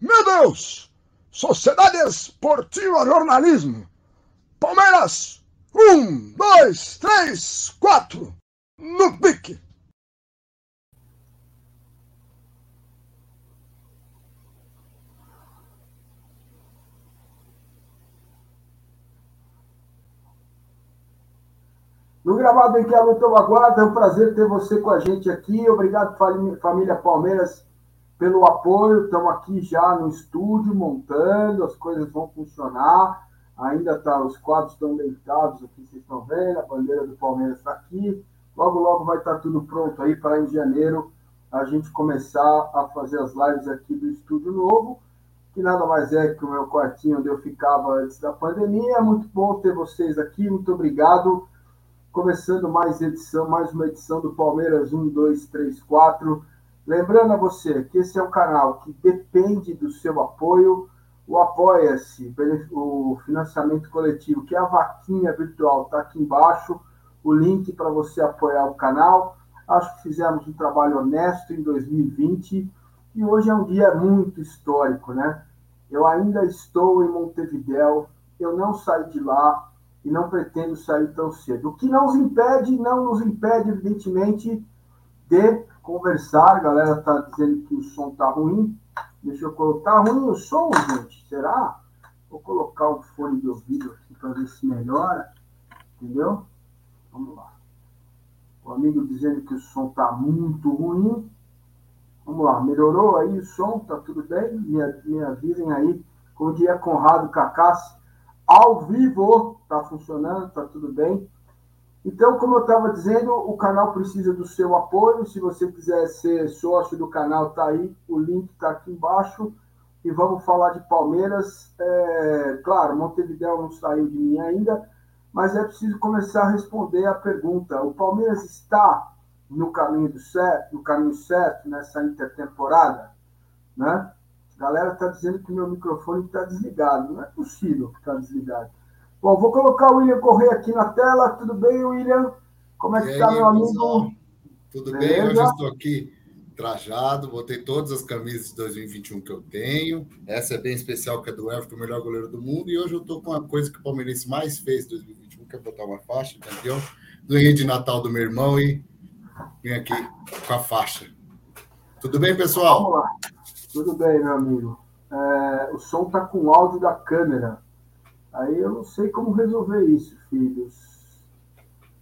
Meu Deus! Sociedade Esportiva Jornalismo. Palmeiras, um, dois, três, quatro. No pique. No gravado em que a luta aguarda, é um prazer ter você com a gente aqui. Obrigado, família Palmeiras, pelo apoio. Estamos aqui já no estúdio, montando, as coisas vão funcionar. Ainda tá, os quadros estão deitados aqui, vocês estão vendo, a bandeira do Palmeiras está aqui. Logo, logo vai estar tá tudo pronto aí para em janeiro a gente começar a fazer as lives aqui do estúdio novo, que nada mais é que o meu quartinho onde eu ficava antes da pandemia. É muito bom ter vocês aqui, muito obrigado começando mais edição, mais uma edição do Palmeiras 1, 2, 3, 4. Lembrando a você que esse é um canal que depende do seu apoio. O Apoia-se, o financiamento coletivo, que é a vaquinha virtual, está aqui embaixo. O link para você apoiar o canal. Acho que fizemos um trabalho honesto em 2020 e hoje é um dia muito histórico, né? Eu ainda estou em Montevidéu, eu não saí de lá, e não pretendo sair tão cedo. O que não nos impede, não nos impede, evidentemente, de conversar. A galera está dizendo que o som está ruim. Deixa eu colocar. Tá ruim o som, gente? Será? Vou colocar o fone de ouvido aqui para ver se melhora. Entendeu? Vamos lá. O amigo dizendo que o som está muito ruim. Vamos lá, melhorou aí o som? Tá tudo bem? Me, me avisem aí. Como diria Conrado Cacassi, ao vivo, está funcionando, está tudo bem. Então, como eu estava dizendo, o canal precisa do seu apoio. Se você quiser ser sócio do canal, está aí, o link está aqui embaixo. E vamos falar de Palmeiras. É, claro, Montevideo não saiu de mim ainda, mas é preciso começar a responder a pergunta. O Palmeiras está no caminho certo, no caminho certo nessa intertemporada, né? A galera está dizendo que meu microfone está desligado. Não é possível que está desligado. Bom, vou colocar o William Correia aqui na tela. Tudo bem, William? Como é que está, meu amigo? Pessoal? Tudo Beleza? bem? Hoje eu estou aqui trajado, botei todas as camisas de 2021 que eu tenho. Essa é bem especial, que é do Everton, o melhor goleiro do mundo. E hoje eu estou com uma coisa que o Palmeirense mais fez em 2021, que é botar uma faixa, campeão. Ganhei de Natal do meu irmão e vim aqui com a faixa. Tudo bem, pessoal? Tudo bem, meu amigo. É, o som tá com o áudio da câmera. Aí eu não sei como resolver isso, filhos.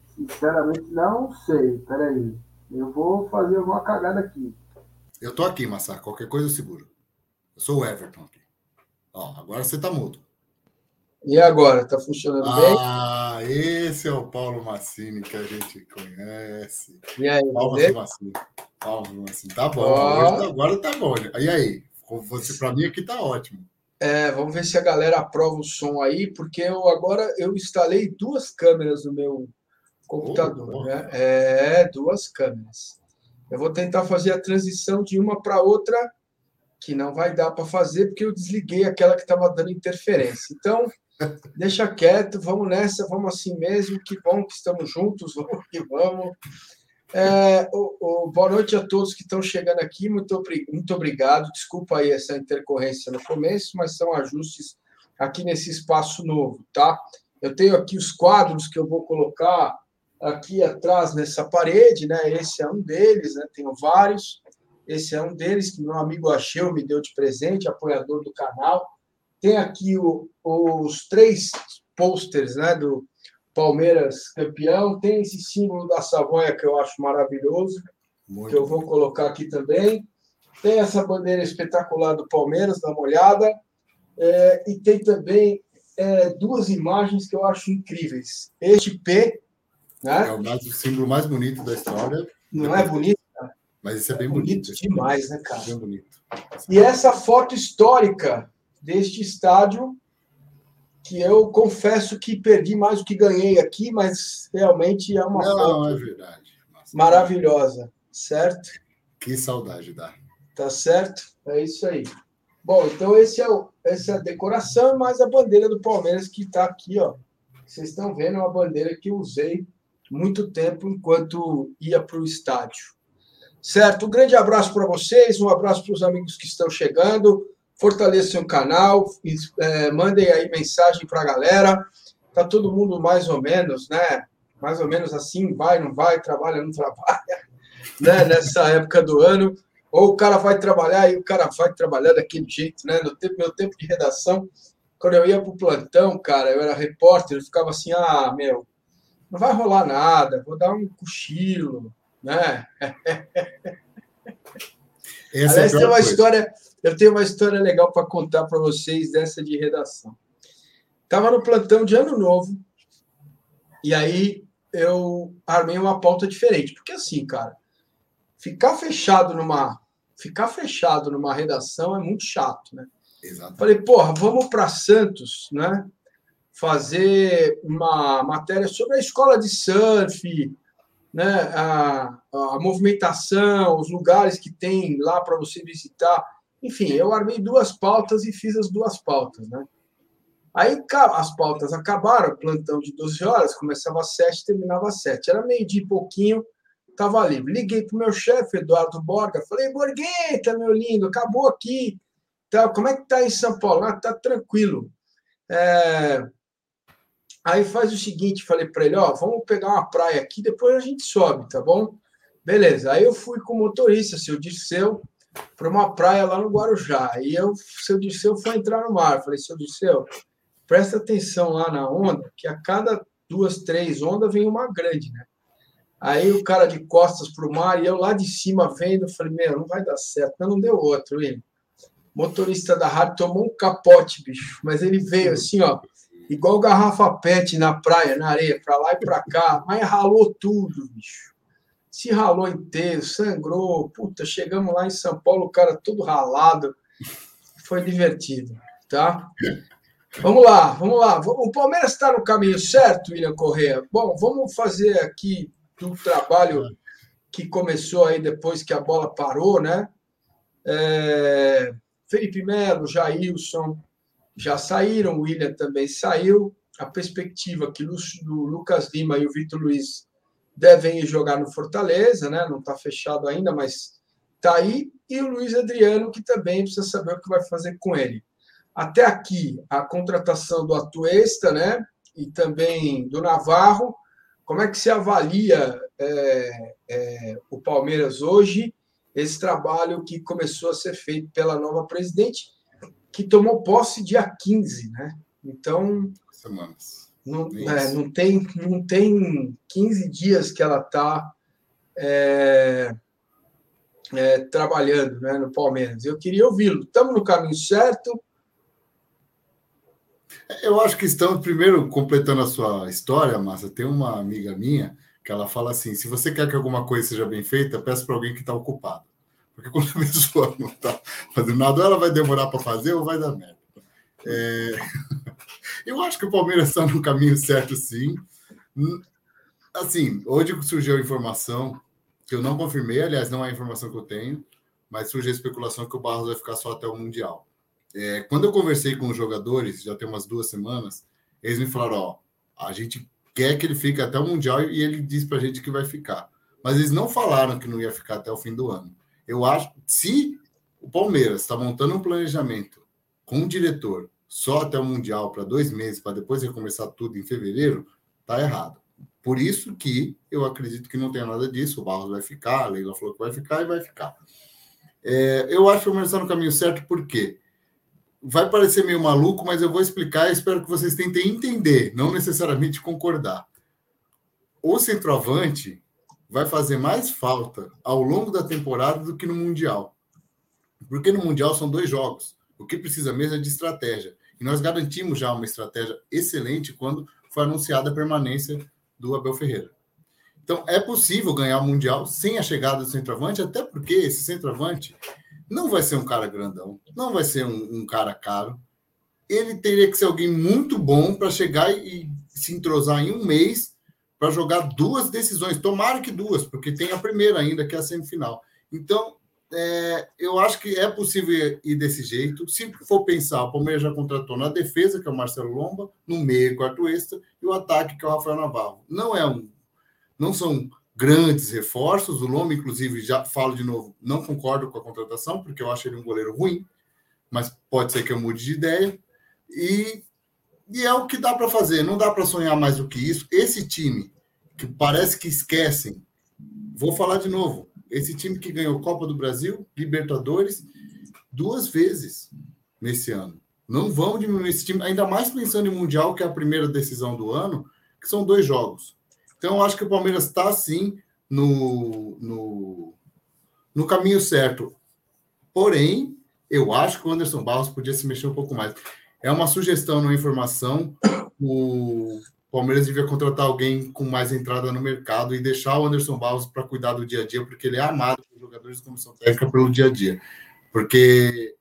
Sinceramente, não sei. Peraí. Eu vou fazer uma cagada aqui. Eu tô aqui, Massar. Qualquer coisa eu seguro. Eu sou o Everton aqui. Ó, agora você tá mudo. E agora? Tá funcionando ah, bem? Ah, esse é o Paulo Massini que a gente conhece. E aí, Paulo Massini. Paulo Massini. Tá bom. Oh. Agora tá bom. E aí? Você, para mim aqui tá ótimo. É, vamos ver se a galera aprova o som aí, porque eu agora eu instalei duas câmeras no meu computador, oh, né? É, duas câmeras. Eu vou tentar fazer a transição de uma para outra, que não vai dar para fazer, porque eu desliguei aquela que estava dando interferência. Então, Deixa quieto, vamos nessa, vamos assim mesmo. Que bom que estamos juntos, vamos que vamos. É, o, o, boa noite a todos que estão chegando aqui. Muito, muito obrigado. Desculpa aí essa intercorrência no começo, mas são ajustes aqui nesse espaço novo, tá? Eu tenho aqui os quadros que eu vou colocar aqui atrás nessa parede, né? Esse é um deles, né? Tenho vários. Esse é um deles que meu amigo Acheu me deu de presente, apoiador do canal. Tem aqui o, os três posters né, do Palmeiras campeão. Tem esse símbolo da Savoia que eu acho maravilhoso, Muito que eu vou colocar aqui também. Tem essa bandeira espetacular do Palmeiras, dá uma olhada. É, e tem também é, duas imagens que eu acho incríveis. Este P. Né? É o, mais, o símbolo mais bonito da história. Não é bonito? Mas isso é bem bonito. bonito demais, né, cara? Bem bonito. E essa foto histórica deste estádio, que eu confesso que perdi mais do que ganhei aqui, mas realmente é uma Não, é verdade. Nossa, maravilhosa, certo? Que saudade dá. Tá certo? É isso aí. Bom, então esse é o, essa é a decoração, mais a bandeira do Palmeiras que está aqui, ó. Vocês estão vendo é uma bandeira que eu usei muito tempo enquanto ia para o estádio. Certo? Um grande abraço para vocês, um abraço para os amigos que estão chegando. Fortaleçam o canal, é, mandem aí mensagem para a galera. Tá todo mundo mais ou menos, né? Mais ou menos assim, vai, não vai, trabalha, não trabalha, né? Nessa época do ano. Ou o cara vai trabalhar e o cara vai trabalhar daquele jeito, né? No tempo, meu tempo de redação, quando eu ia para o plantão, cara, eu era repórter, eu ficava assim, ah, meu, não vai rolar nada, vou dar um cochilo, né? Essa Aliás, é tem uma história, eu tenho uma história legal para contar para vocês dessa de redação. Estava no plantão de ano novo, e aí eu armei uma pauta diferente. Porque assim, cara, ficar fechado numa. Ficar fechado numa redação é muito chato, né? Exato. Falei, porra, vamos para Santos, né? Fazer uma matéria sobre a escola de surf, né, a, a movimentação, os lugares que tem lá para você visitar. Enfim, eu armei duas pautas e fiz as duas pautas. Né? Aí as pautas acabaram, plantão de 12 horas, começava às 7, terminava às 7. Era meio-dia e pouquinho, estava livre. Liguei para o meu chefe, Eduardo Borga, falei, Borgueta, meu lindo, acabou aqui. Então, como é que está em São Paulo? Ah, tá tranquilo. É, Aí faz o seguinte, falei para ele, ó, vamos pegar uma praia aqui, depois a gente sobe, tá bom? Beleza. Aí eu fui com o motorista, seu Dirceu, para uma praia lá no Guarujá. E eu, seu Dirceu foi entrar no mar. Falei, seu Dirceu, presta atenção lá na onda, que a cada duas, três ondas vem uma grande, né? Aí o cara de costas para o mar e eu lá de cima vendo, falei, meu, não vai dar certo. Não, não deu outro, ele. Motorista da rádio tomou um capote, bicho. Mas ele veio assim, ó igual garrafa PET na praia, na areia, para lá e para cá, mas ralou tudo, bicho. Se ralou inteiro, sangrou. Puta, chegamos lá em São Paulo, o cara todo ralado. Foi divertido, tá? Vamos lá, vamos lá. O Palmeiras está no caminho certo, William Correa. Bom, vamos fazer aqui do trabalho que começou aí depois que a bola parou, né? É... Felipe Melo, Jailson, já saíram, o William também saiu. A perspectiva que o Lucas Lima e o Vitor Luiz devem ir jogar no Fortaleza, né? Não está fechado ainda, mas está aí. E o Luiz Adriano, que também precisa saber o que vai fazer com ele. Até aqui, a contratação do Atuesta, né? E também do Navarro. Como é que se avalia é, é, o Palmeiras hoje? Esse trabalho que começou a ser feito pela nova presidente que tomou posse dia 15, né? Então. Semanas. Não, é, não, tem, não tem 15 dias que ela está é, é, trabalhando né, no Palmeiras. Eu queria ouvi-lo. Estamos no caminho certo? Eu acho que estamos, primeiro, completando a sua história, Massa. Tem uma amiga minha que ela fala assim: se você quer que alguma coisa seja bem feita, peça para alguém que está ocupado. Porque quando a pessoa não está fazendo nada, ela vai demorar para fazer ou vai dar merda. É... Eu acho que o Palmeiras está no caminho certo, sim. Assim, hoje surgiu a informação que eu não confirmei, aliás, não é a informação que eu tenho, mas surgiu a especulação que o Barros vai ficar só até o Mundial. É, quando eu conversei com os jogadores, já tem umas duas semanas, eles me falaram: ó, a gente quer que ele fique até o Mundial e ele disse para a gente que vai ficar. Mas eles não falaram que não ia ficar até o fim do ano. Eu acho se o Palmeiras está montando um planejamento com um diretor só até o Mundial para dois meses, para depois recomeçar tudo em fevereiro, tá errado. Por isso que eu acredito que não tem nada disso. O Barros vai ficar, a Leila falou que vai ficar e vai ficar. É, eu acho que o Palmeiras está no caminho certo, porque vai parecer meio maluco, mas eu vou explicar e espero que vocês tentem entender, não necessariamente concordar. O centroavante vai fazer mais falta ao longo da temporada do que no Mundial. Porque no Mundial são dois jogos. O que precisa mesmo é de estratégia. E nós garantimos já uma estratégia excelente quando foi anunciada a permanência do Abel Ferreira. Então, é possível ganhar o Mundial sem a chegada do centroavante, até porque esse centroavante não vai ser um cara grandão, não vai ser um, um cara caro. Ele teria que ser alguém muito bom para chegar e se entrosar em um mês para jogar duas decisões, tomara que duas, porque tem a primeira ainda, que é a semifinal. Então, é, eu acho que é possível ir desse jeito. Se for pensar, o Palmeiras já contratou na defesa, que é o Marcelo Lomba, no meio, quarto extra, e o ataque, que é o Rafael Navarro. Não é um. Não são grandes reforços. O Lomba, inclusive, já falo de novo, não concordo com a contratação, porque eu acho ele um goleiro ruim. mas pode ser que eu mude de ideia. E, e é o que dá para fazer, não dá para sonhar mais do que isso. Esse time, que parece que esquecem, vou falar de novo: esse time que ganhou Copa do Brasil, Libertadores, duas vezes nesse ano. Não vão diminuir esse time, ainda mais pensando em Mundial, que é a primeira decisão do ano, que são dois jogos. Então, eu acho que o Palmeiras está, sim, no, no, no caminho certo. Porém, eu acho que o Anderson Barros podia se mexer um pouco mais. É uma sugestão, não é informação. O Palmeiras devia contratar alguém com mais entrada no mercado e deixar o Anderson Barros para cuidar do dia a dia, porque ele é amado pelos jogadores de comissão técnica pelo dia a dia. Porque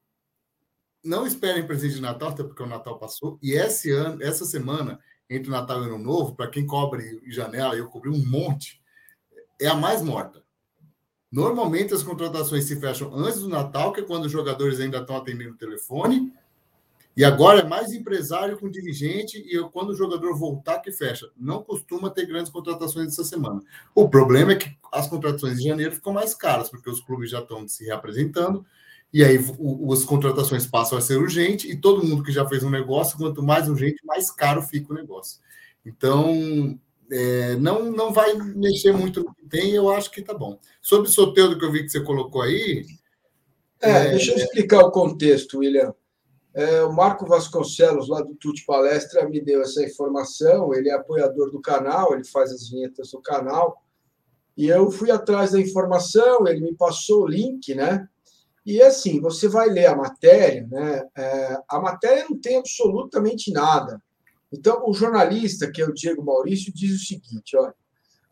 não esperem presente de Natal, até porque o Natal passou. E esse ano, essa semana, entre Natal e Ano Novo, para quem cobre janela, eu cobri um monte, é a mais morta. Normalmente as contratações se fecham antes do Natal, que é quando os jogadores ainda estão atendendo o telefone. E agora é mais empresário com dirigente e quando o jogador voltar que fecha. Não costuma ter grandes contratações essa semana. O problema é que as contratações de janeiro ficam mais caras, porque os clubes já estão se reapresentando e aí o, as contratações passam a ser urgente e todo mundo que já fez um negócio, quanto mais urgente, mais caro fica o negócio. Então, é, não, não vai mexer muito no que tem, eu acho que tá bom. Sobre o Soteudo que eu vi que você colocou aí. É, é deixa eu explicar o contexto, William. É, o Marco Vasconcelos, lá do Tuti Palestra, me deu essa informação. Ele é apoiador do canal, ele faz as vinhetas do canal. E eu fui atrás da informação, ele me passou o link, né? E assim, você vai ler a matéria, né? É, a matéria não tem absolutamente nada. Então, o jornalista, que é o Diego Maurício, diz o seguinte: olha,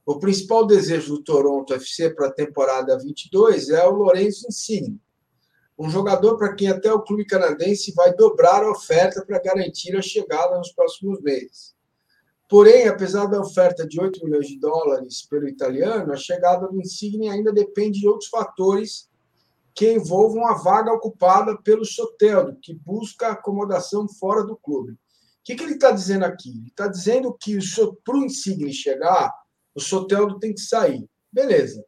o principal desejo do Toronto FC para a temporada 22 é o Lourenço Insigne, um jogador para quem até o clube canadense vai dobrar a oferta para garantir a chegada nos próximos meses. Porém, apesar da oferta de 8 milhões de dólares pelo italiano, a chegada do Insigne ainda depende de outros fatores que envolvam a vaga ocupada pelo Soteldo, que busca acomodação fora do clube. O que, que ele está dizendo aqui? Ele está dizendo que para o Insigne chegar, o Soteldo tem que sair. Beleza.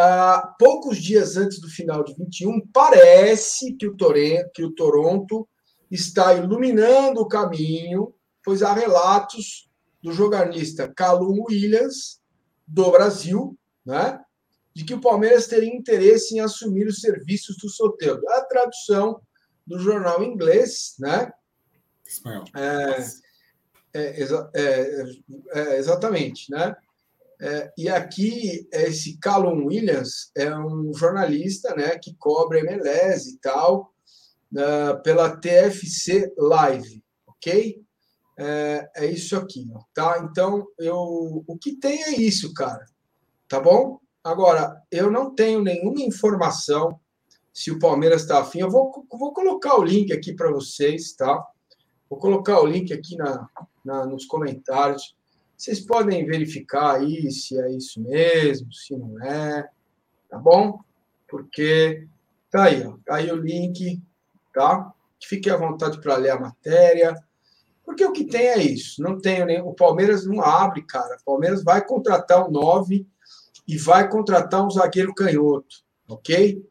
Ah, poucos dias antes do final de 21, parece que o, Torrent, que o Toronto está iluminando o caminho, pois há relatos do jornalista Calum Williams, do Brasil, né, de que o Palmeiras teria interesse em assumir os serviços do Soteldo. A tradução do jornal inglês, né? Espanhol. É, é, é, é, exatamente, né? É, e aqui, esse Callum Williams é um jornalista né, que cobre MLS e tal, uh, pela TFC Live, ok? É, é isso aqui, ó, tá? Então, eu, o que tem é isso, cara, tá bom? Agora, eu não tenho nenhuma informação se o Palmeiras está afim. Eu vou, vou colocar o link aqui para vocês, tá? Vou colocar o link aqui na, na, nos comentários. Vocês podem verificar aí se é isso mesmo, se não é, tá bom? Porque tá aí, ó, tá aí o link, tá? Fique à vontade para ler a matéria. Porque o que tem é isso. Não tem nem o Palmeiras não abre, cara. O Palmeiras vai contratar um 9 e vai contratar um zagueiro canhoto, ok?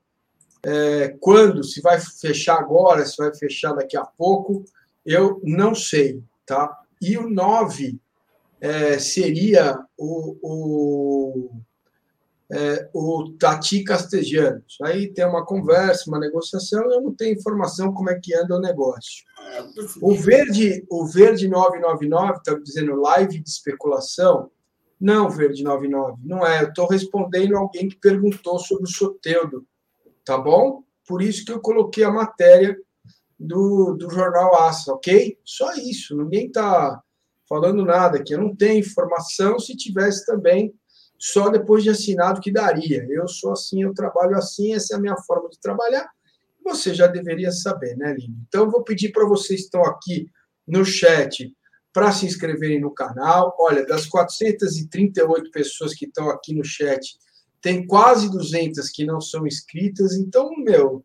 É, quando, se vai fechar agora, se vai fechar daqui a pouco, eu não sei, tá? E o 9 é, seria o, o, é, o Tati Castellanos. Aí tem uma conversa, uma negociação, eu não tenho informação como é que anda o negócio. O Verde, o Verde 999 está dizendo live de especulação. Não, Verde 99, não é. Eu estou respondendo alguém que perguntou sobre o Soteudo, tá bom? Por isso que eu coloquei a matéria do, do jornal Aça, ok? Só isso, ninguém está falando nada aqui. Eu não tenho informação, se tivesse também, só depois de assinado que daria. Eu sou assim, eu trabalho assim, essa é a minha forma de trabalhar. Você já deveria saber, né, Lino? Então, eu vou pedir para vocês que estão aqui no chat para se inscreverem no canal. Olha, das 438 pessoas que estão aqui no chat, tem quase 200 que não são inscritas. Então, meu,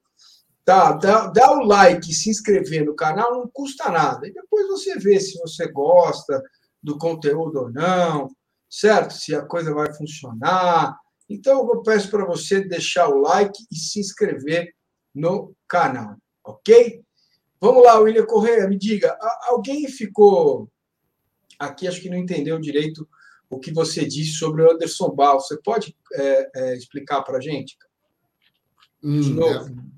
tá, dá, dá o like, se inscrever no canal não custa nada. E depois você vê se você gosta do conteúdo ou não, certo? Se a coisa vai funcionar. Então, eu peço para você deixar o like e se inscrever no canal, ok? Vamos lá, William Correia, me diga, alguém ficou aqui, acho que não entendeu direito o que você disse sobre o Anderson Bal. Você pode é, é, explicar para a gente? Hum, é,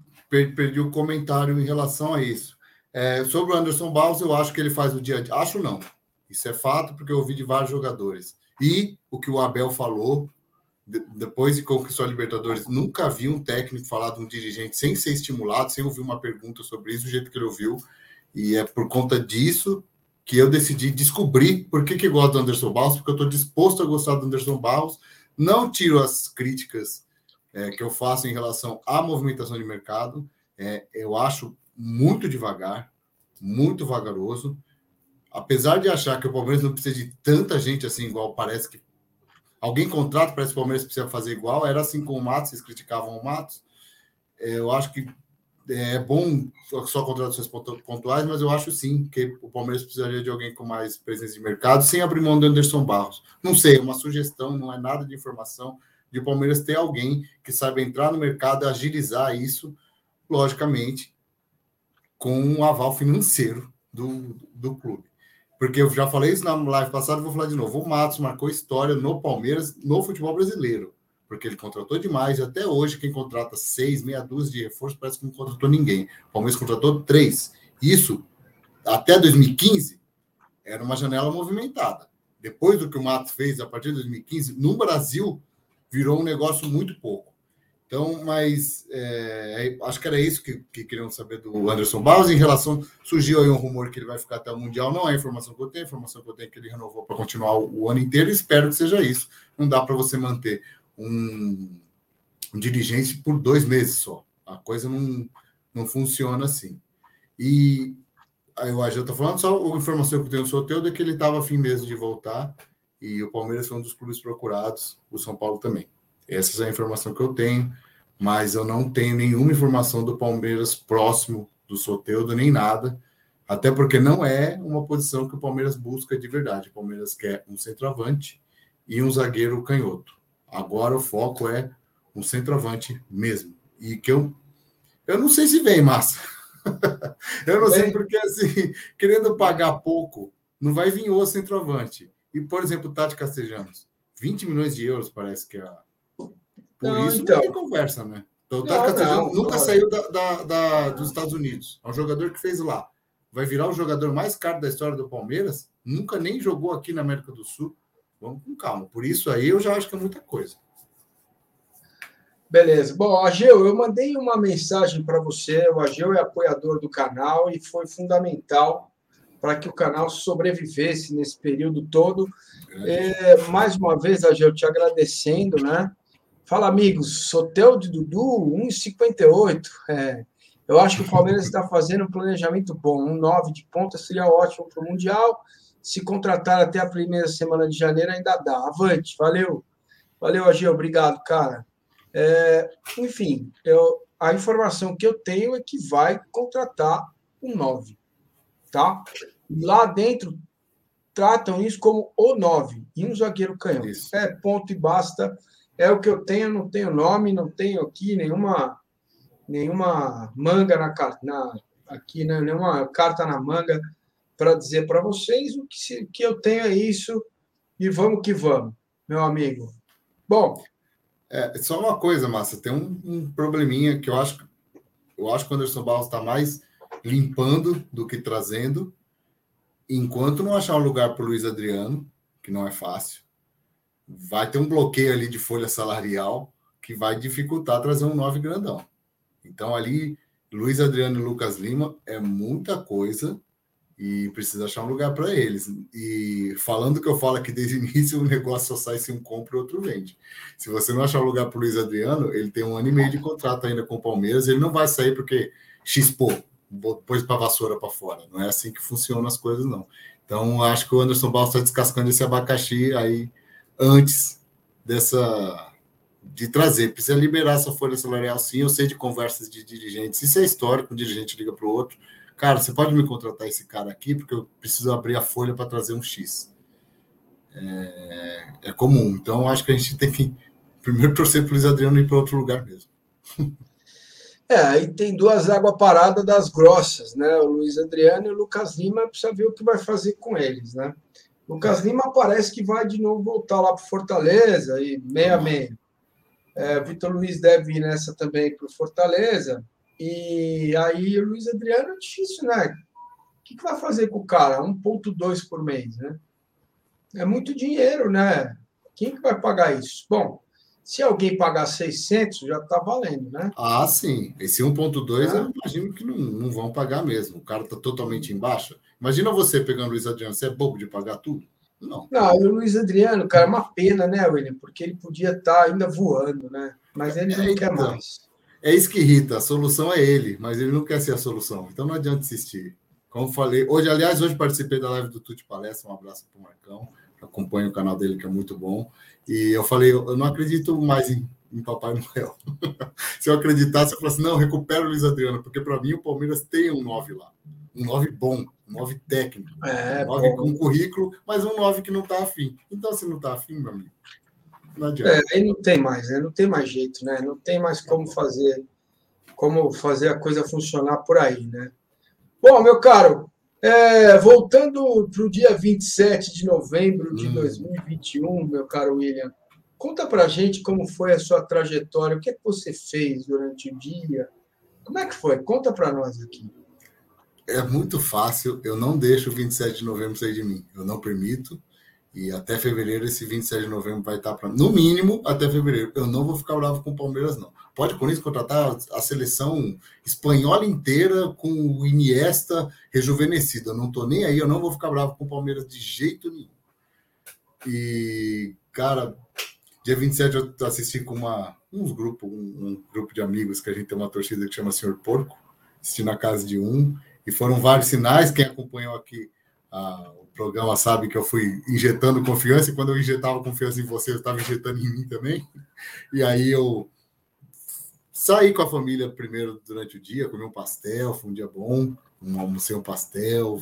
perdi o comentário em relação a isso. É, sobre o Anderson Baus, eu acho que ele faz o dia a dia. Acho não. Isso é fato, porque eu ouvi de vários jogadores. E o que o Abel falou, de, depois de conquistar a Libertadores, nunca vi um técnico falar de um dirigente sem ser estimulado, sem ouvir uma pergunta sobre isso, do jeito que ele ouviu. E é por conta disso que eu decidi descobrir por que, que gosto do Anderson Barros, porque eu estou disposto a gostar do Anderson Barros. Não tiro as críticas é, que eu faço em relação à movimentação de mercado. É, eu acho muito devagar, muito vagaroso. Apesar de achar que o Palmeiras não precisa de tanta gente assim, igual parece que alguém contrata, parece que o Palmeiras precisa fazer igual. Era assim com o Matos, vocês criticavam o Matos. É, eu acho que é bom só contratações pontuais, mas eu acho sim que o Palmeiras precisaria de alguém com mais presença de mercado, sem abrir mão do Anderson Barros. Não sei, é uma sugestão, não é nada de informação de o Palmeiras ter alguém que saiba entrar no mercado agilizar isso, logicamente, com um aval financeiro do, do clube. Porque eu já falei isso na live passada, vou falar de novo. O Matos marcou história no Palmeiras, no futebol brasileiro porque ele contratou demais. E até hoje, quem contrata seis, meia dúzia de reforço, parece que não contratou ninguém. O Palmeiras contratou três. Isso, até 2015, era uma janela movimentada. Depois do que o Matos fez, a partir de 2015, no Brasil, virou um negócio muito pouco. Então, mas é, acho que era isso que, que queriam saber do Anderson Barros. Em relação, surgiu aí um rumor que ele vai ficar até o Mundial. Não é a informação que eu tenho, a informação que eu tenho é que ele renovou para continuar o, o ano inteiro. Espero que seja isso. Não dá para você manter um, um dirigente por dois meses só. A coisa não, não funciona assim. E aí o Agil está falando, só a informação que eu tenho do Soteldo é que ele estava afim mesmo de voltar e o Palmeiras foi um dos clubes procurados, o São Paulo também. Essa é a informação que eu tenho, mas eu não tenho nenhuma informação do Palmeiras próximo do Soteudo, nem nada, até porque não é uma posição que o Palmeiras busca de verdade. O Palmeiras quer um centroavante e um zagueiro canhoto. Agora o foco é um centroavante mesmo. E que eu eu não sei se vem, massa. eu não sei porque assim, querendo pagar pouco, não vai vir o centroavante. E, por exemplo, o Tati Castejanos, 20 milhões de euros parece que é. Por não, isso então. não tem conversa, né? Então, o Tati Castejanos não, nunca saiu da, da, da, dos Estados Unidos. É um jogador que fez lá. Vai virar o jogador mais caro da história do Palmeiras. Nunca nem jogou aqui na América do Sul. Vamos com calma. Por isso aí eu já acho que é muita coisa. Beleza. Bom, Ageu, eu mandei uma mensagem para você. O Ageu é apoiador do canal e foi fundamental para que o canal sobrevivesse nesse período todo. É, mais uma vez, Ageu, te agradecendo, né? Fala, amigos. Sotel de Dudu, 1,58. É, eu acho que o Palmeiras está fazendo um planejamento bom. Um 9 de ponta seria ótimo para o Mundial. Se contratar até a primeira semana de janeiro, ainda dá. Avante, valeu. Valeu, Agil, obrigado, cara. É, enfim, eu, a informação que eu tenho é que vai contratar um 9, tá? Lá dentro tratam isso como o 9 e um zagueiro canhão. Isso. É ponto e basta. É o que eu tenho, não tenho nome, não tenho aqui nenhuma nenhuma manga na, na aqui, né? nenhuma carta na manga para dizer para vocês o que, se, que eu tenho é isso e vamos que vamos, meu amigo. Bom. É, só uma coisa, Massa, tem um, um probleminha que eu acho eu acho que o Anderson Barros está mais limpando do que trazendo, enquanto não achar um lugar para o Luiz Adriano, que não é fácil, vai ter um bloqueio ali de folha salarial que vai dificultar trazer um nove grandão. Então ali, Luiz Adriano e Lucas Lima é muita coisa e precisa achar um lugar para eles. E falando que eu falo aqui desde o início, o negócio só sai se um compra e outro vende. Se você não achar um lugar para o Luiz Adriano, ele tem um ano e meio de contrato ainda com o Palmeiras, ele não vai sair porque xispou, pôs para vassoura para fora. Não é assim que funcionam as coisas, não. Então, acho que o Anderson Barros está descascando esse abacaxi aí antes dessa de trazer. Precisa liberar essa folha salarial, sim. Eu sei de conversas de dirigentes. Isso é histórico, um dirigente liga para o outro cara, você pode me contratar esse cara aqui porque eu preciso abrir a folha para trazer um X. É, é, comum. Então, acho que a gente tem que primeiro torcer para o Luiz Adriano ir para outro lugar mesmo. É, aí tem duas águas paradas das grossas, né? O Luiz Adriano e o Lucas Lima precisa ver o que vai fazer com eles, né? O Lucas Lima parece que vai de novo voltar lá para Fortaleza e meia meia. É, Vitor Luiz deve ir nessa também para Fortaleza. E aí o Luiz Adriano é difícil, né? O que, que vai fazer com o cara? 1,2 por mês, né? É muito dinheiro, né? Quem que vai pagar isso? Bom, se alguém pagar 600, já está valendo, né? Ah, sim. Esse 1.2 é. eu imagino que não, não vão pagar mesmo. O cara está totalmente em baixa. Imagina você pegando o Luiz Adriano. Você é bobo de pagar tudo? Não. Não, o Luiz Adriano, cara, é uma pena, né, William? Porque ele podia estar tá ainda voando, né? Mas ele não é, quer então, mais. É isso que irrita. A solução é ele, mas ele não quer ser a solução. Então não adianta insistir. Como falei, hoje, aliás, hoje participei da live do Tuti Palestra. Um abraço para o Marcão. Acompanho o canal dele, que é muito bom. E eu falei, eu não acredito mais em, em Papai Noel. Se eu acreditasse, eu falasse, não, recupera o Luiz Adriano, porque para mim o Palmeiras tem um 9 lá. Um 9 bom, um 9 técnico. É, um 9 com currículo, mas um 9 que não está afim. Então, se não está afim, meu amigo, não adianta. É, aí não tem mais, né? Não tem mais jeito, né? Não tem mais como fazer, como fazer a coisa funcionar por aí, né? Bom, meu caro, é, voltando para o dia 27 de novembro de hum. 2021, meu caro William, conta para gente como foi a sua trajetória, o que, é que você fez durante o dia, como é que foi? Conta para nós aqui. É muito fácil, eu não deixo o 27 de novembro sair de mim, eu não permito. E até fevereiro, esse 27 de novembro vai estar para. No mínimo, até fevereiro. Eu não vou ficar bravo com o Palmeiras, não. Pode com isso contratar a seleção espanhola inteira com o Iniesta rejuvenescido. Eu não estou nem aí, eu não vou ficar bravo com o Palmeiras de jeito nenhum. E, cara, dia 27 eu assisti com uma, uns grupos, um, um grupo de amigos que a gente tem uma torcida que chama Senhor Porco, assisti na casa de um, e foram vários sinais. Quem acompanhou aqui a, programa sabe que eu fui injetando confiança, e quando eu injetava confiança em você, eu estava injetando em mim também. E aí eu saí com a família primeiro durante o dia, comi um pastel, foi um dia bom, um, almocei um pastel.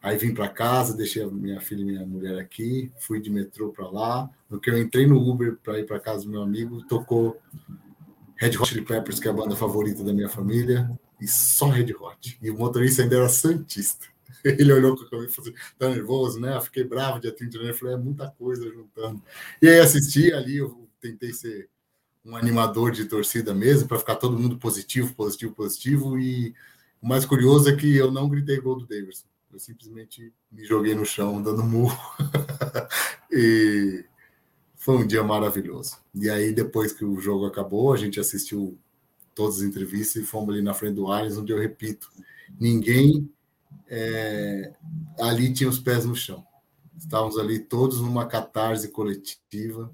Aí vim para casa, deixei a minha filha e minha mulher aqui, fui de metrô para lá. No que eu entrei no Uber para ir para casa do meu amigo, tocou Red Hot Chili Peppers, que é a banda favorita da minha família, e só Red Hot. E o motorista ainda era santista. Ele olhou com a e falou assim, tá nervoso, né? Eu fiquei bravo dia 30 de janeiro. Eu falei, é muita coisa juntando. E aí assisti ali, eu tentei ser um animador de torcida mesmo, para ficar todo mundo positivo, positivo, positivo. E o mais curioso é que eu não gritei gol do Davidson. Eu simplesmente me joguei no chão, dando murro. e foi um dia maravilhoso. E aí, depois que o jogo acabou, a gente assistiu todas as entrevistas e fomos ali na frente do Allianz, onde eu repito, ninguém é, ali tinha os pés no chão. Estávamos ali todos numa catarse coletiva,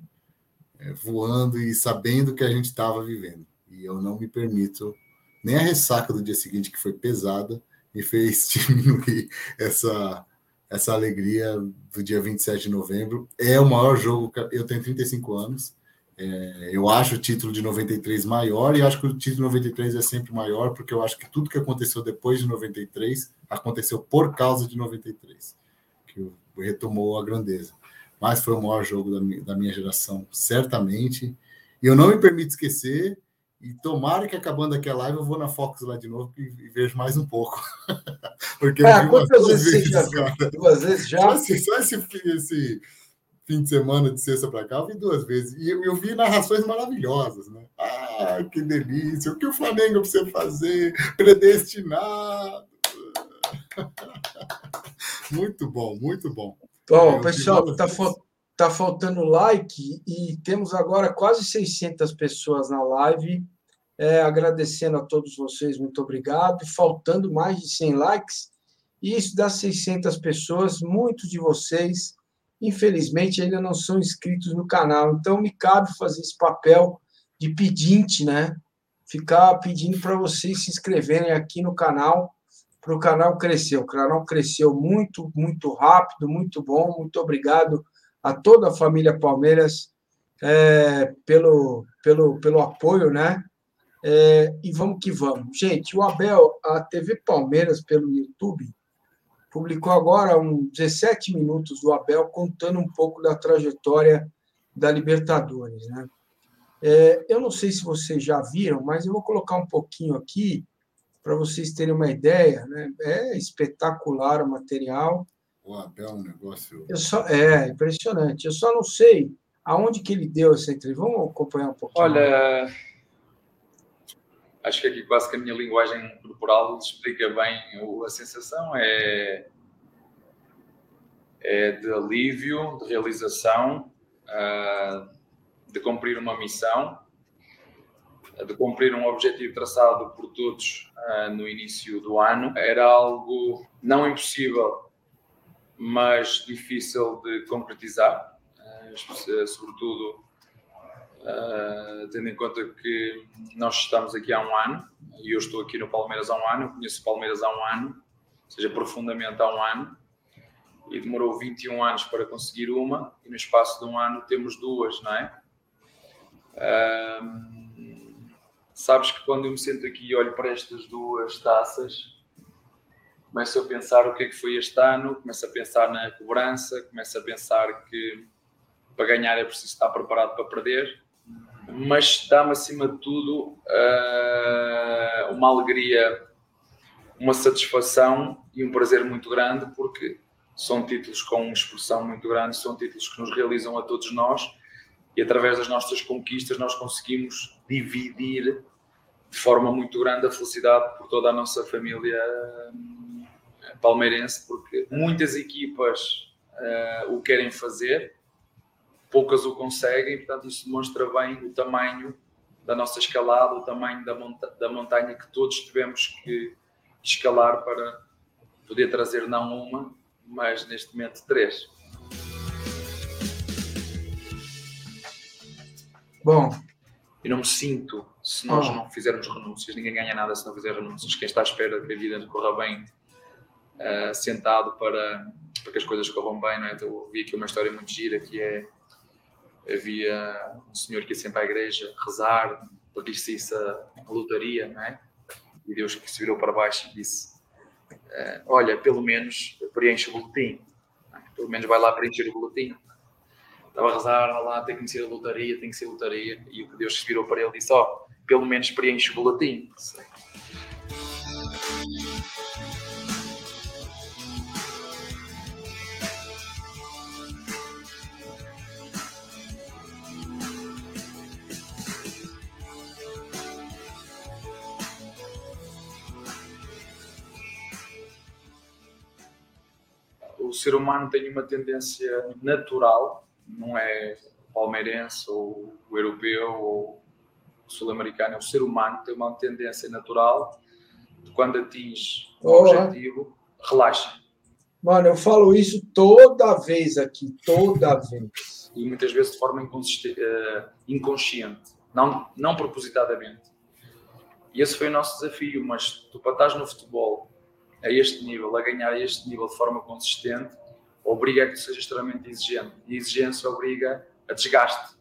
voando e sabendo que a gente estava vivendo. E eu não me permito, nem a ressaca do dia seguinte, que foi pesada, me fez diminuir essa, essa alegria do dia 27 de novembro. É o maior jogo, eu tenho 35 anos, é, eu acho o título de 93 maior e acho que o título de 93 é sempre maior, porque eu acho que tudo que aconteceu depois de 93 aconteceu por causa de 93, que retomou a grandeza. Mas foi o maior jogo da minha, da minha geração, certamente. E eu não me permito esquecer, e tomara que acabando aqui a live eu vou na Fox lá de novo e, e vejo mais um pouco. porque ah, quantas vezes, vezes já? Duas vezes já? Só esse, só esse, esse fim de semana de sexta para cá, eu vi duas vezes. E eu, eu, vi narrações maravilhosas, né? Ah, que delícia! O que o Flamengo precisa fazer? Predestinado! muito bom, muito bom. Bom, pessoal, está tá faltando like e temos agora quase 600 pessoas na live. É, agradecendo a todos vocês, muito obrigado. Faltando mais de 100 likes, e isso dá 600 pessoas, muitos de vocês infelizmente ainda não são inscritos no canal. Então me cabe fazer esse papel de pedinte, né? Ficar pedindo para vocês se inscreverem aqui no canal, para o canal crescer. O canal cresceu muito, muito rápido, muito bom. Muito obrigado a toda a família Palmeiras é, pelo, pelo, pelo apoio, né? É, e vamos que vamos. Gente, o Abel, a TV Palmeiras pelo YouTube, publicou agora um 17 minutos do Abel contando um pouco da trajetória da Libertadores, né? É, eu não sei se vocês já viram, mas eu vou colocar um pouquinho aqui para vocês terem uma ideia. Né? É espetacular o material. O Abel é um negócio. Eu só, é impressionante. Eu só não sei aonde que ele deu essa entrevista. Vamos acompanhar um pouquinho. Olha, acho que aqui quase que a minha linguagem corporal explica bem a sensação. É, é de alívio, de realização, ah, de cumprir uma missão, de cumprir um objetivo traçado por todos ah, no início do ano. Era algo não impossível, mas difícil de concretizar, uh, sobretudo uh, tendo em conta que nós estamos aqui há um ano e eu estou aqui no Palmeiras há um ano, conheço o Palmeiras há um ano, ou seja, profundamente há um ano, e demorou 21 anos para conseguir uma, e no espaço de um ano temos duas, não é? Uh, sabes que quando eu me sento aqui e olho para estas duas taças, começo a pensar o que é que foi este ano, começo a pensar na cobrança, começo a pensar que para ganhar é preciso estar preparado para perder, mas dá-me acima de tudo uh, uma alegria, uma satisfação e um prazer muito grande, porque são títulos com uma expressão muito grande, são títulos que nos realizam a todos nós e através das nossas conquistas nós conseguimos dividir de forma muito grande a felicidade por toda a nossa família palmeirense, porque muitas equipas uh, o querem fazer, poucas o conseguem, portanto, isso demonstra bem o tamanho da nossa escalada, o tamanho da, monta da montanha que todos tivemos que escalar para poder trazer não uma, mas neste momento três. Bom, eu não me sinto se nós oh. não fizermos renúncias, ninguém ganha nada se não fizer renúncias. Quem está à espera que a vida corra bem uh, sentado para, para que as coisas corram bem, não é? Então, eu vi aqui uma história muito gira que é havia um senhor que ia sempre à igreja rezar saísse a lotaria, não é? E Deus que se virou para baixo e disse: uh, Olha, pelo menos preenche o boletim, é? pelo menos vai lá preencher o boletim. Estava a rezar, lá, tem que ser a lotaria, tem que ser a lotaria. E o Deus se virou para ele e disse: Ó, oh, pelo menos preenche o boletim. ser humano tem uma tendência natural, não é palmeirense ou o europeu ou sul-americano, é o ser humano tem uma tendência natural de quando atinge um oh. objetivo, relaxa. Mano, eu falo isso toda vez aqui, toda vez. E muitas vezes de forma uh, inconsciente, não, não propositadamente. E esse foi o nosso desafio, mas tu para estás no futebol a este nível, a ganhar a este nível de forma consistente, obriga a que tu sejas extremamente exigente. E exigência obriga a desgaste,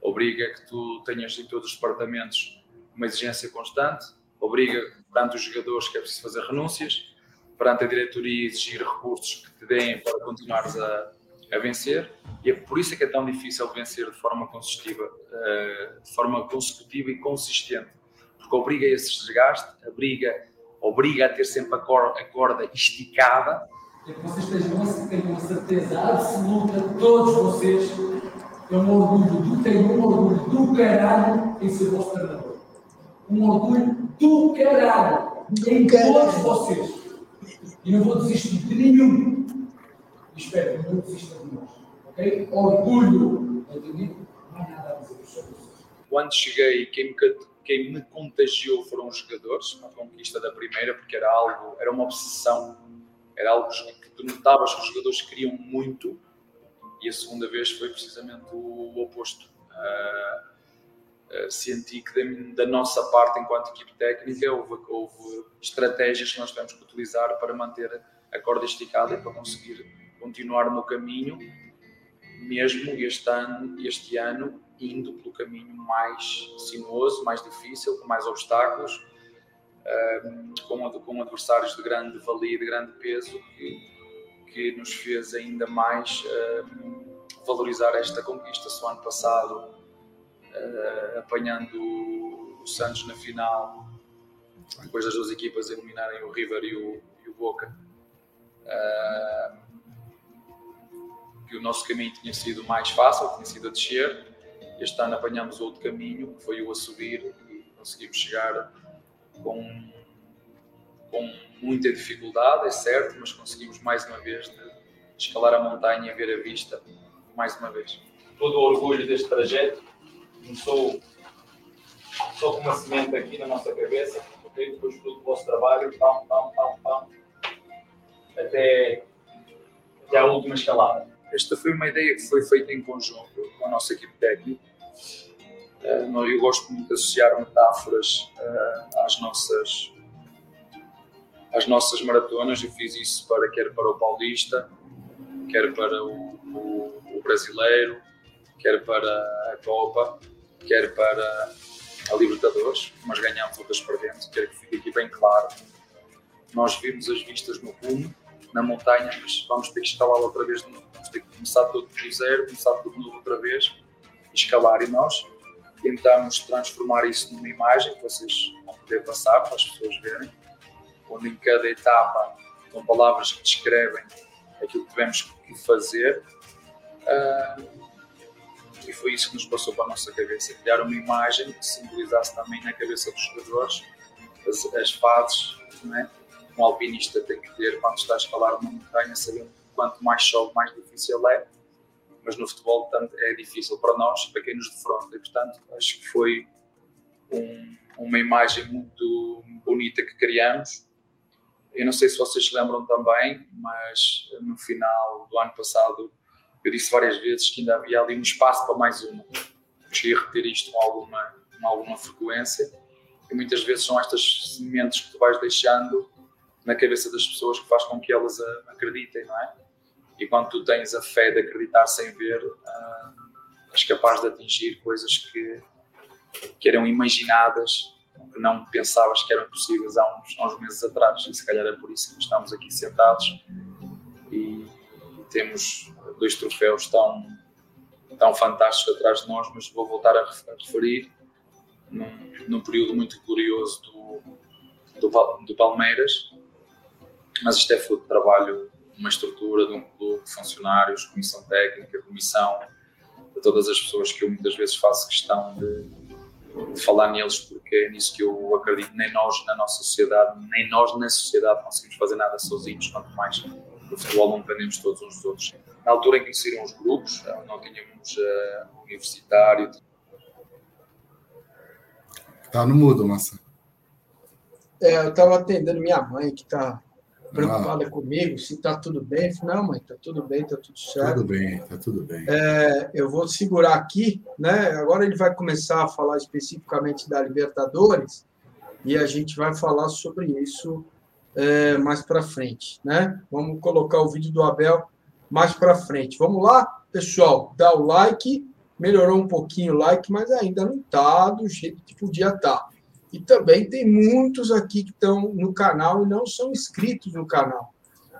obriga a que tu tenhas em todos os departamentos uma exigência constante, obriga perante os jogadores que é preciso fazer renúncias, perante a diretoria exigir recursos que te deem para continuares a, a vencer. E é por isso que é tão difícil vencer de forma consecutiva, eh, de forma consecutiva e consistente, porque obriga a esse desgaste, obriga obriga a ter sempre a corda esticada. É que vocês tenham, tenham a certeza absoluta, todos vocês, é um orgulho, do, tenho um orgulho do caralho em ser vosso treinador. Um orgulho do caralho em todos vocês. E não vou desistir de nenhum. E espero que não desista de nós. Ok? Orgulho. Entendido? Não há nada a dizer sobre vocês. Quando cheguei, quem me quem me contagiou foram os jogadores, a conquista da primeira, porque era algo, era uma obsessão, era algo que tu notavas que os jogadores queriam muito, e a segunda vez foi precisamente o, oposto. Uh, uh, senti que da, da, nossa parte, enquanto equipe técnica, houve, houve estratégias que nós tivemos que utilizar para manter a corda esticada e para conseguir continuar no caminho, mesmo este ano, este ano indo pelo caminho mais sinuoso, mais difícil, com mais obstáculos, com, com adversários de grande valia, de grande peso, que, que nos fez ainda mais valorizar esta conquista. Se ano passado uh, apanhando o Santos na final, depois das duas equipas eliminarem o River e o, e o Boca. Que o nosso caminho tinha sido mais fácil, tinha sido a descer. Este ano apanhamos outro caminho, que foi o a subir, e conseguimos chegar com, com muita dificuldade, é certo, mas conseguimos mais uma vez escalar a montanha e ver a vista mais uma vez. Todo o orgulho deste trajeto começou só com uma semente aqui na nossa cabeça, okay? depois fruto do vosso trabalho, pam, pam, pam, pam, até, até a última escalada. Esta foi uma ideia que foi feita em conjunto com a nossa equipe técnica. Eh, eu gosto muito de associar metáforas eh, às nossas às nossas maratonas. Eu fiz isso para quer para o Paulista, quer para o, o, o Brasileiro, quer para a Copa, quer para a Libertadores, mas ganhamos outras dentro. Quero que fique aqui bem claro. Nós vimos as vistas no cume, na montanha, mas vamos ter que escalar outra vez. Vamos ter que começar tudo do zero, começar tudo novo outra vez, escalar. E nós tentamos transformar isso numa imagem que vocês vão poder passar para as pessoas verem, onde em cada etapa são palavras que descrevem aquilo que tivemos que fazer. Uh, e foi isso que nos passou para a nossa cabeça, criar uma imagem que simbolizasse também na cabeça dos jogadores as, as fases é? um alpinista tem que ter quando está a escalar uma montanha, sabendo quanto mais chove, mais difícil é. Mas no futebol tanto, é difícil para nós, para quem nos defronta. E, portanto, acho que foi um, uma imagem muito bonita que criamos. Eu não sei se vocês se lembram também, mas no final do ano passado eu disse várias vezes que ainda havia ali um espaço para mais uma. Cheguei a repetir isto com alguma, com alguma frequência. E muitas vezes são estas sementes que tu vais deixando na cabeça das pessoas que faz com que elas acreditem, não é? E quando tu tens a fé de acreditar sem ver, uh, és capaz de atingir coisas que, que eram imaginadas, que não pensavas que eram possíveis há uns, há uns meses atrás. E se calhar é por isso que estamos aqui sentados e, e temos dois troféus tão, tão fantásticos atrás de nós, mas vou voltar a referir num, num período muito glorioso do, do, do Palmeiras, mas isto é fruto de trabalho, uma estrutura de um clube, de funcionários, comissão técnica, comissão, de todas as pessoas que eu muitas vezes faço questão de, de falar neles, porque é nisso que eu acredito. Nem nós, na nossa sociedade, nem nós, na sociedade, conseguimos fazer nada sozinhos, quanto mais no futebol não dependemos todos uns dos outros. Na altura em que iniciaram os grupos, não tínhamos uh, universitário. Está no mudo, Massa. É, eu estava atendendo minha mãe, que está preocupada ah. comigo, se está tudo bem. Eu falei, não, mãe, está tudo bem, está tudo certo. Tudo bem, está tudo bem. É, eu vou segurar aqui, né? Agora ele vai começar a falar especificamente da Libertadores e a gente vai falar sobre isso é, mais para frente, né? Vamos colocar o vídeo do Abel mais para frente. Vamos lá, pessoal, dá o like, melhorou um pouquinho o like, mas ainda não está do jeito que podia estar. Tá. E também tem muitos aqui que estão no canal e não são inscritos no canal.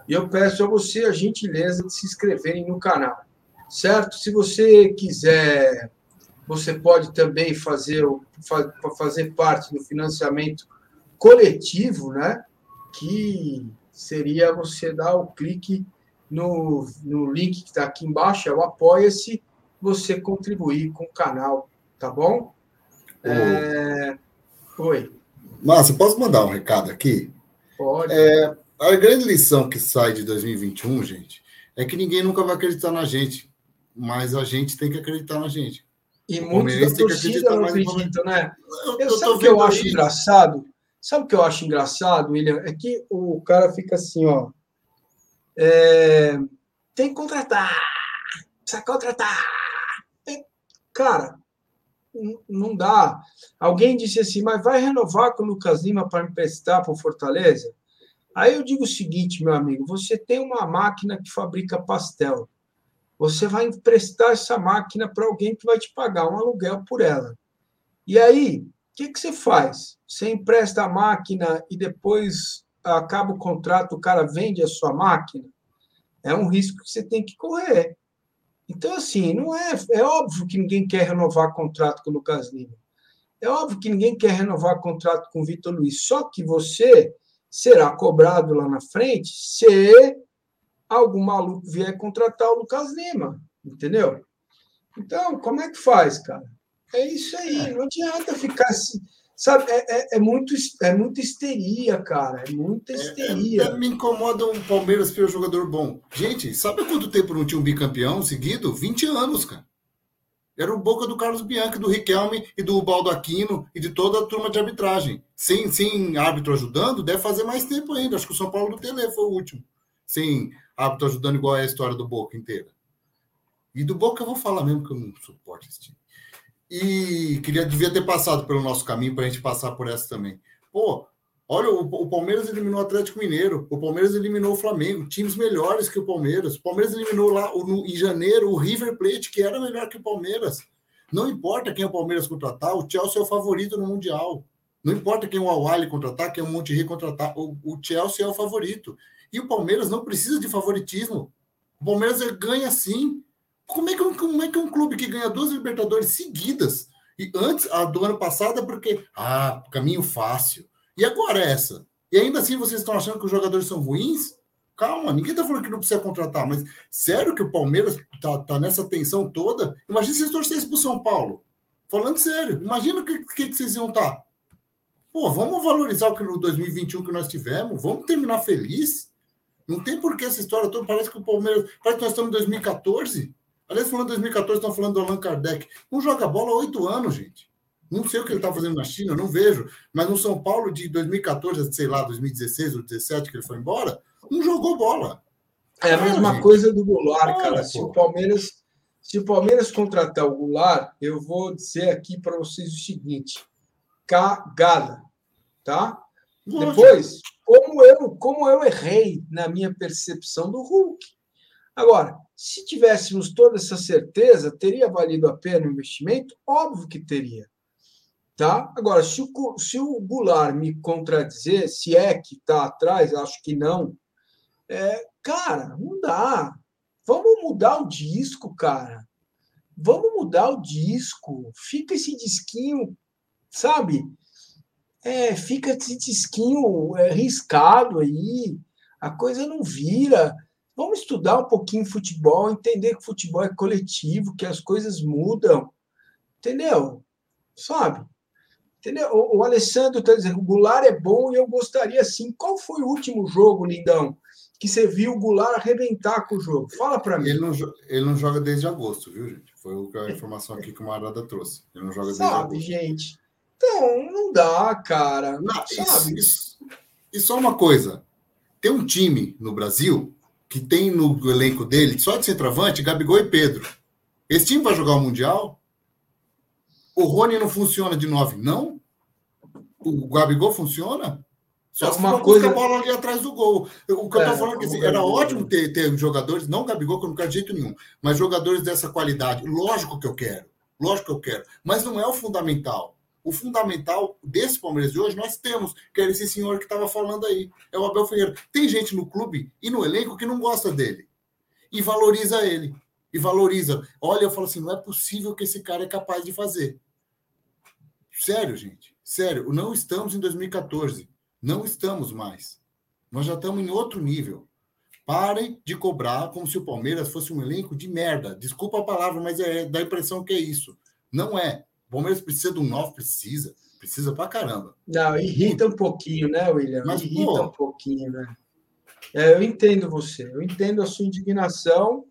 E eu peço a você a gentileza de se inscreverem no canal, certo? Se você quiser, você pode também fazer, fazer parte do financiamento coletivo, né? Que seria você dar o clique no, no link que está aqui embaixo, é o Apoia-se, você contribuir com o canal, tá bom? É... Oi. Márcia, posso mandar um recado aqui? Pode. É, a grande lição que sai de 2021, gente, é que ninguém nunca vai acreditar na gente, mas a gente tem que acreditar na gente. E muitos da torcida não acreditam, né? Eu, eu, sabe o que eu acho isso. engraçado? Sabe o que eu acho engraçado, William? É que o cara fica assim, ó. É, tem que contratar, precisa contratar. É, cara, não dá. Alguém disse assim, mas vai renovar com o Lucas Lima para emprestar para o Fortaleza? Aí eu digo o seguinte, meu amigo: você tem uma máquina que fabrica pastel. Você vai emprestar essa máquina para alguém que vai te pagar um aluguel por ela. E aí, o que, que você faz? Você empresta a máquina e depois acaba o contrato, o cara vende a sua máquina? É um risco que você tem que correr. Então, assim, não é. É óbvio que ninguém quer renovar contrato com o Lucas Lima. É óbvio que ninguém quer renovar contrato com o Vitor Luiz. Só que você será cobrado lá na frente se algum maluco vier contratar o Lucas Lima. Entendeu? Então, como é que faz, cara? É isso aí. Não adianta ficar assim. Sabe, é, é, é, muito, é muita histeria, cara. É muita é, histeria. É, me incomoda um Palmeiras ter um jogador bom. Gente, sabe quanto tempo não tinha um bicampeão seguido? 20 anos, cara. Era o boca do Carlos Bianchi, do Riquelme e do Baldo Aquino e de toda a turma de arbitragem. Sem, sem árbitro ajudando, deve fazer mais tempo ainda. Acho que o São Paulo do Tele foi o último. Sem árbitro ajudando, igual é a história do Boca inteira. E do Boca eu vou falar mesmo que eu não suporto esse time. E queria devia ter passado pelo nosso caminho para a gente passar por essa também. Pô, olha, o, o, Palmeiras eliminou o Atlético Mineiro, o Palmeiras eliminou o Flamengo, times melhores que o Palmeiras. O Palmeiras eliminou lá no, em janeiro o River Plate, que era melhor que o Palmeiras. Não importa quem o Palmeiras contratar, o Chelsea é o favorito no Mundial. Não importa quem o Awali contratar, quem o Monterrey contratar, o, o Chelsea é o favorito. E o Palmeiras não precisa de favoritismo. O Palmeiras ganha sim. Como é, que como é que um clube que ganha duas Libertadores seguidas, e antes, a do ano passado, é porque, ah, caminho fácil. E agora é essa? E ainda assim vocês estão achando que os jogadores são ruins? Calma, ninguém está falando que não precisa contratar, mas sério que o Palmeiras está tá nessa tensão toda? Imagina se vocês torcessem para o São Paulo. Falando sério, imagina o que, que, que, vocês iam estar. Tá. Pô, vamos valorizar o que no 2021 que nós tivemos, vamos terminar feliz. Não tem por que essa história toda. Parece que o Palmeiras. Parece que nós estamos em 2014. Aliás, falando de 2014, estão falando do Allan Kardec. Não joga bola há oito anos, gente. Não sei o que ele está fazendo na China, não vejo. Mas no São Paulo de 2014, sei lá, 2016 ou 2017, que ele foi embora, não jogou bola. É a mesma coisa do Goulart, cara. se o Palmeiras, se o Palmeiras contratar o Goulart, eu vou dizer aqui para vocês o seguinte: cagada, tá? Depois, como eu, como eu errei na minha percepção do Hulk. Agora, se tivéssemos toda essa certeza, teria valido a pena o investimento? Óbvio que teria. Tá? Agora, se o, se o Goulart me contradizer, se é que está atrás, acho que não, é, cara, não dá. Vamos mudar o disco, cara. Vamos mudar o disco. Fica esse disquinho, sabe? É, fica esse disquinho é, riscado aí. A coisa não vira. Vamos estudar um pouquinho futebol, entender que futebol é coletivo, que as coisas mudam. Entendeu? Sabe? Entendeu? O, o Alessandro está dizendo: o Goulart é bom e eu gostaria sim. Qual foi o último jogo, lindão, que você viu o Goulart arrebentar com o jogo? Fala para mim. Ele não, ele não joga desde agosto, viu, gente? Foi a informação aqui que o Marada trouxe. Ele não joga desde sabe, agosto. gente? Então, não dá, cara. Não, sabe? Isso, isso, e só uma coisa: tem um time no Brasil que tem no elenco dele, só de centroavante, Gabigol e Pedro. Esse time vai jogar o Mundial? O Rony não funciona de nove, não? O Gabigol funciona? Só se uma coisa... a bola ali atrás do gol. O que é, eu tô falando é que assim, era ótimo ter, ter jogadores, não Gabigol, que eu não quero de jeito nenhum, mas jogadores dessa qualidade. Lógico que eu quero. Lógico que eu quero. Mas não é o fundamental. O fundamental desse Palmeiras de hoje nós temos, que era esse senhor que estava falando aí, é o Abel Ferreira. Tem gente no clube e no elenco que não gosta dele e valoriza ele. E valoriza. Olha, eu falo assim: não é possível que esse cara é capaz de fazer. Sério, gente. Sério, não estamos em 2014. Não estamos mais. Nós já estamos em outro nível. Parem de cobrar como se o Palmeiras fosse um elenco de merda. Desculpa a palavra, mas é dá a impressão que é isso. Não é. O Palmeiras precisa de um novo, precisa. Precisa pra caramba. Não, irrita um pouquinho, né, William? Mas, irrita pô, um pouquinho, né? É, eu entendo você, eu entendo a sua indignação,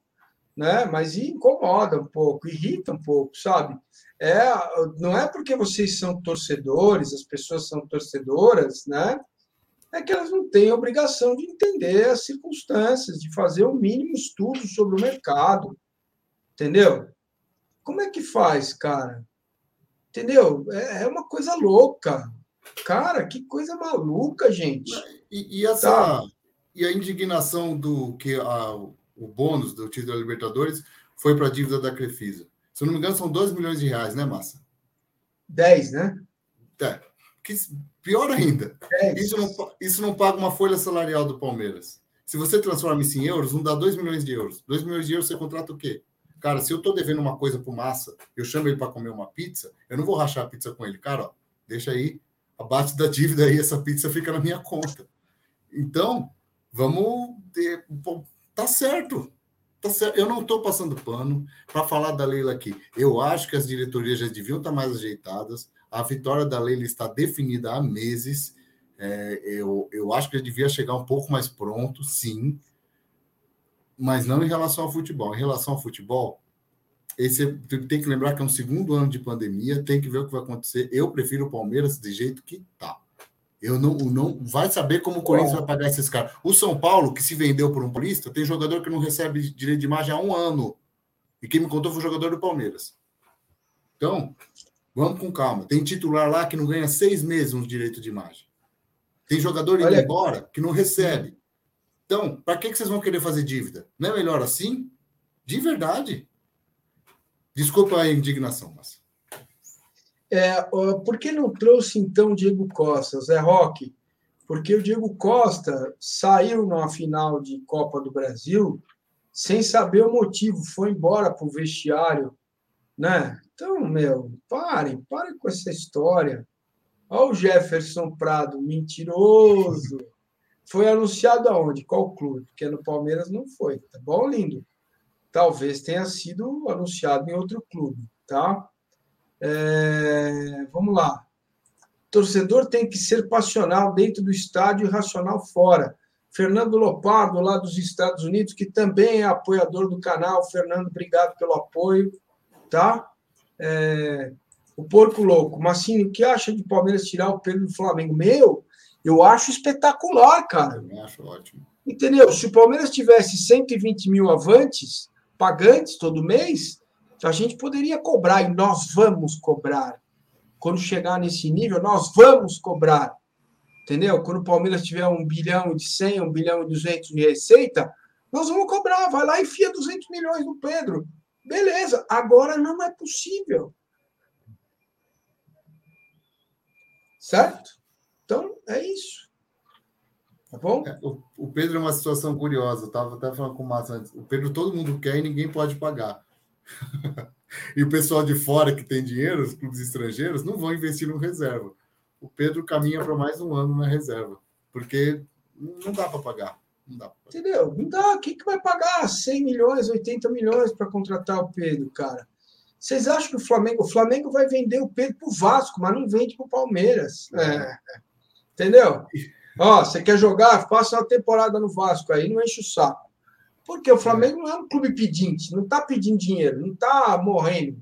né? Mas incomoda um pouco, irrita um pouco, sabe? É, não é porque vocês são torcedores, as pessoas são torcedoras, né? É que elas não têm obrigação de entender as circunstâncias, de fazer o mínimo estudo sobre o mercado, entendeu? Como é que faz, cara? Entendeu? É, é uma coisa louca. Cara, que coisa maluca, gente. E, e essa tá. e a indignação do que a, o bônus do título da Libertadores foi para a dívida da Crefisa. Se eu não me engano, são 2 milhões de reais, né, Massa? 10, né? É. Que, pior ainda, isso não, isso não paga uma folha salarial do Palmeiras. Se você transforma isso em euros, não dá 2 milhões de euros. 2 milhões de euros você contrata o quê? Cara, se eu tô devendo uma coisa pro Massa, eu chamo ele para comer uma pizza, eu não vou rachar a pizza com ele. Cara, ó, deixa aí, abate da dívida aí, essa pizza fica na minha conta. Então, vamos ter. Tá certo. Tá certo. Eu não estou passando pano para falar da Leila aqui. Eu acho que as diretorias já deviam estar mais ajeitadas. A vitória da Leila está definida há meses. É, eu, eu acho que ele devia chegar um pouco mais pronto, sim, mas não em relação ao futebol. Em relação ao futebol, esse tem que lembrar que é um segundo ano de pandemia, tem que ver o que vai acontecer. Eu prefiro o Palmeiras do jeito que tá. Eu não, não vai saber como o Corinthians vai pagar esses caras. O São Paulo, que se vendeu por um paulista, tem jogador que não recebe direito de imagem há um ano. E quem me contou foi o jogador do Palmeiras. Então, vamos com calma. Tem titular lá que não ganha seis meses no direito de imagem. Tem jogador indo Olha... embora que não recebe. Então, para que, que vocês vão querer fazer dívida? Não é melhor assim? De verdade. Desculpa a indignação, mas. É, por que não trouxe então Diego Costa, Zé Roque? Porque o Diego Costa saiu na final de Copa do Brasil sem saber o motivo, foi embora para o vestiário, né? Então, meu, parem, parem com essa história. Olha o Jefferson Prado, mentiroso. Foi anunciado aonde? Qual clube? Porque no Palmeiras não foi, tá bom, lindo? Talvez tenha sido anunciado em outro clube, tá? É, vamos lá. Torcedor tem que ser passional dentro do estádio e racional fora. Fernando Lopardo, lá dos Estados Unidos, que também é apoiador do canal. Fernando, obrigado pelo apoio, tá? É, o Porco Louco. Massinho, o que acha de Palmeiras tirar o Pedro do Flamengo? Meu, eu acho espetacular, cara. Eu acho ótimo. Entendeu? Se o Palmeiras tivesse 120 mil avantes, pagantes todo mês, a gente poderia cobrar, e nós vamos cobrar. Quando chegar nesse nível, nós vamos cobrar. Entendeu? Quando o Palmeiras tiver um bilhão de 100, um bilhão e 200 de receita, nós vamos cobrar. Vai lá e enfia 200 milhões no Pedro. Beleza, agora não é possível. Certo? Então, é isso. Tá bom? É, o, o, Pedro é uma situação curiosa. Eu estava até falando com o Márcio antes. O Pedro todo mundo quer e ninguém pode pagar. e o pessoal de fora que tem dinheiro, os clubes estrangeiros, não vão investir no reserva. O Pedro caminha para mais um ano na reserva, porque não dá para pagar. Não dá. Entendeu? Não dá. Quem que vai pagar 100 milhões, 80 milhões para contratar o Pedro, cara? Vocês acham que o Flamengo, o Flamengo vai vender o Pedro para o Vasco, mas não vende para o Palmeiras? É. É. Entendeu? Ó, você quer jogar? Faça uma temporada no Vasco aí, não enche o saco. Porque o Flamengo não é um clube pedinte, não está pedindo dinheiro, não está morrendo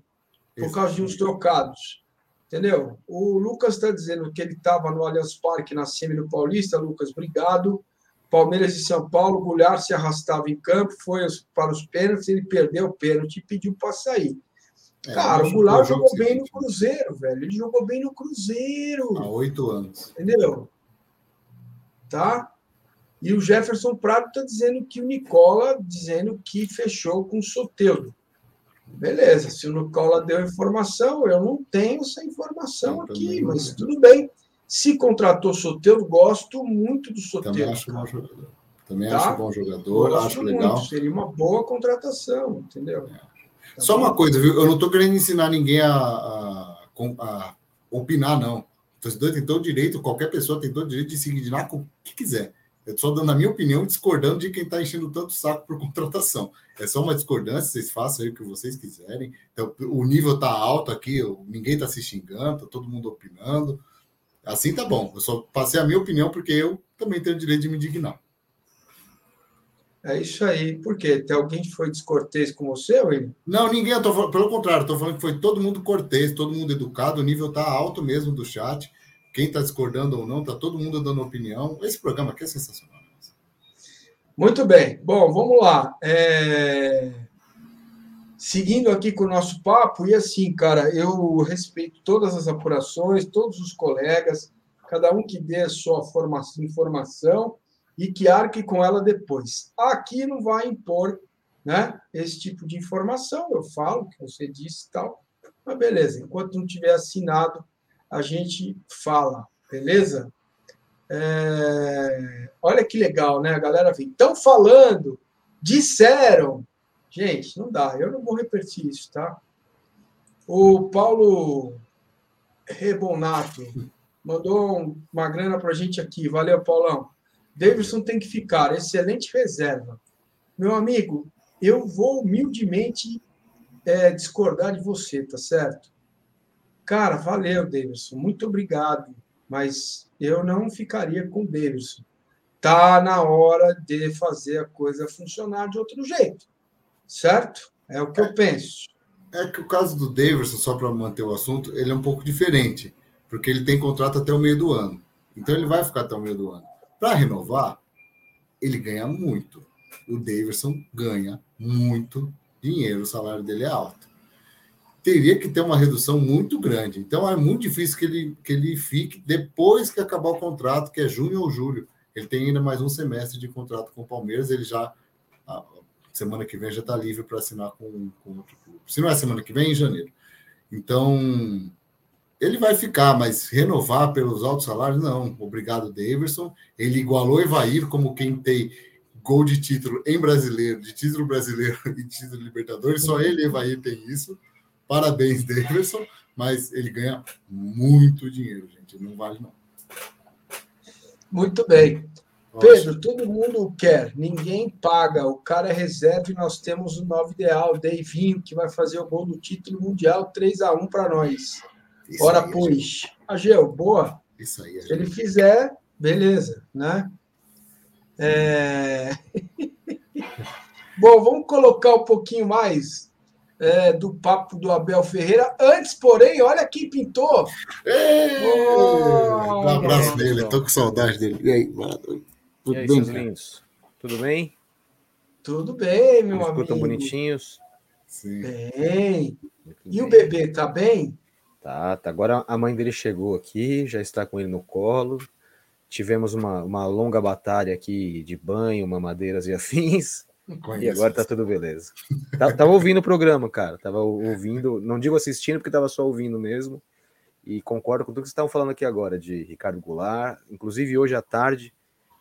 por causa de uns trocados. Entendeu? O Lucas está dizendo que ele estava no Allianz Parque na semi do Paulista. Lucas, obrigado. Palmeiras e São Paulo, Goulart se arrastava em campo, foi para os pênaltis, ele perdeu o pênalti e pediu para sair. É, Cara, o Goulart jogou bem no Cruzeiro, velho. Ele jogou bem no Cruzeiro. Há oito anos. Entendeu? Tá? E o Jefferson Prado está dizendo que o Nicola dizendo que fechou com o Soteudo. Beleza, se o Nicola deu informação, eu não tenho essa informação eu aqui, mas tudo bem. Se contratou Soteudo, gosto muito do Soteudo. Também acho bom jogador. Também tá? acho bom jogador, gosto acho muito. legal. Seria uma boa contratação, entendeu? É. Tá Só bom? uma coisa, viu? Eu não estou querendo ensinar ninguém a, a, a opinar, não. O torcedor tem todo o direito, qualquer pessoa tem todo o direito de se indignar com o que quiser. Eu estou dando a minha opinião, discordando de quem está enchendo tanto saco por contratação. É só uma discordância, vocês façam aí o que vocês quiserem. Então, o nível está alto aqui, ninguém está se xingando, está todo mundo opinando. Assim tá bom. Eu só passei a minha opinião porque eu também tenho o direito de me indignar. É isso aí. Por quê? Tem alguém que foi descortês com você, William? Não, ninguém. Eu tô falando, pelo contrário, estou falando que foi todo mundo cortês, todo mundo educado, o nível está alto mesmo do chat quem está discordando ou não, está todo mundo dando opinião. Esse programa aqui é sensacional. Muito bem. Bom, vamos lá. É... Seguindo aqui com o nosso papo, e assim, cara, eu respeito todas as apurações, todos os colegas, cada um que dê a sua formação, informação e que arque com ela depois. Aqui não vai impor né, esse tipo de informação, eu falo, que você disse e tal, mas beleza, enquanto não tiver assinado, a gente fala, beleza? É... Olha que legal, né? A galera vem. Estão falando, disseram, Gente, não dá. Eu não vou repetir isso, tá? O Paulo Rebonato mandou uma grana para a gente aqui. Valeu, Paulão. Davidson tem que ficar. Excelente reserva. Meu amigo, eu vou humildemente é, discordar de você, tá certo? Cara, valeu, Davidson. Muito obrigado. Mas eu não ficaria com o Davidson. Tá na hora de fazer a coisa funcionar de outro jeito. Certo? É o que eu penso. É que o caso do Davidson, só para manter o assunto, ele é um pouco diferente, porque ele tem contrato até o meio do ano. Então ele vai ficar até o meio do ano. Para renovar, ele ganha muito. O Davidson ganha muito dinheiro, o salário dele é alto. Teria que ter uma redução muito grande. Então é muito difícil que ele, que ele fique depois que acabar o contrato, que é junho ou julho. Ele tem ainda mais um semestre de contrato com o Palmeiras, ele já semana que vem já está livre para assinar com, com outro clube. Se não é semana que vem, é em janeiro. Então, ele vai ficar, mas renovar pelos altos salários, não. Obrigado, Daverson. Ele igualou Evair como quem tem gol de título em brasileiro, de título brasileiro e título Libertadores. Só ele, Evair, tem isso. Parabéns, Daverson. Mas ele ganha muito dinheiro, gente. Não vale, não. Muito bem. Pedro, todo mundo quer, ninguém paga. O cara é reserva e nós temos o novo ideal, Deivinho, que vai fazer o gol do título mundial 3 a 1 para nós. Isso Ora, aí, pois. Ageu, boa. Isso aí, Se ele fizer, beleza, né? É... Bom, vamos colocar um pouquinho mais é, do papo do Abel Ferreira. Antes, porém, olha quem pintou. Ei, oh, um abraço dele, estou com saudade dele. E aí, mano? Tudo e aí, bem, seus lindos? Tudo bem? Tudo bem, meu Eles amigo. Tão bonitinhos. Sim. Bem. Muito e bem. o bebê tá bem? Tá, tá. Agora a mãe dele chegou aqui, já está com ele no colo. Tivemos uma, uma longa batalha aqui de banho, mamadeiras e afins. Conheço. E agora tá tudo beleza. Tá, tava ouvindo o programa, cara. Tava ouvindo, não digo assistindo, porque tava só ouvindo mesmo. E concordo com tudo que vocês estavam falando aqui agora, de Ricardo Goulart. Inclusive, hoje à tarde,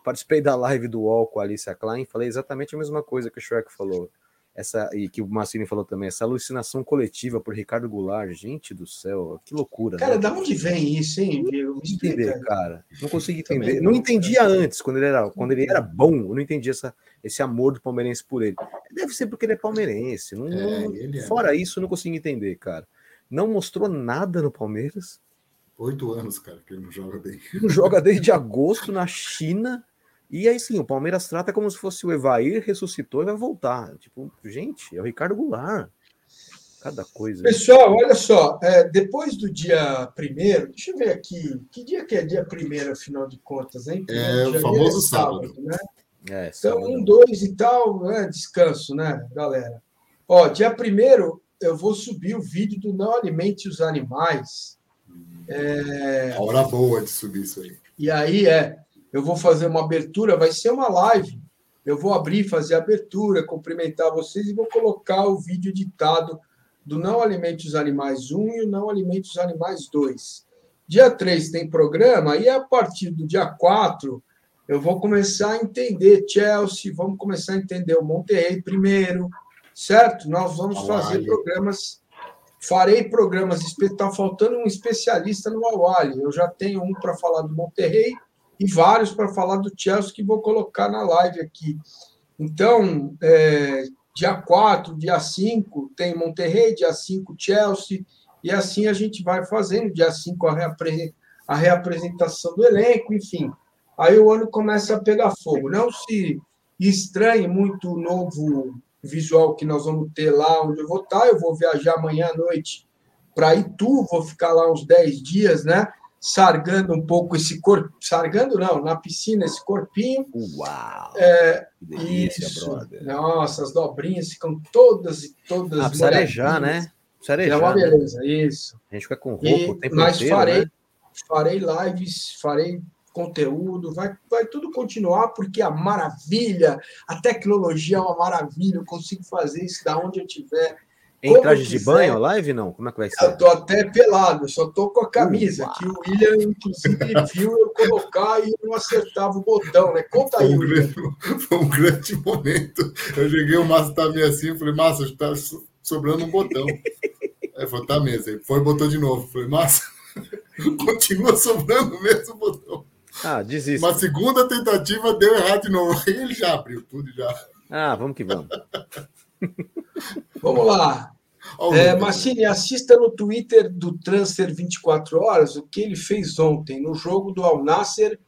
Participei da live do UOL com a Alicia Klein, falei exatamente a mesma coisa que o Shrek falou. Essa, e que o Massini falou também, essa alucinação coletiva por Ricardo Goulart, gente do céu, que loucura. Cara, né? da onde vem isso, hein? Não entender, cara. Não consigo entender. Não entendia antes, quando ele era, quando ele era bom, eu não entendia essa, esse amor do palmeirense por ele. Deve ser porque ele é palmeirense. Não, é, não, é. fora isso, eu não consigo entender, cara. Não mostrou nada no Palmeiras. Oito anos, cara, que ele não joga bem. Não joga desde agosto na China. E aí sim, o Palmeiras trata como se fosse o Evair ressuscitou e vai voltar. Tipo, gente, é o Ricardo Goulart. Cada coisa. Pessoal, olha só, é, depois do dia primeiro, deixa eu ver aqui, que dia que é dia primeiro, afinal de contas, hein? É o famoso é sábado, sábado, né? É, então, um, dois e tal, né? descanso, né, galera? Ó, dia primeiro eu vou subir o vídeo do Não Alimente os Animais. É... A hora boa de subir isso aí. E aí é eu vou fazer uma abertura, vai ser uma live. Eu vou abrir, fazer a abertura, cumprimentar vocês e vou colocar o vídeo editado do Não Alimente os Animais 1 e o Não Alimente os Animais 2. Dia 3 tem programa e a partir do dia 4 eu vou começar a entender Chelsea, vamos começar a entender o Monterrey primeiro, certo? Nós vamos fazer programas, farei programas, está faltando um especialista no Awali. Eu já tenho um para falar do Monterrey e vários para falar do Chelsea que vou colocar na live aqui. Então, é, dia 4, dia 5 tem Monterrey, dia 5 Chelsea, e assim a gente vai fazendo, dia 5 a, reapre a reapresentação do elenco, enfim. Aí o ano começa a pegar fogo. Não se estranhe muito o novo visual que nós vamos ter lá onde eu vou estar. Eu vou viajar amanhã à noite para Itu, vou ficar lá uns 10 dias, né? Sargando um pouco esse corpo, sargando não, na piscina esse corpinho. Uau! É, delícia, isso. brother. Nossa, as dobrinhas ficam todas e todas. Ah, precisa arejar, né? Precisa arejar. É uma né? beleza, né? isso. A gente fica com roupa e, o tempo mas inteiro, farei, né? farei lives, farei conteúdo, vai, vai tudo continuar, porque a maravilha, a tecnologia é uma maravilha, eu consigo fazer isso da onde eu estiver Em traje de banho, live não? Como é que vai ser? Eu tô até pelado, só tô com a camisa, uh, que o William, inclusive, viu eu colocar e não acertava o botão, né? Conta aí. Foi um, grande, foi um grande momento. Eu cheguei, o Márcio tá meio assim, falei, Márcio, tá sobrando um botão. Aí falou, tá mesmo. Aí foi e botou de novo. Falei, Márcio, continua sobrando o mesmo botão. Ah, desiste. Uma segunda tentativa deu errado de novo. Aí ele já abriu tudo já. Ah, vamos que vamos. Vamos lá. É, Massini, assista no Twitter do Transfer 24 Horas o que ele fez ontem no jogo do Al Nasser.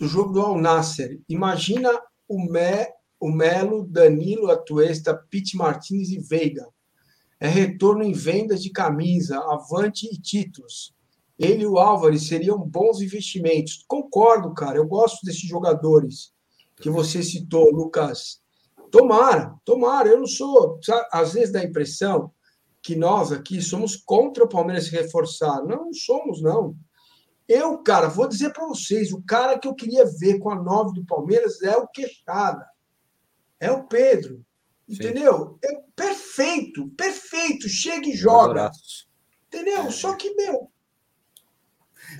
No jogo do Al Nasser. Imagina o, Me, o Melo, Danilo, Atuesta, Pete Martins e Veiga. É retorno em vendas de camisa, avante e títulos. Ele e o Álvares seriam bons investimentos. Concordo, cara. Eu gosto desses jogadores que você citou, Lucas Tomara, tomara. Eu não sou. Sabe, às vezes dá a impressão que nós aqui somos contra o Palmeiras se reforçar. Não, não somos, não. Eu, cara, vou dizer para vocês: o cara que eu queria ver com a nove do Palmeiras é o Queixada. É o Pedro. Entendeu? É perfeito, perfeito. Chega e joga. Entendeu? Só que, meu,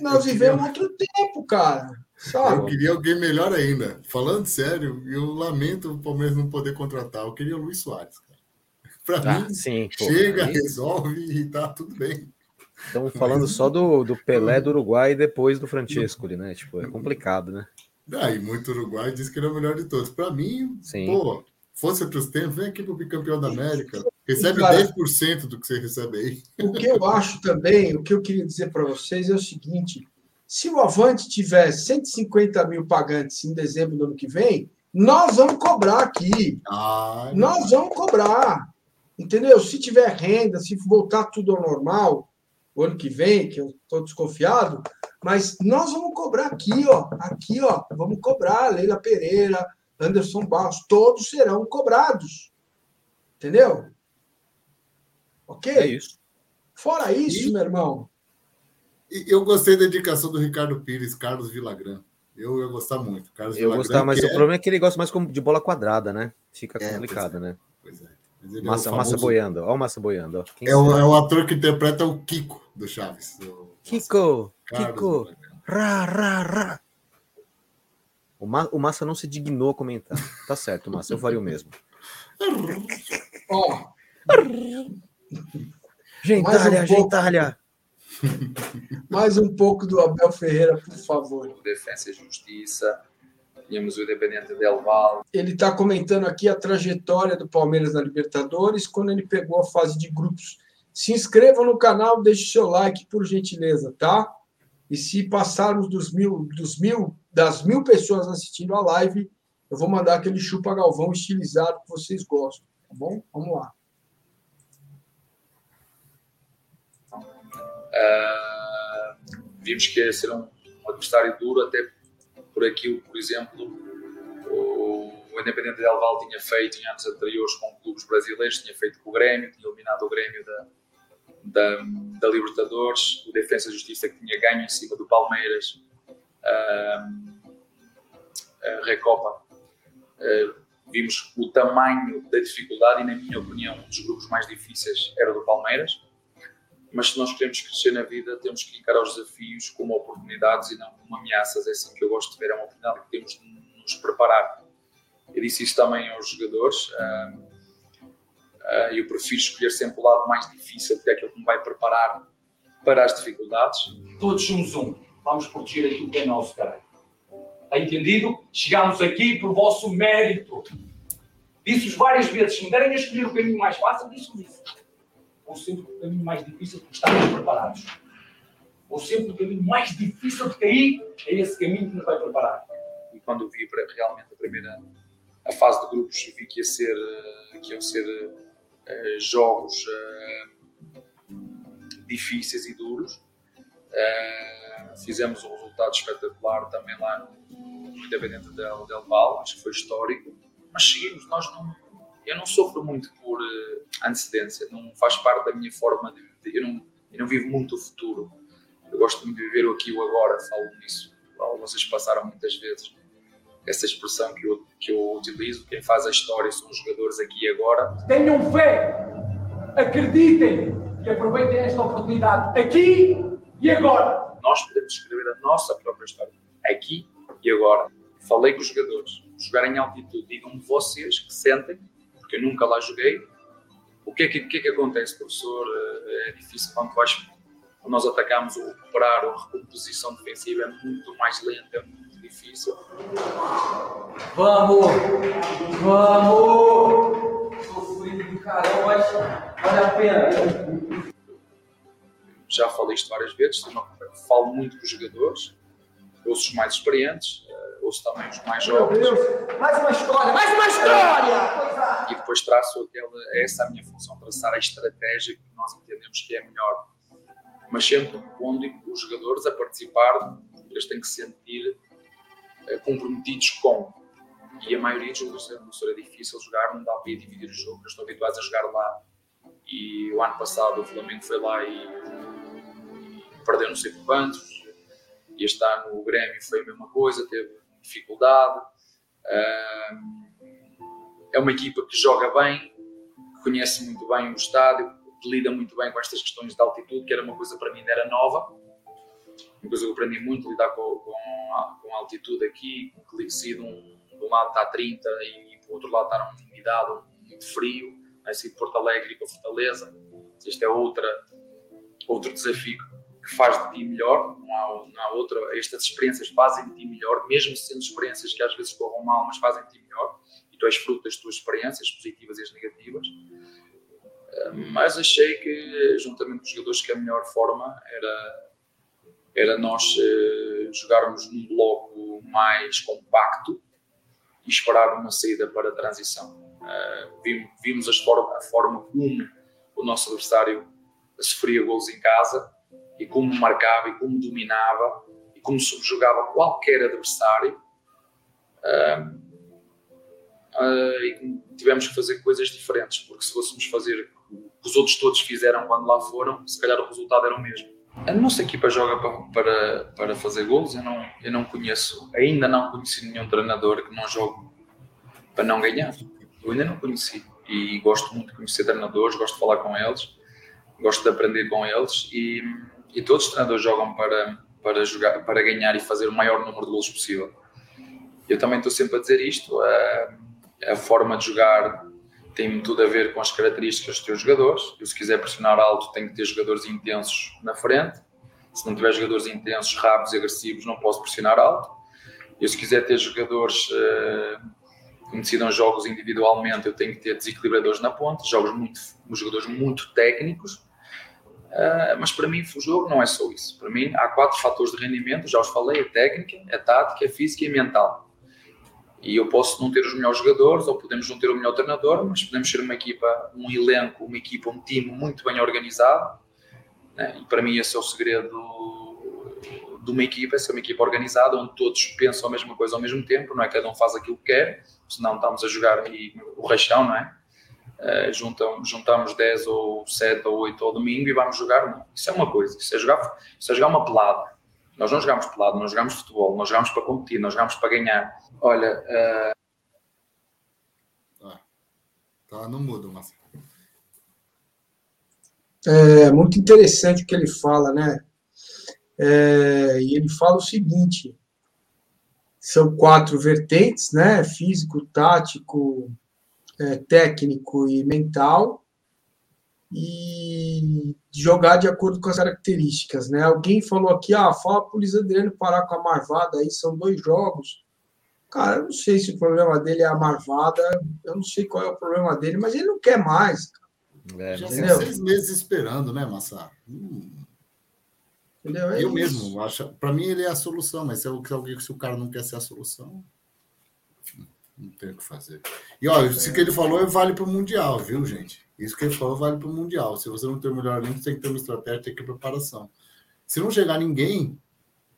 nós vivemos outro tempo, cara. Sabe? Eu queria alguém melhor ainda. Falando sério, eu lamento o Palmeiras não poder contratar. Eu queria o Luiz Soares. Para ah, mim, sim, pô, chega, aí... resolve e tá tudo bem. Estamos falando só do, do Pelé do Uruguai e depois do Francesco, né? Tipo, é complicado, né? Ah, e muito Uruguai diz que ele é o melhor de todos. Para mim, sim. pô, fosse outros tempos, vem aqui para o bicampeão da América. Recebe cara, 10% do que você recebe aí. O que eu acho também, o que eu queria dizer para vocês é o seguinte: se o Avante tiver 150 mil pagantes em dezembro do ano que vem, nós vamos cobrar aqui. Ai, nós vamos cobrar. Entendeu? Se tiver renda, se voltar tudo ao normal, o ano que vem, que eu estou desconfiado, mas nós vamos cobrar aqui, ó. Aqui, ó. Vamos cobrar. Leila Pereira, Anderson Barros, todos serão cobrados. Entendeu? Ok? É isso. Fora isso, e... meu irmão, eu gostei da indicação do Ricardo Pires, Carlos Villagrán. Eu ia gostar muito. Carlos eu gostar, mas o é... problema é que ele gosta mais de bola quadrada, né? Fica é, complicado, é. né? Pois é. Massa, é famoso... massa boiando, olha o Massa boiando. Ó. É, o, é o ator que interpreta o Kiko do Chaves. Kiko, Kiko, ra, ra, ra. O, Ma, o Massa não se dignou a comentar. Tá certo, Massa, eu faria o mesmo. Ó. Gentalha, um gentalha. Mais um pouco do Abel Ferreira, por favor. Defesa e Justiça, tínhamos o Independente Del Val. Ele está comentando aqui a trajetória do Palmeiras na Libertadores, quando ele pegou a fase de grupos. Se inscreva no canal, deixe seu like, por gentileza, tá? E se passarmos dos mil, dos mil, das mil pessoas assistindo a live, eu vou mandar aquele chupa Galvão estilizado que vocês gostam, tá bom? Vamos lá. Uh, vimos que ia ser um, um, adversário duro, até por aquilo, por exemplo, o, o Independente de Alval tinha feito em anos anteriores com clubes brasileiros, tinha feito com o Grêmio, tinha eliminado o Grêmio da, da, da Libertadores, o Defesa e Justiça que tinha ganho em cima do Palmeiras, uh, a Recopa. Uh, vimos o tamanho da dificuldade e, na minha opinião, um dos grupos mais difíceis era o do Palmeiras mas se nós queremos crescer na vida, temos que encarar os desafios como oportunidades e não como ameaças. É assim que eu gosto de ver, é uma oportunidade que temos de nos preparar. Eu disse isso também aos jogadores. Uh, uh, eu prefiro escolher sempre o lado mais difícil, porque é aquilo que me vai preparar para as dificuldades. Todos somos um. Vamos proteger aquilo que é nosso, caralho. Está entendido? Chegámos aqui por vosso mérito. Disse-vos várias vezes: se me derem a escolher o caminho mais fácil, disse-vos isso ou sempre o caminho mais difícil porque estamos preparados. Ou sempre o caminho mais difícil de cair é esse caminho que nos vai preparar. E quando vi realmente a primeira a fase de grupos, vi que ia ser eh, que iam ser uh, jogos uh, difíceis e duros. Uh, fizemos um resultado espetacular também lá no Independente del, del Val, acho que foi histórico, mas seguimos, nós não, eu não sofro muito por uh, antecedência, não faz parte da minha forma de, de eu, não, eu não vivo muito o futuro. Eu gosto de viver o aqui e o agora, falo nisso. Vocês passaram muitas vezes essa expressão que eu, que eu utilizo. Quem faz a história são os jogadores aqui e agora. Tenham fé Acreditem e aproveitem esta oportunidade aqui e agora. Nós podemos escrever a nossa própria história aqui e agora. Falei com os jogadores. Jogar em altitude, digam-me vocês que sentem, porque eu nunca lá joguei. O que é que, que, é que acontece, professor? É difícil quando vais nós atacamos o recuperar ou a recomposição defensiva é muito mais lenta, é muito difícil. Vamos! Vamos! Do caramba, mas vale a pena. Já falei isto várias vezes, falo muito com os jogadores, ouço os mais experientes, eh, também os mais jovens. Mais uma história, mais uma história! E depois traço aquela, essa é a minha função, traçar a estratégia que nós entendemos que é melhor mas sempre pondo os jogadores a participar, eles têm que se sentir uh, comprometidos com. E a maioria dos jogadores é, é difícil jogar, não dá para dividir o jogo, eles estão habituados a jogar lá. E o ano passado o Flamengo foi lá e, e perdeu não sei quantos. E este ano o Grêmio foi a mesma coisa, teve dificuldade. Uh, é uma equipa que joga bem, que conhece muito bem o estádio, lida muito bem com estas questões de altitude, que era uma coisa para mim era nova. Uma coisa que eu aprendi muito, lidar com, com, com altitude aqui, que se de um, de um lado está 30 e do outro lado está uma umidade, muito frio, assim de Porto Alegre para Fortaleza. Isto é outra, outro desafio que faz de ti melhor, não há, não há outra. Estas experiências fazem de ti melhor, mesmo sendo experiências que às vezes corram mal, mas fazem de ti melhor. E tu és fruto das tuas experiências, positivas e as negativas mas achei que, juntamente com os jogadores, que a melhor forma era, era nós uh, jogarmos num bloco mais compacto e esperar uma saída para a transição. Uh, vimos, as forma, a forma como o nosso adversário sofria gols em casa e como marcava e como dominava e como subjugava qualquer adversário. Uh, uh, e tivemos que fazer coisas diferentes, porque se fôssemos fazer que os outros todos fizeram quando lá foram, se calhar o resultado era o mesmo. A nossa equipa joga para, para, para fazer gols. Eu não, eu não conheço, ainda não conheci nenhum treinador que não jogue para não ganhar. Eu ainda não conheci. E gosto muito de conhecer treinadores, gosto de falar com eles, gosto de aprender com eles. E, e todos os treinadores jogam para, para, jogar, para ganhar e fazer o maior número de gols possível. Eu também estou sempre a dizer isto. A, a forma de jogar tem tudo a ver com as características dos teus jogadores. Eu, se quiser pressionar alto, tenho que ter jogadores intensos na frente. Se não tiver jogadores intensos, rápidos e agressivos, não posso pressionar alto. Eu, se quiser ter jogadores uh, que decidam jogos individualmente, eu tenho que ter desequilibradores na ponta, jogos muito, jogadores muito técnicos. Uh, mas para mim, o jogo não é só isso. Para mim, há quatro fatores de rendimento, já os falei: a técnica, a tática, a física e a mental. E eu posso não ter os melhores jogadores, ou podemos não ter o melhor treinador, mas podemos ser uma equipa, um elenco, uma equipa, um time muito bem organizado. Né? E para mim esse é o segredo de uma equipa, é ser uma equipa organizada, onde todos pensam a mesma coisa ao mesmo tempo, não é? Cada um faz aquilo que quer, senão estamos a jogar aí o rachão, não é? Uh, juntam, juntamos 10 ou 7 ou 8 ao domingo e vamos jogar, não. Isso é uma coisa, isso é jogar, isso é jogar uma pelada. Nós não jogamos pelado, nós jogamos futebol, nós jogamos para competir, nós jogamos para ganhar. Olha. Uh... Ah, tá no mudo, mas. É muito interessante o que ele fala, né? É, e ele fala o seguinte: são quatro vertentes, né? Físico, tático, é, técnico e mental e jogar de acordo com as características, né? Alguém falou aqui, ah, fala para o Luiz Adriano parar com a Marvada, aí são dois jogos. Cara, eu não sei se o problema dele é a Marvada, eu não sei qual é o problema dele, mas ele não quer mais. É, Já seis meses esperando, né, Massa? Hum. É eu isso. mesmo acho, para mim ele é a solução, mas se, alguém, se o cara não quer ser a solução, não tem o que fazer. E olha, isso que ele falou vale para o Mundial, viu, gente? Isso que ele falou vale para o Mundial. Se você não tem o melhor elenco, tem que ter uma estratégia, tem que ter preparação. Se não chegar ninguém,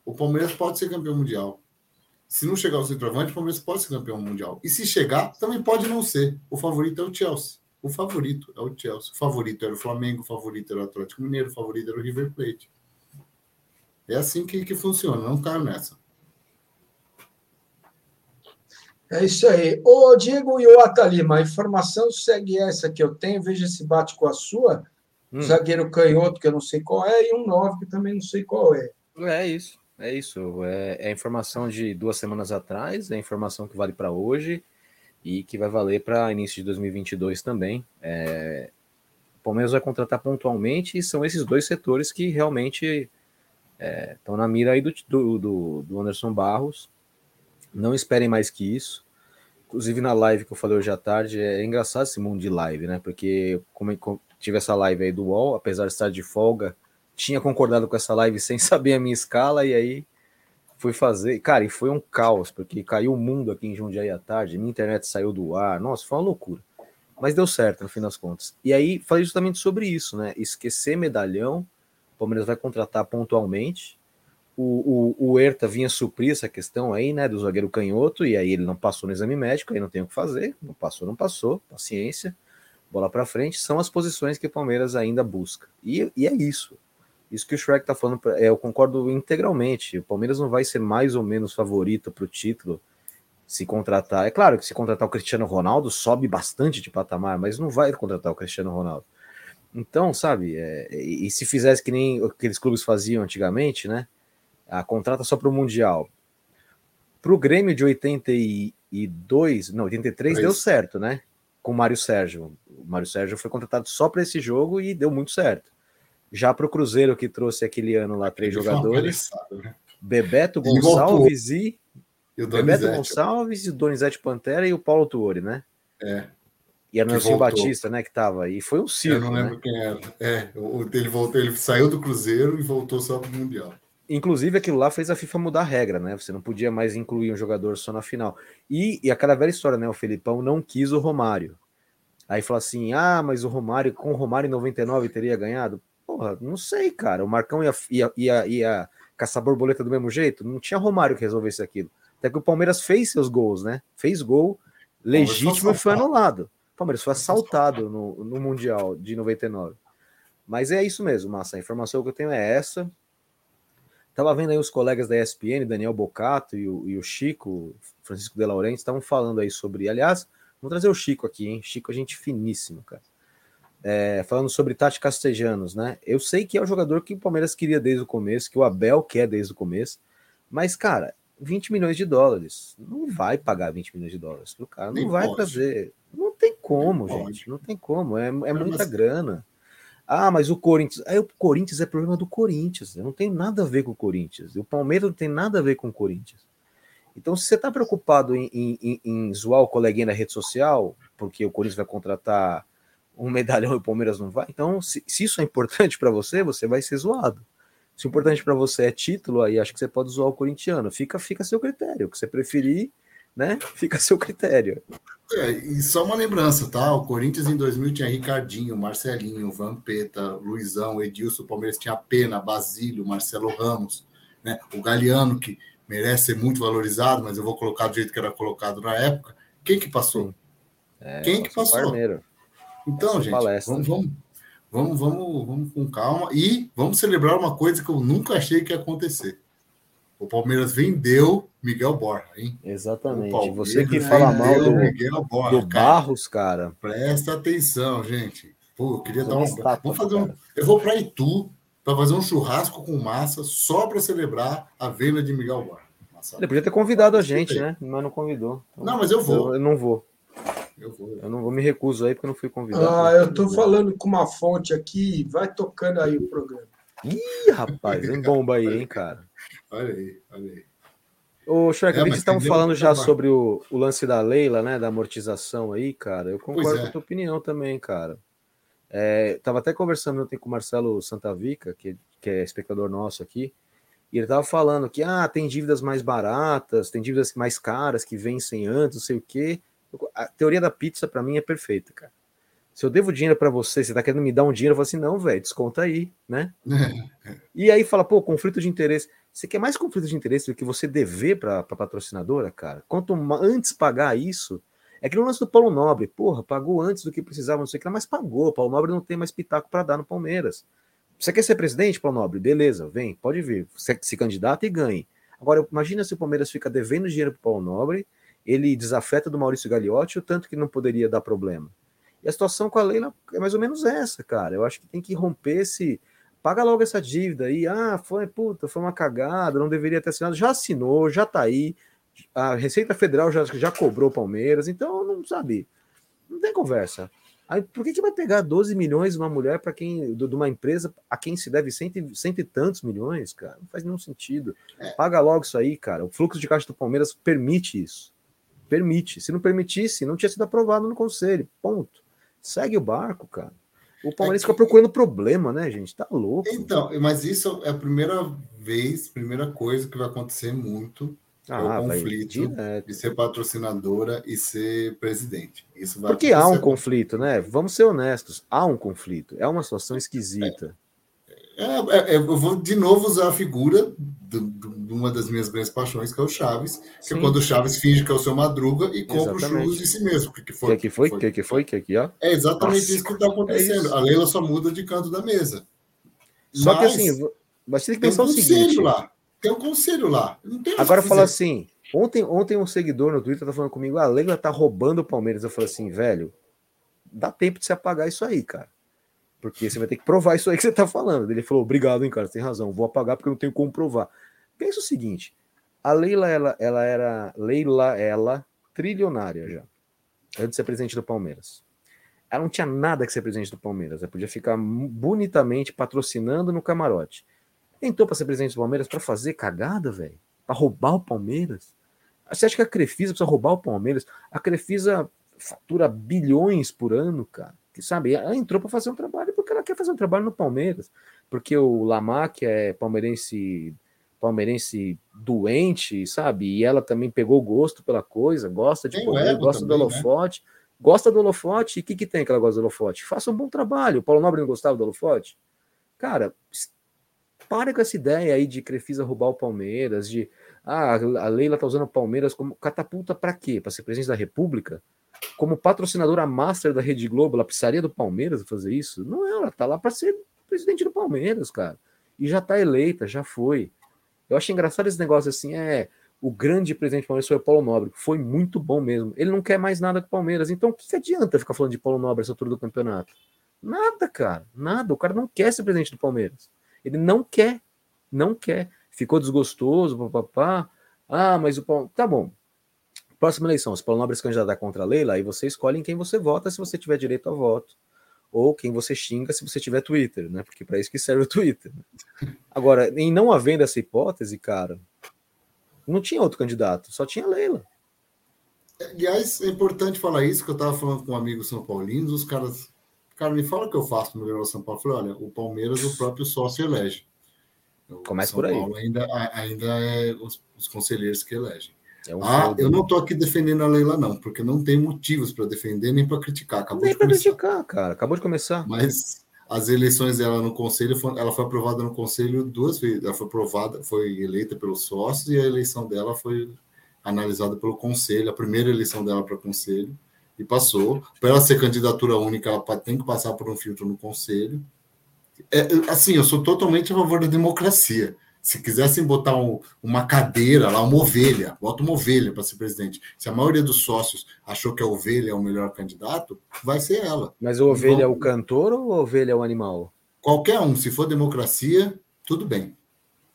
o Palmeiras pode ser campeão mundial. Se não chegar o centroavante, o Palmeiras pode ser campeão mundial. E se chegar, também pode não ser. O favorito é o Chelsea. O favorito é o Chelsea. O favorito era o Flamengo, o favorito era o Atlético Mineiro, o favorito era o River Plate. É assim que, que funciona, não caio nessa. É isso aí. Ô, Diego e o Atalima, a informação segue essa que eu tenho, veja se bate com a sua. Hum. Zagueiro canhoto, que eu não sei qual é, e um 9, que também não sei qual é. É isso, é isso. É, é a informação de duas semanas atrás, é a informação que vale para hoje e que vai valer para início de 2022 também. É, o Palmeiras vai contratar pontualmente e são esses dois setores que realmente estão é, na mira aí do, do, do Anderson Barros não esperem mais que isso. Inclusive na live que eu falei hoje à tarde, é engraçado esse mundo de live, né? Porque como, tive essa live aí do UOL, apesar de estar de folga, tinha concordado com essa live sem saber a minha escala, e aí fui fazer. Cara, e foi um caos, porque caiu o mundo aqui em Jundiaí à tarde, minha internet saiu do ar, nossa, foi uma loucura. Mas deu certo no fim das contas. E aí falei justamente sobre isso, né? Esquecer medalhão, o Palmeiras vai contratar pontualmente, o, o, o Herta vinha suprir essa questão aí, né, do zagueiro canhoto, e aí ele não passou no exame médico, aí não tem o que fazer, não passou, não passou, paciência, bola para frente, são as posições que o Palmeiras ainda busca. E, e é isso. Isso que o Shrek tá falando, é, eu concordo integralmente. O Palmeiras não vai ser mais ou menos favorito para o título se contratar. É claro que se contratar o Cristiano Ronaldo, sobe bastante de patamar, mas não vai contratar o Cristiano Ronaldo. Então, sabe, é, e se fizesse que nem aqueles clubes faziam antigamente, né? A contrata só para o Mundial. Para o Grêmio de 82, não, 83 é deu certo, né? Com o Mário Sérgio. O Mário Sérgio foi contratado só para esse jogo e deu muito certo. Já para o Cruzeiro, que trouxe aquele ano lá três jogadores: né? Bebeto Gonçalves e. e o Bebeto Gonçalves, o Donizete Pantera e o Paulo Tuori, né? É. E era o Nelson Batista, né, que tava. E foi um circo. Eu não lembro né? quem era. É, ele voltou, ele saiu do Cruzeiro e voltou só para o Mundial. Inclusive, aquilo lá fez a FIFA mudar a regra, né? Você não podia mais incluir um jogador só na final. E, e aquela velha história, né? O Felipão não quis o Romário. Aí falou assim: ah, mas o Romário, com o Romário em 99 teria ganhado? Porra, não sei, cara. O Marcão ia, ia, ia, ia caçar borboleta do mesmo jeito? Não tinha Romário que resolvesse aquilo. Até que o Palmeiras fez seus gols, né? Fez gol legítimo e foi anulado. O Palmeiras foi assaltado no, no Mundial de 99. Mas é isso mesmo, Massa. A informação que eu tenho é essa. Tava vendo aí os colegas da ESPN, Daniel Bocato e o, e o Chico, Francisco De Laurenti, estavam falando aí sobre. Aliás, vamos trazer o Chico aqui, hein? Chico, a gente finíssimo, cara. É, falando sobre Tati Castejanos, né? Eu sei que é o jogador que o Palmeiras queria desde o começo, que o Abel quer desde o começo, mas, cara, 20 milhões de dólares. Não vai pagar 20 milhões de dólares pro cara, não Nem vai pode. trazer. Não tem como, Nem gente, pode. não tem como, é, é muita grana. Ah, mas o Corinthians. Aí o Corinthians é problema do Corinthians. Não tem nada a ver com o Corinthians. O Palmeiras não tem nada a ver com o Corinthians. Então, se você está preocupado em, em, em, zoar o coleguinha na rede social, porque o Corinthians vai contratar um medalhão e o Palmeiras não vai, então, se, se isso é importante para você, você vai ser zoado. Se o importante para você é título, aí acho que você pode zoar o corintiano. Fica, fica a seu critério. O que você preferir, né? Fica a seu critério. É, e só uma lembrança, tá? O Corinthians em 2000 tinha Ricardinho, Marcelinho, Vampeta, Luizão, Edilson, o Palmeiras tinha Pena, Basílio, Marcelo Ramos, né? O Galeano, que merece ser muito valorizado, mas eu vou colocar do jeito que era colocado na época. Quem que passou? É, Quem que passou? Parmeiro. Então, gente, vamos, vamos, vamos, vamos, vamos com calma e vamos celebrar uma coisa que eu nunca achei que ia acontecer. O Palmeiras vendeu Miguel Borja, hein? Exatamente. Você que fala mal do, Miguel Borja, do Barros, cara. Presta atenção, gente. Pô, eu queria dar um. Vamos fazer um. Eu vou para Itu para fazer um churrasco com massa só para celebrar a venda de Miguel Borja. Ele podia ter convidado a gente, né? Mas não convidou. Então, não, mas eu vou. Eu, eu não vou. Eu, vou. eu não vou me recuso aí porque eu não fui convidado. Ah, eu tô falando com uma fonte aqui, vai tocando aí o programa. Ih, rapaz, vem bomba aí, hein, cara. Olha aí, olha aí. Ô, Shrek, é, vocês estavam falando já sobre o, o, lance da Leila, né? Da amortização aí, cara. Eu concordo é. com a tua opinião também, cara. É, tava até conversando ontem com o Marcelo Santavica, que, que é espectador nosso aqui, e ele tava falando que ah, tem dívidas mais baratas, tem dívidas mais caras que vencem antes, não sei o quê. A teoria da pizza para mim é perfeita, cara. Se eu devo dinheiro para você, você tá querendo me dar um dinheiro, eu falo assim, não, velho, desconta aí, né? e aí fala, pô, conflito de interesse. Você quer mais conflito de interesse do que você dever para a patrocinadora, cara? Quanto antes pagar isso, é que no lance do Paulo Nobre, porra, pagou antes do que precisava, não sei o que, mas pagou. Paulo Nobre não tem mais pitaco para dar no Palmeiras. Você quer ser presidente, Paulo Nobre? Beleza, vem, pode vir. Você se candidata e ganhe. Agora, imagina se o Palmeiras fica devendo dinheiro para Paulo Nobre ele desafeta do Maurício Gagliotti, o tanto que não poderia dar problema. E a situação com a Leila é mais ou menos essa, cara. Eu acho que tem que romper esse. Paga logo essa dívida aí. Ah, foi, puta, foi uma cagada, não deveria ter assinado. Já assinou, já tá aí. A Receita Federal já, já cobrou Palmeiras, então não sabe. Não tem conversa. Aí, por que, que vai pegar 12 milhões de uma mulher para quem de uma empresa a quem se deve cento, cento e tantos milhões, cara? Não faz nenhum sentido. É. Paga logo isso aí, cara. O fluxo de caixa do Palmeiras permite isso. Permite. Se não permitisse, não tinha sido aprovado no conselho. Ponto. Segue o barco, cara. O Palmeiras é que... fica procurando problema, né, gente? Tá louco. Então, mas isso é a primeira vez, primeira coisa que vai acontecer muito ah, é o conflito de ser patrocinadora e ser presidente. Isso vai Porque há um conflito, né? Vamos ser honestos, há um conflito. É uma situação esquisita. É, é, é, eu vou de novo usar a figura de, de, uma das minhas grandes paixões, que é o Chaves, que Sim. é quando o Chaves finge que é o seu Madruga e compra exatamente. o churros de si mesmo. Que, que foi? Que, que foi? Que, que foi? Que aqui, ó. É exatamente Nossa, isso que está acontecendo. a Leila só muda de canto da mesa. Só mas, que assim, mas tem que pensar o seguinte. Lá. Tem um conselho lá. Agora fala assim. Ontem, ontem um seguidor no Twitter tá falando comigo, ah, a Leila tá roubando o Palmeiras. Eu falei assim, velho, dá tempo de se apagar isso aí, cara. Porque você vai ter que provar isso aí que você tá falando. Ele falou, obrigado, hein, cara, você tem razão, vou apagar porque eu não tenho como provar. Pensa o seguinte, a Leila, ela, ela era, Leila, ela, trilionária já, antes de ser presidente do Palmeiras. Ela não tinha nada que ser presidente do Palmeiras, ela podia ficar bonitamente patrocinando no camarote. Entrou para ser presidente do Palmeiras para fazer cagada, velho? Para roubar o Palmeiras? Você acha que a Crefisa precisa roubar o Palmeiras? A Crefisa fatura bilhões por ano, cara. Que sabe? Ela entrou para fazer um trabalho porque ela quer fazer um trabalho no Palmeiras. Porque o Lamac é palmeirense palmeirense doente, sabe? E ela também pegou gosto pela coisa, gosta de poder, gosta também, do né? holofote. Né? Gosta do holofote, e o que, que tem que ela gosta do holofote? Faça um bom trabalho. O Paulo Nobre não gostava do holofote? Cara, para com essa ideia aí de Crefisa roubar o Palmeiras, de ah, a Leila tá usando o Palmeiras como catapulta para quê? Para ser presidente da República? Como patrocinadora master da Rede Globo, ela precisaria do Palmeiras fazer isso? Não, é, ela tá lá para ser presidente do Palmeiras, cara. E já tá eleita, já foi. Eu acho engraçado esse negócio assim, é o grande presidente do Palmeiras foi o Paulo Nobre, foi muito bom mesmo. Ele não quer mais nada com o Palmeiras, então o que, que adianta ficar falando de Paulo Nobre essa altura do campeonato? Nada, cara, nada. O cara não quer ser presidente do Palmeiras. Ele não quer, não quer. Ficou desgostoso, papapá. Ah, mas o Paulo. Tá bom. Próxima eleição, se Paulo Nobre se candidatar contra a Leila, aí você escolhe em quem você vota se você tiver direito a voto. Ou quem você xinga se você tiver Twitter, né? Porque para isso que serve o Twitter. Agora, em não havendo essa hipótese, cara, não tinha outro candidato, só tinha Leila. Aliás, é importante falar isso, que eu estava falando com um amigo São Paulino, os caras Cara, me fala o que eu faço no melhorar São Paulo. Eu falei, olha, o Palmeiras, o próprio sócio elege. Começa por aí. Paulo ainda, ainda é os, os conselheiros que elegem. É um ah, eu não estou aqui defendendo a Leila, não, porque não tem motivos para defender nem para criticar. Acabou nem para criticar, cara. Acabou de começar. Mas as eleições dela no conselho, ela foi aprovada no conselho duas vezes. Ela foi aprovada, foi eleita pelos sócios e a eleição dela foi analisada pelo conselho. A primeira eleição dela para conselho e passou. Para ela ser candidatura única, ela tem que passar por um filtro no conselho. É, assim, eu sou totalmente a favor da democracia. Se quisessem botar um, uma cadeira lá, uma ovelha, bota uma ovelha para ser presidente. Se a maioria dos sócios achou que a ovelha é o melhor candidato, vai ser ela. Mas a ovelha então, é o cantor ou a ovelha é o animal? Qualquer um. Se for democracia, tudo bem.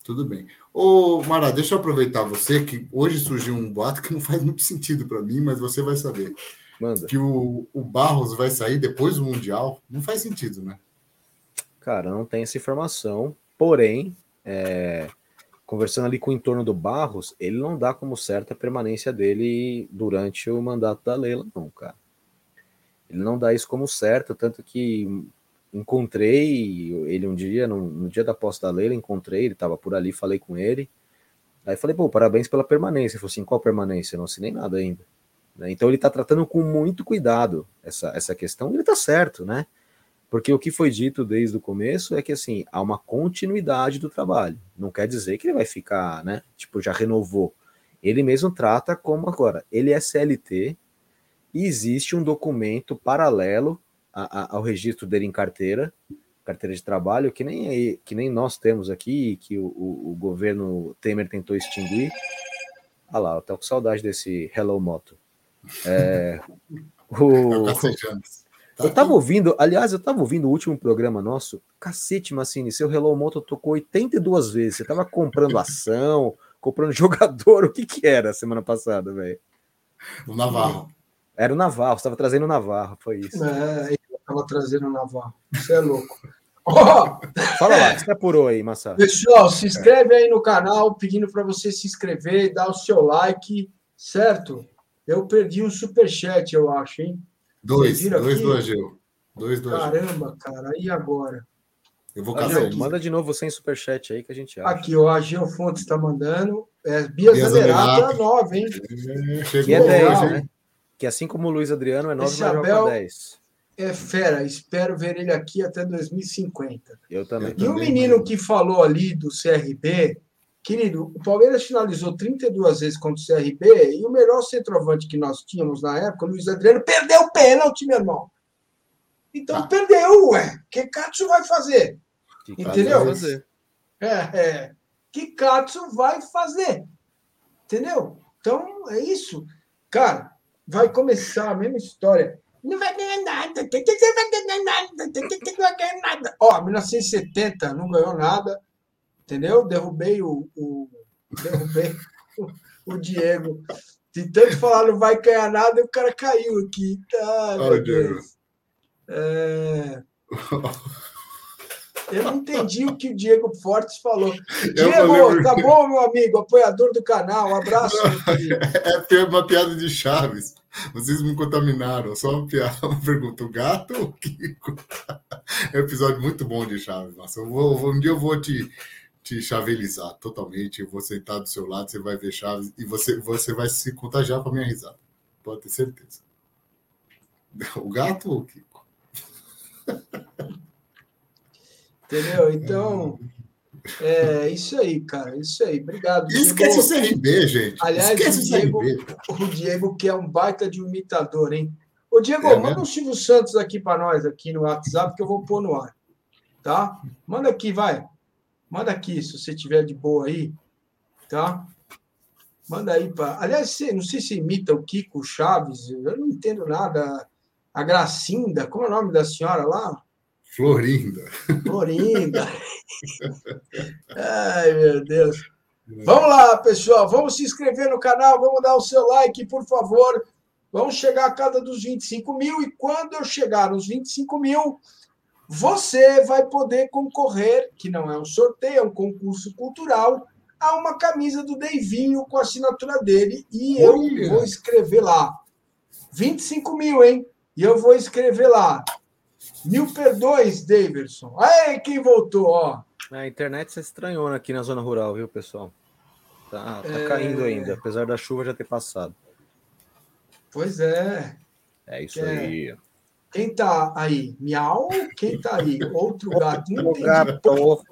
Tudo bem. Ô, Mara, deixa eu aproveitar você, que hoje surgiu um boato que não faz muito sentido para mim, mas você vai saber. Manda. que o, o Barros vai sair depois do Mundial, não faz sentido, né? Cara, não tem essa informação. Porém, é, conversando ali com o entorno do Barros, ele não dá como certa a permanência dele durante o mandato da Leila, não, cara. Ele não dá isso como certo, tanto que encontrei ele um dia, no, no dia da posse da Leila, encontrei, ele estava por ali, falei com ele. Aí falei, pô, parabéns pela permanência. Ele falou assim, qual permanência? Eu não assinei nada ainda. Né? Então ele está tratando com muito cuidado essa, essa questão, ele está certo, né? Porque o que foi dito desde o começo é que assim há uma continuidade do trabalho. Não quer dizer que ele vai ficar, né? Tipo, já renovou. Ele mesmo trata como agora, ele é CLT e existe um documento paralelo a, a, ao registro dele em carteira, carteira de trabalho, que nem, que nem nós temos aqui, que o, o, o governo Temer tentou extinguir, Ah lá, eu tô com saudade desse Hello Moto. É, o... Eu tava ouvindo, aliás, eu tava ouvindo o último programa nosso. Cacete, Massini, seu Hello Moto tocou 82 vezes. Você tava comprando ação, comprando jogador. O que que era semana passada, velho? O Navarro. Era o Navarro, você tava trazendo o Navarro, foi isso. É, eu tava trazendo o Navarro. Você é louco. Oh! Fala lá, você apurou aí, Massa. Pessoal, se inscreve aí no canal, pedindo para você se inscrever, dar o seu like, certo? Eu perdi um superchat, eu acho, hein? Dois, dois do Ageu. Dois do Caramba, cara, e agora? Eu vou casar. Manda de novo sem superchat aí que a gente acha. Aqui, o Ageu Fontes está mandando. É, Bia, Bia Zanerato é 9, hein? É, chegou que é 10, né? Que assim como o Luiz Adriano é 9, mas Abel 10. É fera, espero ver ele aqui até 2050. Eu também. E o menino que falou ali do CRB, Querido, o Palmeiras finalizou 32 vezes contra o CRB e o melhor centroavante que nós tínhamos na época, o Luiz Adriano, perdeu o pênalti, meu irmão. Então ah. perdeu, ué. Que Katsu vai fazer? Que Entendeu? Vai fazer. É, é. Que Katsu vai fazer? Entendeu? Então é isso. Cara, vai começar a mesma história. Não vai ganhar nada. Não vai ganhar nada. Não vai ganhar nada. Ó, 1970 não ganhou nada entendeu? Derrubei o, o derrubei o, o, Diego. De tanto falar não vai ganhar nada, o cara caiu aqui. Ah, meu Deus. É... Eu não entendi o que o Diego Fortes falou. Diego, tá bom, meu amigo, apoiador do canal. Um abraço. É uma piada de Chaves. Vocês me contaminaram. Só uma piada, uma pergunta. O gato ou o Kiko? É um episódio muito bom de Chaves. Nossa, eu vou, um dia eu vou te te chavelizar totalmente. Eu vou sentar do seu lado, você vai ver Chaves e você, você vai se contagiar com a minha risada. Pode ter certeza. O gato ou o Kiko? Entendeu? Então, é isso aí, cara. Isso aí. Obrigado. Esquece Diego. o CRB, gente. Aliás, Esquece o Diego, o Diego, que é um baita de um imitador, hein? Ô, Diego, é manda o Silvio Santos aqui para nós, aqui no WhatsApp, que eu vou pôr no ar. Tá? Manda aqui, vai. Manda aqui, se você tiver de boa aí, tá? Manda aí para. Aliás, não sei se imita o Kiko Chaves, eu não entendo nada. A Gracinda, como é o nome da senhora lá? Florinda. Florinda. Ai, meu Deus. Vamos lá, pessoal. Vamos se inscrever no canal, vamos dar o seu like, por favor. Vamos chegar a cada dos 25 mil. E quando eu chegar nos 25 mil, você vai poder concorrer, que não é um sorteio, é um concurso cultural, a uma camisa do Deivinho com a assinatura dele. E eu Olha. vou escrever lá. 25 mil, hein? E eu vou escrever lá. Mil perdões, Davidson. Aí, quem voltou, ó. A internet se estranhou aqui na zona rural, viu, pessoal? Tá, tá é... caindo ainda, apesar da chuva já ter passado. Pois é. É isso é. aí. Quem tá aí? Miau? Quem tá aí? Outro gato. Não gato.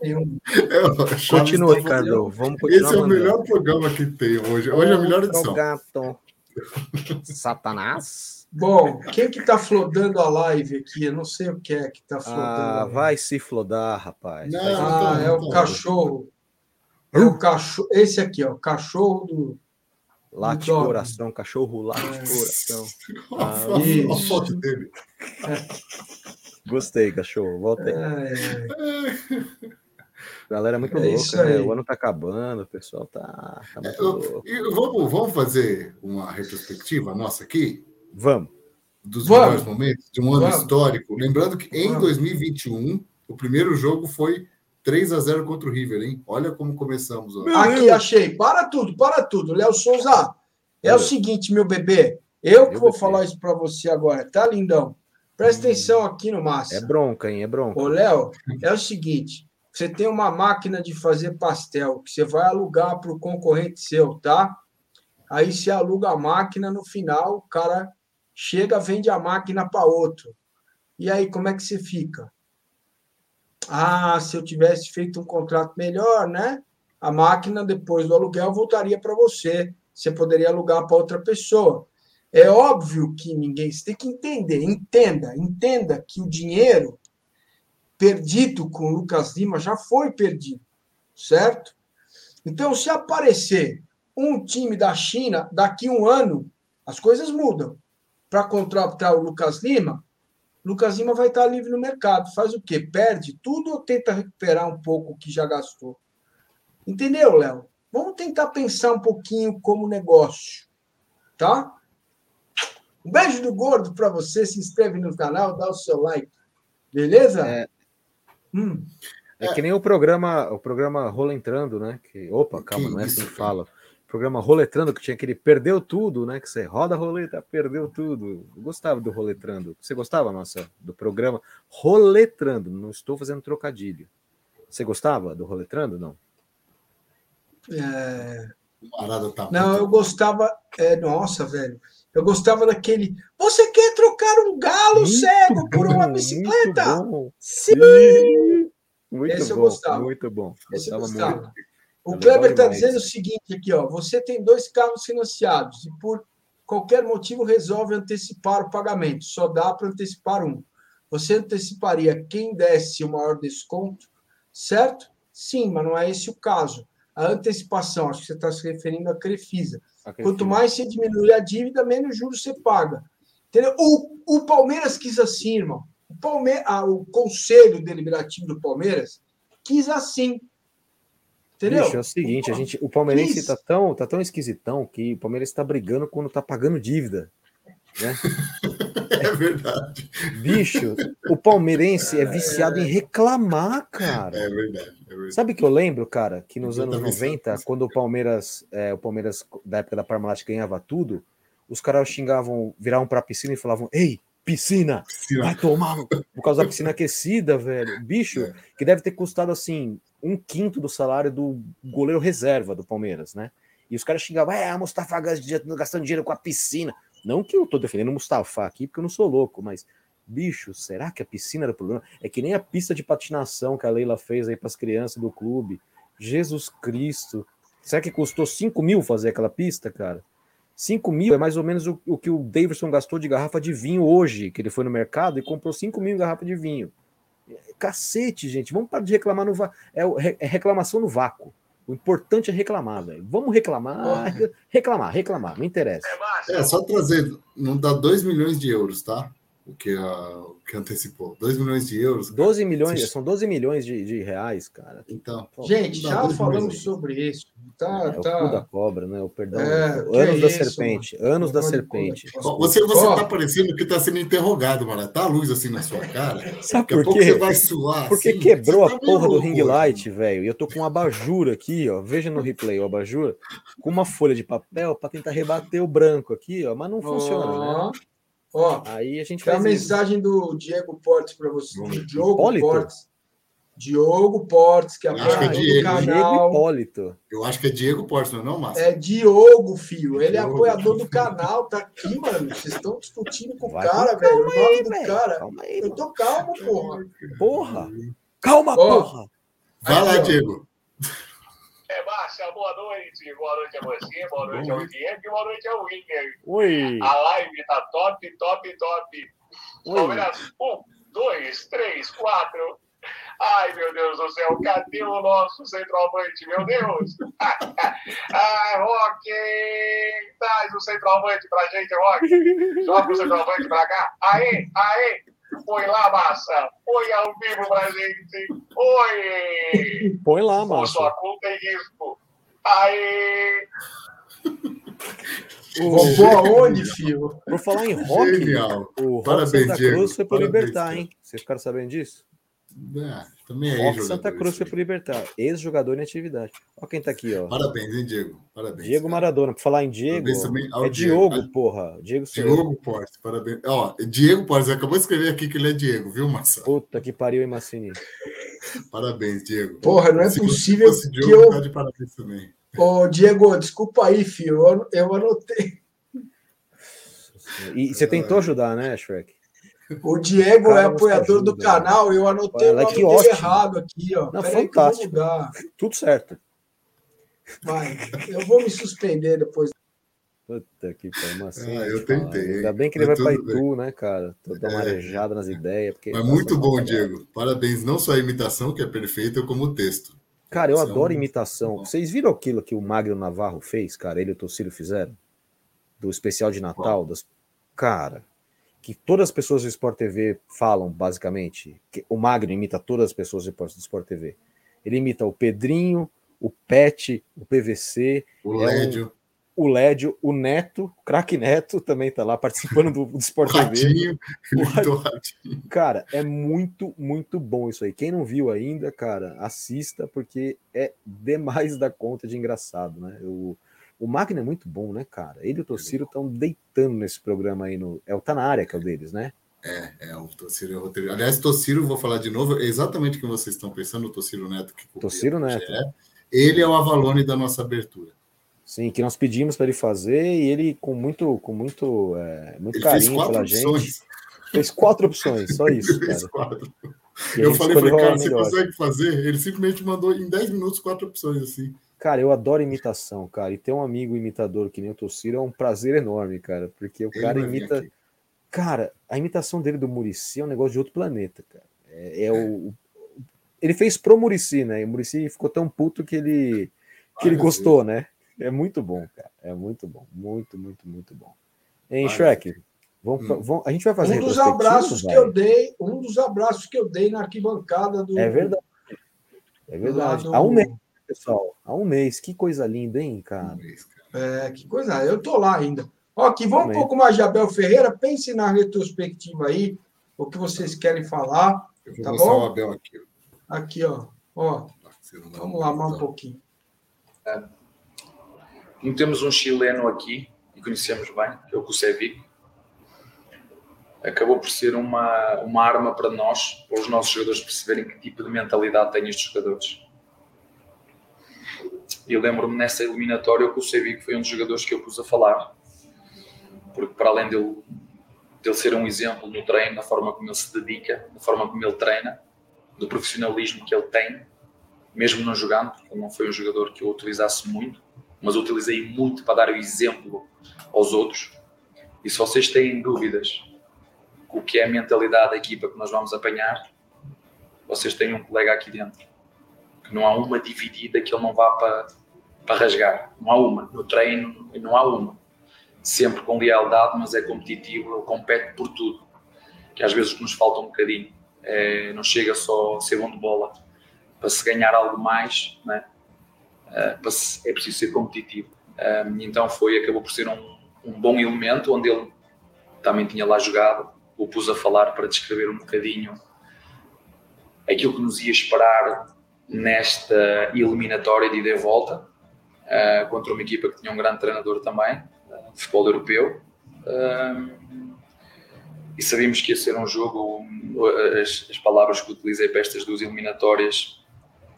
Continua, Ricardo. Vamos continuar. Esse é o melhor programa que tem hoje. Hoje é a melhor edição. gato. Satanás. Bom, quem que tá flodando a live aqui? Eu não sei o que é que tá flodando. Ah, vai se flodar, rapaz. Não, ah, é o cachorro. É o cachorro. Esse aqui, ó, o cachorro do Late de coração, cachorro late coração. Ah, a foto dele. Gostei, cachorro. Volta aí. É. Galera é muito é louca, né? O ano tá acabando, o pessoal tá, tá muito louco. Vamos, vamos fazer uma retrospectiva nossa aqui? Vamos. Dos vamos. melhores momentos de um ano vamos. histórico. Lembrando que em vamos. 2021, o primeiro jogo foi 3 a 0 contra o River, hein? Olha como começamos. Ó. Aqui, achei. Para tudo, para tudo. Léo Souza, é, é o seguinte, meu bebê. Eu que vou bebê. falar isso para você agora, tá, lindão? Presta hum. atenção aqui no Massa. É bronca, hein? É bronca. Ô, Léo, é o seguinte: você tem uma máquina de fazer pastel que você vai alugar para o concorrente seu, tá? Aí você aluga a máquina, no final o cara chega, vende a máquina para outro. E aí, como é que você fica? Ah, se eu tivesse feito um contrato melhor, né? A máquina, depois do aluguel, voltaria para você. Você poderia alugar para outra pessoa. É óbvio que ninguém. Você tem que entender, entenda, entenda que o dinheiro perdido com o Lucas Lima já foi perdido, certo? Então, se aparecer um time da China, daqui um ano, as coisas mudam. Para contratar o Lucas Lima, Lucas Lima vai estar livre no mercado. Faz o quê? Perde tudo ou tenta recuperar um pouco o que já gastou? Entendeu, Léo? Vamos tentar pensar um pouquinho como negócio, tá? Um beijo do gordo para você. Se inscreve no canal, dá o seu like. Beleza? É, hum. é que nem o programa, o programa Rola Entrando, né? Que, opa, calma, que não é assim que fala programa Roletrando, que tinha aquele Perdeu Tudo, né? Que você roda a roleta, perdeu tudo. Eu gostava do Roletrando. Você gostava, nossa, do programa Roletrando? Não estou fazendo trocadilho. Você gostava do Roletrando, não? É... Tá não, eu gostava. É, nossa, velho. Eu gostava daquele. Você quer trocar um galo muito cego bom, por uma bicicleta? Sim! Muito Esse bom, eu gostava. Muito bom. Esse eu gostava. Muito. O Kleber está dizendo o seguinte aqui, ó. Você tem dois carros financiados e por qualquer motivo resolve antecipar o pagamento. Só dá para antecipar um. Você anteciparia quem desse o maior desconto, certo? Sim, mas não é esse o caso. A antecipação, acho que você está se referindo à Crefisa. A Crefisa. Quanto mais você diminui a dívida, menos juros você paga. Entendeu? O, o Palmeiras quis assim, irmão. O, Palme ah, o Conselho Deliberativo do Palmeiras quis assim. Entendeu? Bicho, é o seguinte, a gente, o palmeirense tá tão, tá tão esquisitão que o Palmeiras está brigando quando tá pagando dívida. Né? É verdade. Bicho, o palmeirense é viciado é... em reclamar, cara. É verdade, é verdade. Sabe que eu lembro, cara, que nos anos 90, quando o Palmeiras, é, o Palmeiras da época da Parmalat ganhava tudo, os caras xingavam, viravam pra piscina e falavam: Ei, piscina, piscina, vai tomar por causa da piscina aquecida, velho. Bicho, é. que deve ter custado assim um quinto do salário do goleiro reserva do Palmeiras, né? E os caras xingavam, é, Mustafa gastando dinheiro com a piscina. Não que eu tô defendendo o Mustafa aqui, porque eu não sou louco, mas, bicho, será que a piscina era o problema? É que nem a pista de patinação que a Leila fez aí para as crianças do clube. Jesus Cristo. Será que custou 5 mil fazer aquela pista, cara? 5 mil é mais ou menos o, o, que o Davidson gastou de garrafa de vinho hoje, que ele foi no mercado e comprou 5 mil garrafa de vinho. Cacete, gente, vamos parar de reclamar no vácuo. É, é, reclamação no vácuo. O importante é reclamar, velho. Vamos reclamar, reclamar, reclamar, não interessa. É, só trazer, não dá 2 milhões de euros, tá? O que, a, o que antecipou. 2 milhões de euros. 12 milhões, são 12 milhões de, de reais, cara. Então, gente, já falamos sobre isso. Tá, é, tá. O cu da cobra, né? O perdão. É, anos da é serpente. Mano? Anos da serpente. Você, você oh. tá parecendo que tá sendo interrogado, mano. Tá a luz assim na sua cara. Sabe por quê? Você vai suar. Porque assim, quebrou a tá porra do ring light, velho. E eu tô com um abajur aqui, ó. Veja no replay o abajur. Com uma folha de papel para tentar rebater o branco aqui, ó. Mas não funciona, oh. né? Ó, aí a gente tem a mensagem do Diego Portes para você. Do Diogo Hipólito? Portes. Diogo Portes, que é apoiador é do canal. Diego Hipólito. Eu acho que é Diego Portes, não é não, Márcio? É Diogo, filho. Ele é Diogo. é apoiador do canal, tá aqui, mano. Vocês estão discutindo com o cara, velho. O nome aí, do cara. Calma aí, Eu tô calmo, porra. Porra. Calma, Ó, porra. Vai lá, Diego. Márcia, boa noite. Boa noite a você, boa noite ao Diego e boa noite ao William. Oi. A live tá top, top, top. Palmeiras, um, dois, três, quatro. Ai, meu Deus do céu, cadê o nosso centroavante, meu Deus? Ai, Rock, traz o centroavante pra gente, Rock. Joga o centroavante pra cá. Aê, aê, Põe lá, massa. Põe ao vivo pra gente. Oi! Põe lá, massa. Por sua conta e risco. Aê! Vou aonde, filho? Por falar em rock, Genial. o Rock Parabéns, Santa Cruz foi para Libertar, hein? Vocês ficaram sabendo disso? É, também é Rock Santa Cruz foi para Libertar. Ex-jogador em atividade. Olha quem tá aqui, ó. Parabéns, hein, Diego? Parabéns. Diego cara. Maradona. Por falar em Diego, é Diogo, Diego. porra. Diego Diogo Portes, parabéns. Ó, Diego Portes, acabou de escrever aqui que ele é Diego, viu, Massa? Puta que pariu, hein, Massini? Parabéns, Diego. Porra, não é Se possível que eu... Tá de parabéns também. Ô, Diego, desculpa aí, filho. Eu, eu anotei. E você tentou ajudar, né, Shrek? O Diego é apoiador do canal, eu anotei Olha, o nome ótimo. errado aqui, ó. Não, fantástico. Tudo certo. Vai, eu vou me suspender depois. Puta que pariu, assim, ah, eu tentei. Ainda bem que ele vai para Itu, né, cara? Uma é. arejada nas ideias. Porque Mas muito bom, Diego. Parabéns, não só a imitação, que é perfeita, como o texto. Cara, eu adoro imitação. Vocês viram aquilo que o Magno Navarro fez, cara? Ele e o Tocílio fizeram? Do especial de Natal? Das... Cara, que todas as pessoas do Sport TV falam, basicamente. Que o Magno imita todas as pessoas do Sport TV. Ele imita o Pedrinho, o Pet, o PVC. O é Lédio. Um o Lédio, o Neto, o craque Neto também tá lá participando do, do Sport TV. Cara, é muito, muito bom isso aí. Quem não viu ainda, cara, assista, porque é demais da conta de engraçado, né? O, o Magno é muito bom, né, cara? Ele e o Tociro estão deitando nesse programa aí no. É o Tá na área, que é o deles, né? É, é, o Tociro é o roteiro. Aliás, Tociro, vou falar de novo, é exatamente o que vocês estão pensando, o Tociro Neto. Que Tociro Neto. Ele é o Avalone da nossa abertura. Sim, que nós pedimos para ele fazer e ele com muito, com muito, é, muito ele carinho pela opções. gente. Fez quatro opções, só isso, cara. Quatro. Eu falei, falei cara, você consegue fazer? Ele simplesmente mandou em 10 minutos quatro opções, assim. Cara, eu adoro imitação, cara. E ter um amigo imitador que nem o Tossiro é um prazer enorme, cara. Porque o ele cara imita. Cara, a imitação dele do Murici é um negócio de outro planeta, cara. É, é, é. O... Ele fez pro Murici, né? E o Murici ficou tão puto que ele, que ele gostou, né? É muito bom, cara. É muito bom. Muito, muito, muito bom. Em Shrek, vamos, hum. vamos, a gente vai fazer um dos abraços vai. que eu dei, um dos abraços que eu dei na arquibancada do. É verdade. É verdade. Do... Há um mês, pessoal. Há um mês. Que coisa linda, hein, cara? É, que coisa. Eu tô lá ainda. Ó, aqui, vamos um pouco mais de Abel Ferreira. Pense na retrospectiva aí, o que vocês querem falar. Eu vou tá bom? o Abel aqui. Aqui, ó. ó. Vamos lá, mais um pouquinho. É. Como temos um chileno aqui, e conhecemos bem, que é o Kusevic, acabou por ser uma, uma arma para nós, para os nossos jogadores perceberem que tipo de mentalidade têm estes jogadores. Eu lembro-me nessa eliminatória que o Kusevic foi um dos jogadores que eu pus a falar, porque para além dele, dele ser um exemplo no treino, na forma como ele se dedica, na forma como ele treina, do profissionalismo que ele tem, mesmo não jogando, porque ele não foi um jogador que eu utilizasse muito, mas utilizei muito para dar o exemplo aos outros. E se vocês têm dúvidas o que é a mentalidade da equipa que nós vamos apanhar, vocês têm um colega aqui dentro. Não há uma dividida que ele não vá para, para rasgar. Não há uma. No treino, não há uma. Sempre com lealdade, mas é competitivo, ele compete por tudo. Que às vezes nos falta um bocadinho. É, não chega só a ser bom de bola para se ganhar algo mais, né? é preciso ser competitivo. então foi, acabou por ser um, um, bom elemento, onde ele também tinha lá jogado, o pus a falar para descrever um bocadinho aquilo que nos ia esperar nesta eliminatória de ida e volta, uh, contra uma equipa que tinha um grande treinador também, uh, de futebol europeu. Uh, e sabíamos que ia ser um jogo, as, as palavras que utilizei para estas duas eliminatórias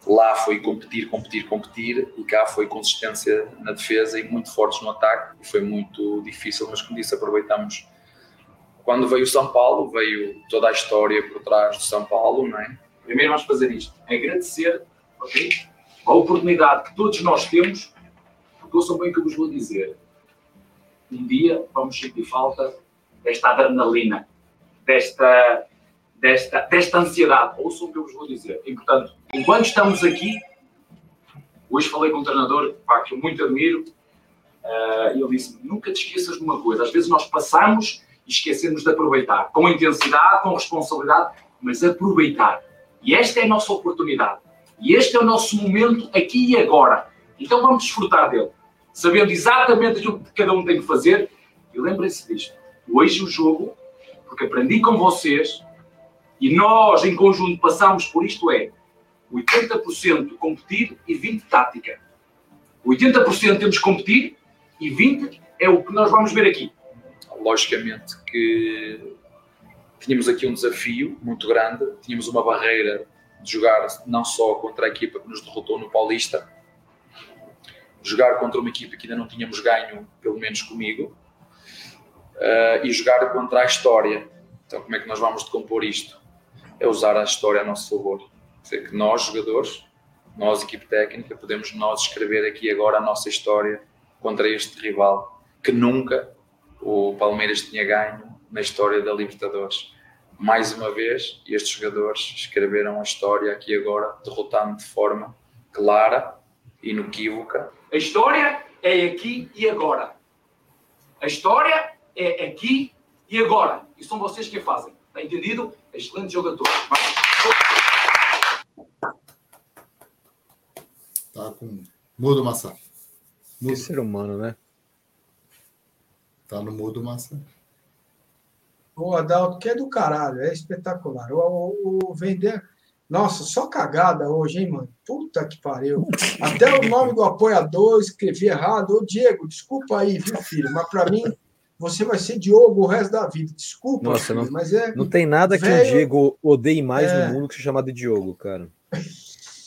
Lá foi competir, competir, competir e cá foi consistência na defesa e muito fortes no ataque e foi muito difícil, mas como disse, aproveitamos. Quando veio o São Paulo, veio toda a história por trás do São Paulo, não é? Primeiro vamos fazer isto, agradecer okay, a oportunidade que todos nós temos, porque ouçam bem o que eu vos vou dizer. Um dia vamos sentir falta desta adrenalina, desta desta, desta ansiedade. Ouçam o que eu vos vou dizer. E, portanto, enquanto estamos aqui, hoje falei com um treinador pá, que eu muito admiro, uh, e ele disse nunca te esqueças de uma coisa. Às vezes nós passamos e esquecemos de aproveitar. Com intensidade, com responsabilidade, mas aproveitar. E esta é a nossa oportunidade. E este é o nosso momento aqui e agora. Então vamos desfrutar dele. Sabendo exatamente aquilo que cada um tem que fazer. E lembrem-se disto. Hoje o jogo, porque aprendi com vocês, e nós, em conjunto, passamos por isto é 80% competir e 20% tática. 80% temos que competir e 20% é o que nós vamos ver aqui. Logicamente que tínhamos aqui um desafio muito grande, tínhamos uma barreira de jogar não só contra a equipa que nos derrotou no Paulista, jogar contra uma equipa que ainda não tínhamos ganho, pelo menos comigo, uh, e jogar contra a história. Então, como é que nós vamos decompor isto? é usar a história a nosso favor. Quer dizer, que nós, jogadores, nós, equipe técnica, podemos nós escrever aqui agora a nossa história contra este rival que nunca o Palmeiras tinha ganho na história da Libertadores. Mais uma vez, estes jogadores escreveram a história aqui agora, derrotando de forma clara, inequívoca. A história é aqui e agora. A história é aqui e agora. E são vocês que a fazem. Está entendido? Excelente todos. Tá com. Mudo, Massa. Mudo. Que ser humano, né? Tá no mudo, Massa. O Adalto, que é do caralho, é espetacular. O, o, o vender. Nossa, só cagada hoje, hein, mano? Puta que pariu. Até o nome do apoiador escrevi errado. Ô, Diego, desculpa aí, viu, filho? Mas para mim, você vai ser Diogo o resto da vida. Desculpa, Nossa, filho, não, mas é. Não tem nada que o Diego odeie mais é... no mundo que se chamar de Diogo, cara.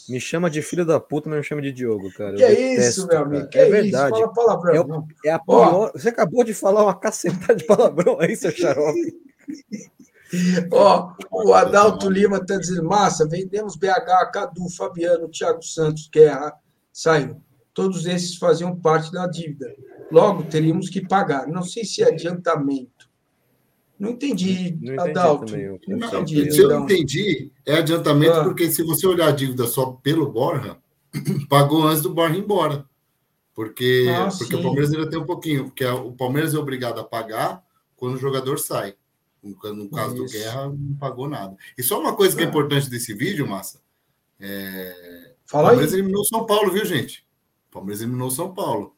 Me chama de filho da puta, mas me chama de Diogo, cara. Que é isso, meu amigo? Que é, é verdade. Isso? Fala palavrão. É, é a pior... Você acabou de falar uma cacetada de palavrão aí, seu xarope. Ó, o Adalto Lima está dizendo: massa, vendemos BH, Cadu, Fabiano, Thiago Santos, Guerra, saiu. Todos esses faziam parte da dívida. Logo, teríamos que pagar. Não sei se é adiantamento. Não entendi, não entendi Adalto. Também, não entendi, se eu não entendi, é adiantamento, ah. porque se você olhar a dívida só pelo Borja, pagou antes do Borja ir embora. Porque, ah, porque o Palmeiras ainda tem um pouquinho, porque o Palmeiras é obrigado a pagar quando o jogador sai. No, caso Isso. do Guerra, não pagou nada. E só uma coisa que é, é importante desse vídeo, Massa. É... Fala o Palmeiras aí. eliminou São Paulo, viu, gente? O Palmeiras eliminou São Paulo.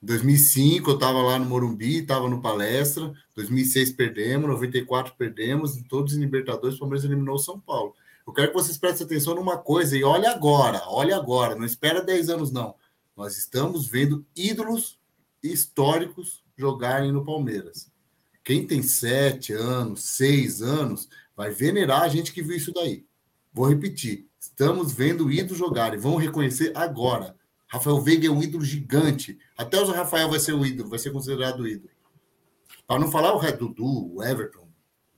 2005 eu estava lá no Morumbi, estava no palestra. 2006 perdemos, 94 perdemos, em todos os Libertadores, o Palmeiras eliminou São Paulo. Eu quero que vocês prestem atenção numa coisa e olhe agora, olhe agora, não espera 10 anos não. Nós estamos vendo ídolos históricos jogarem no Palmeiras. Quem tem sete anos, seis anos, vai venerar a gente que viu isso daí. Vou repetir: estamos vendo ídolos jogarem, vão reconhecer agora. Rafael Veiga é um ídolo gigante. Até o Rafael vai ser o ídolo, vai ser considerado ídolo. Para não falar o Red Dudu, o Everton,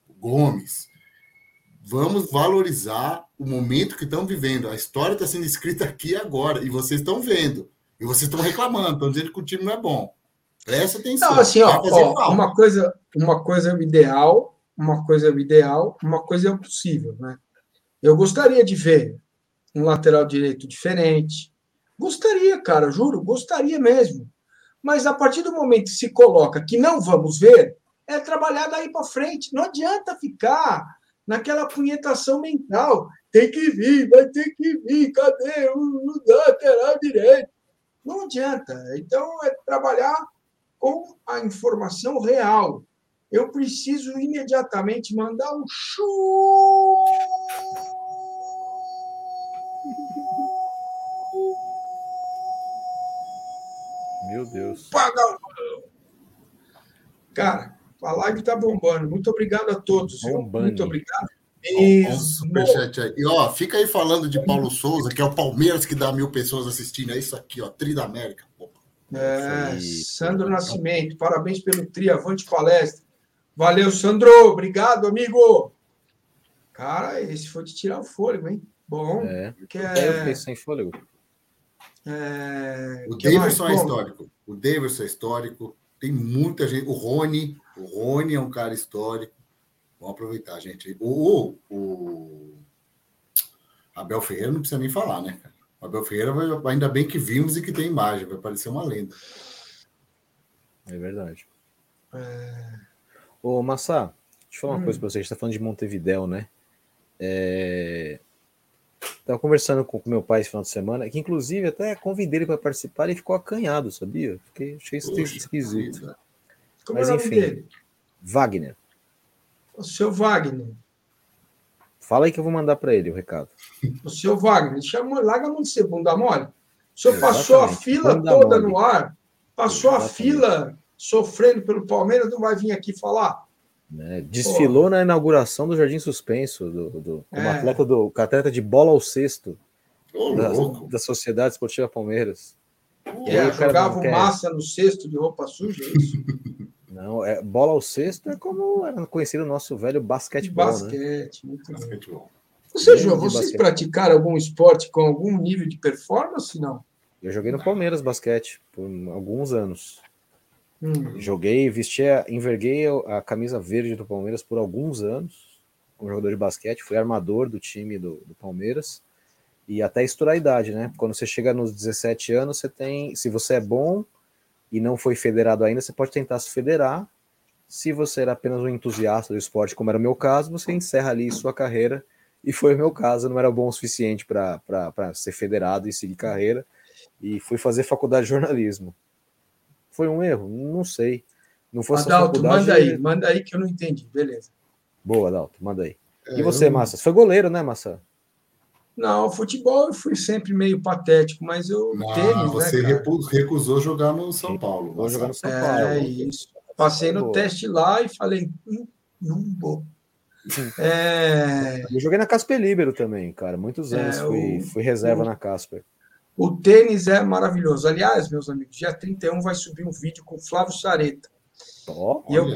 o Gomes. Vamos valorizar o momento que estão vivendo. A história está sendo escrita aqui agora. E vocês estão vendo. E vocês estão reclamando, estão dizendo que o time não é bom. Presta atenção. Não, assim, ó, ó uma coisa, uma coisa é o ideal, uma coisa é o ideal, uma coisa é o possível, né? Eu gostaria de ver um lateral direito diferente, Gostaria, cara, juro, gostaria mesmo. Mas a partir do momento que se coloca que não vamos ver, é trabalhar daí para frente. Não adianta ficar naquela punhetação mental. Tem que vir, vai ter que vir. Cadê o lateral direito? Não adianta. Então, é trabalhar com a informação real. Eu preciso imediatamente mandar um chu Meu Deus. Cara, a live tá bombando. Muito obrigado a todos. Bombando. Muito obrigado. Superchat aí. E ó, fica aí falando de Paulo Souza, que é o Palmeiras que dá mil pessoas assistindo. É isso aqui, ó, Tri da América. É, Sandro Nascimento, parabéns pelo Tri, avante palestra. Valeu, Sandro. Obrigado, amigo. Cara, esse foi de tirar o fôlego, hein? Bom. É, que é... eu fiquei sem fôlego. É... O Davidson é histórico. O Davidson é histórico. Tem muita gente. O Rony, o Rony é um cara histórico. Vamos aproveitar, gente. O, o, o Abel Ferreira não precisa nem falar, né, cara? O Abel Ferreira, vai, ainda bem que vimos e que tem imagem, vai parecer uma lenda. É verdade. É... Ô, Massa, deixa eu falar uma hum. coisa para você. A gente está falando de Montevidéu, né? É... Estava conversando com, meu pai esse final de semana, que inclusive até convidei ele para participar e ficou acanhado, sabia? Fiquei, achei isso Poxa, esquisito. Como Mas é enfim, dele? Wagner. O seu Wagner. Fala aí que eu vou mandar para ele o recado. O seu Wagner, chama, larga a mão de ser bunda mole. O senhor Exatamente. passou a fila bunda toda mole. no ar, passou Exatamente. a fila sofrendo pelo Palmeiras, não vai vir aqui falar. Né? Desfilou Pô. na inauguração do Jardim Suspenso, do, do, como é. atleta, do, atleta de bola ao cesto da, da, Sociedade Esportiva Palmeiras. E aí, jogava um massa no cesto de roupa suja, é isso? Não, é, bola ao cesto é como era conhecido o nosso velho basquetebol. Né? Basquete, né? muito basquetebol. Você, João, vocês basquete. praticaram algum esporte com algum nível de performance? Não. Eu joguei no Palmeiras basquete por alguns anos. Hum. Joguei, vestia, enverguei a camisa verde do Palmeiras por alguns anos, como jogador de basquete, fui armador do time do, do Palmeiras. e até estourar a idade, né? Quando você chega nos 17 anos, você tem, se você é bom e não foi federado ainda, você pode tentar se federar. Se você era apenas um entusiasta do esporte, como era o meu caso, você encerra ali sua carreira. E foi o meu caso, não era bom o suficiente para ser federado e seguir carreira. E fui fazer faculdade de jornalismo. Foi um erro? Não sei. Não fosse Adalto, faculdade... manda aí, manda aí que eu não entendi. Beleza. Boa, Adalto, manda aí. É, e você, eu... Massa? Você foi goleiro, né, Massa? Não, futebol eu fui sempre meio patético, mas eu não, tênis, né, você né, recusou jogar no São Paulo. Vou jogar no São Paulo. É isso. Passei no teste lá e falei, hum, não vou. É... Eu joguei na Casper Libero também, cara. Muitos é, anos é, fui, fui reserva o, na Casper. O tênis é maravilhoso. Aliás, meus amigos, dia 31 vai subir um vídeo com o Flávio Sareta. Oh, e eu,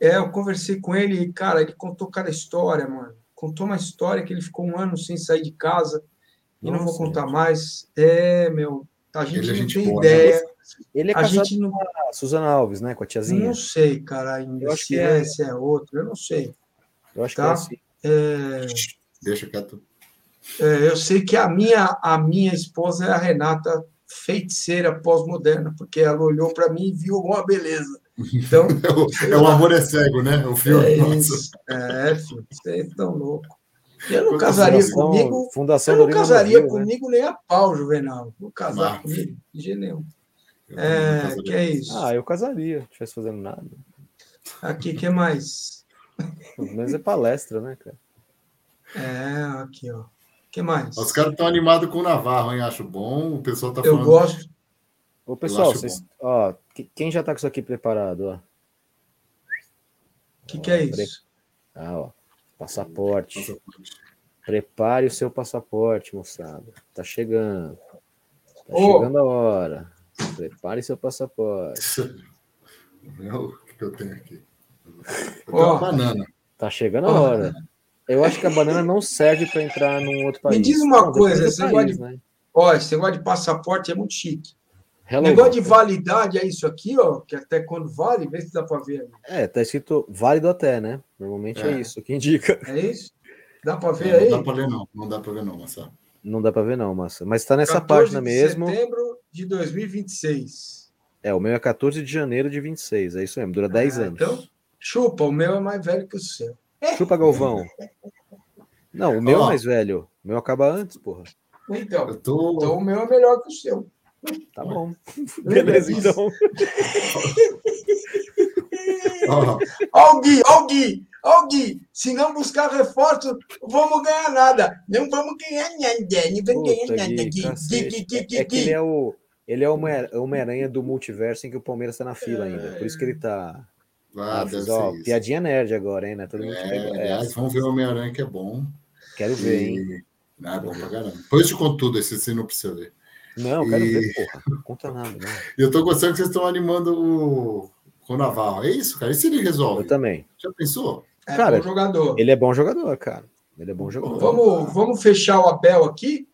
é, eu conversei com ele e, cara, ele contou cada história, mano contou uma história que ele ficou um ano sem sair de casa e Nossa, não vou contar gente. mais. É, meu, a gente ele é não tem boa, né? ideia. Né? Ele é a casado gente não... com a Suzana Alves, né? Com a tiazinha. Não sei, cara, ainda eu acho se que é, é, se é outro, eu não sei. Eu acho tá? que é assim. É... Deixa quieto. É, eu sei que a minha, a minha esposa é a Renata, feiticeira pós-moderna, porque ela olhou para mim e viu uma beleza. Então, é, o, amor é cego, né? O filme. É, isso. é filho, você é tão louco. Eu não casaria fundação, comigo. Fundação eu não casaria Brasil, né? comigo né? nem a pau, Juvenal. Não casar comigo, de jeito nenhum. É, que é isso? Ah, eu casaria, não estivesse fazendo nada. Aqui, que mais? Mas é palestra, né, cara? É, aqui, ó. Que mais? Os caras estão animados com o Navarro, hein? Acho bom. O pessoal tá falando. Eu gosto. Ô, pessoal, vocês, ó, quem já tá com isso aqui preparado? O que, que é isso? Ah, ó. Passaporte. passaporte. Prepare o seu passaporte, moçada. Tá chegando. Tá oh. chegando a hora. Prepare seu passaporte. o que eu tenho aqui? Eu oh. uma banana. Tá chegando a hora. Eu acho que a banana não serve para entrar num outro país. Me diz uma não, coisa, esse país, negócio de, né? ó, esse negócio de passaporte é muito chique. Hello, negócio de validade é isso aqui, ó, que até quando vale, vê se dá para ver. É, tá escrito válido até, né? Normalmente é, é isso que indica. É isso? Dá para ver aí? Não dá para ver não, não dá para ver não, Massa. Não dá para ver não, Massa. Mas está nessa página mesmo. setembro de 2026. É, o meu é 14 de janeiro de 26, é isso mesmo, dura 10 ah, anos. Então, chupa, o meu é mais velho que o seu. Chupa, Galvão. Não, o meu oh. é mais velho. O meu acaba antes, porra. Então, tô... então o meu é melhor que o seu. Tá bom. Beleza, então. Ó o Gui, ó o Gui, ó o Gui. Se não buscar reforço, vamos ganhar nada. Não vamos ganhar nada. Não vamos ganhar nada. Gui, Gui, Gui, Gui, é que ele é o, ele é o Homem-Aranha do multiverso em que o Palmeiras está na fila ainda. Por isso que ele tá. Ah, fiz, ó, piadinha nerd agora, hein, né? Todo mundo é, aliás, vamos ver o Homem-Aranha que é bom. Quero ver, hein? Ah, é bom pra caramba. Depois eu te conto tudo, esse você não precisa ver. Não, quero e... ver, porra. Não conta nada, né? Eu tô gostando que vocês estão animando o, o Navarro. É isso, cara. E se ele resolve? Eu também. Já pensou? É cara, bom jogador. Ele é bom jogador, cara. Ele é bom jogador. Vamos, vamos fechar o Abel aqui?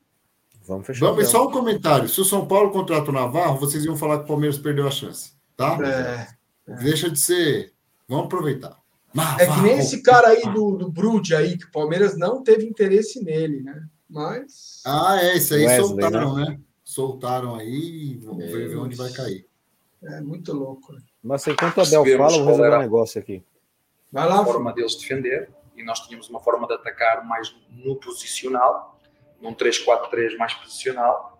Vamos fechar. Vamos, só um comentário. Se o São Paulo contrata o Navarro, vocês iam falar que o Palmeiras perdeu a chance, tá? É. Deixa de ser. Vamos aproveitar. Navarro. É que nem esse cara aí do, do Brude aí, que o Palmeiras não teve interesse nele, né? Mas. Ah, é, esse aí Wesley, soltaram, né? né? soltaram aí, vamos ver, onde vai cair. É muito louco. Né? Mas enquanto a Bel fala, vou resolver um negócio aqui. Vai lá. A forma deles defender, e nós tínhamos uma forma de atacar mais no posicional, num 3-4-3 mais posicional.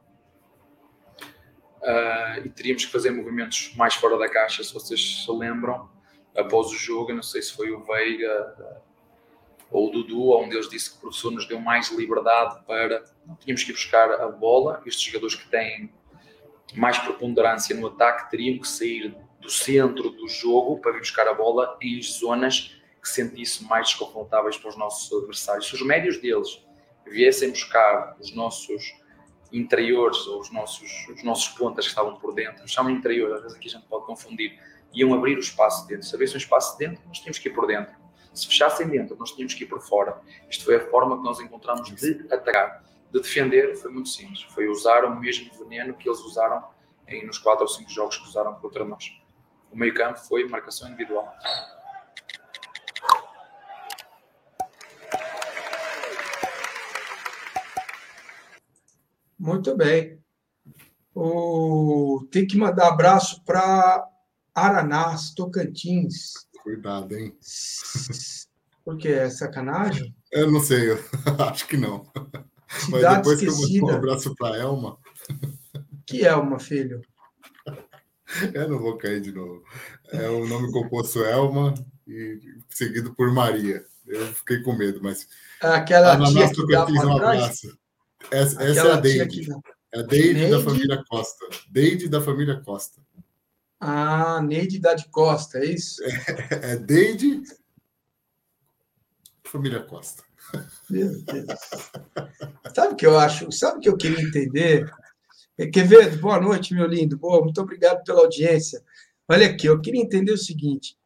Uh, e teríamos que fazer movimentos mais fora da caixa, se vocês se lembram, após o jogo, não sei se foi o Veiga ou o Dudu, onde eles disse que o professor nos deu mais liberdade para não tínhamos que ir buscar a bola. Estes jogadores que têm mais preponderância no ataque teriam que sair do centro do jogo para vir buscar a bola em zonas que sentissem mais desconfortáveis para os nossos adversários. Se os médios deles viessem buscar os nossos interiores ou os nossos, os nossos pontas que estavam por dentro, chamam interiores, às vezes aqui a gente pode confundir, iam abrir o espaço dentro. Se abrissem um espaço dentro, nós tínhamos que ir por dentro. Se fechassem dentro, nós tínhamos que ir por fora. Isto foi a forma que nós encontramos de atacar de defender foi muito simples. Foi usar o mesmo veneno que eles usaram em, nos quatro ou cinco jogos que usaram contra nós. O meio campo foi marcação individual. Muito bem. O... Tem que mandar abraço para Aranás, Tocantins. Cuidado, hein? Por quê? É sacanagem? Eu não sei, eu acho que não. Cidade Mas depois esquecida. que eu mando um abraço para Elma. Que Elma, filho? Eu não vou cair de novo. É o nome composto Elma e seguido por Maria. Eu fiquei com medo, mas. Aquela tia que dá um abraço. Essa, essa é a Deide. Que... É a Deide, da família Costa. Deide da família Costa. Ah, Neide da de Costa, é isso? É, é Deide, família Costa. Meu Deus. Sabe o que eu acho? Sabe o que eu queria entender? Quevedo, boa noite, meu lindo. Boa, muito obrigado pela audiência. Olha aqui, eu queria entender o seguinte: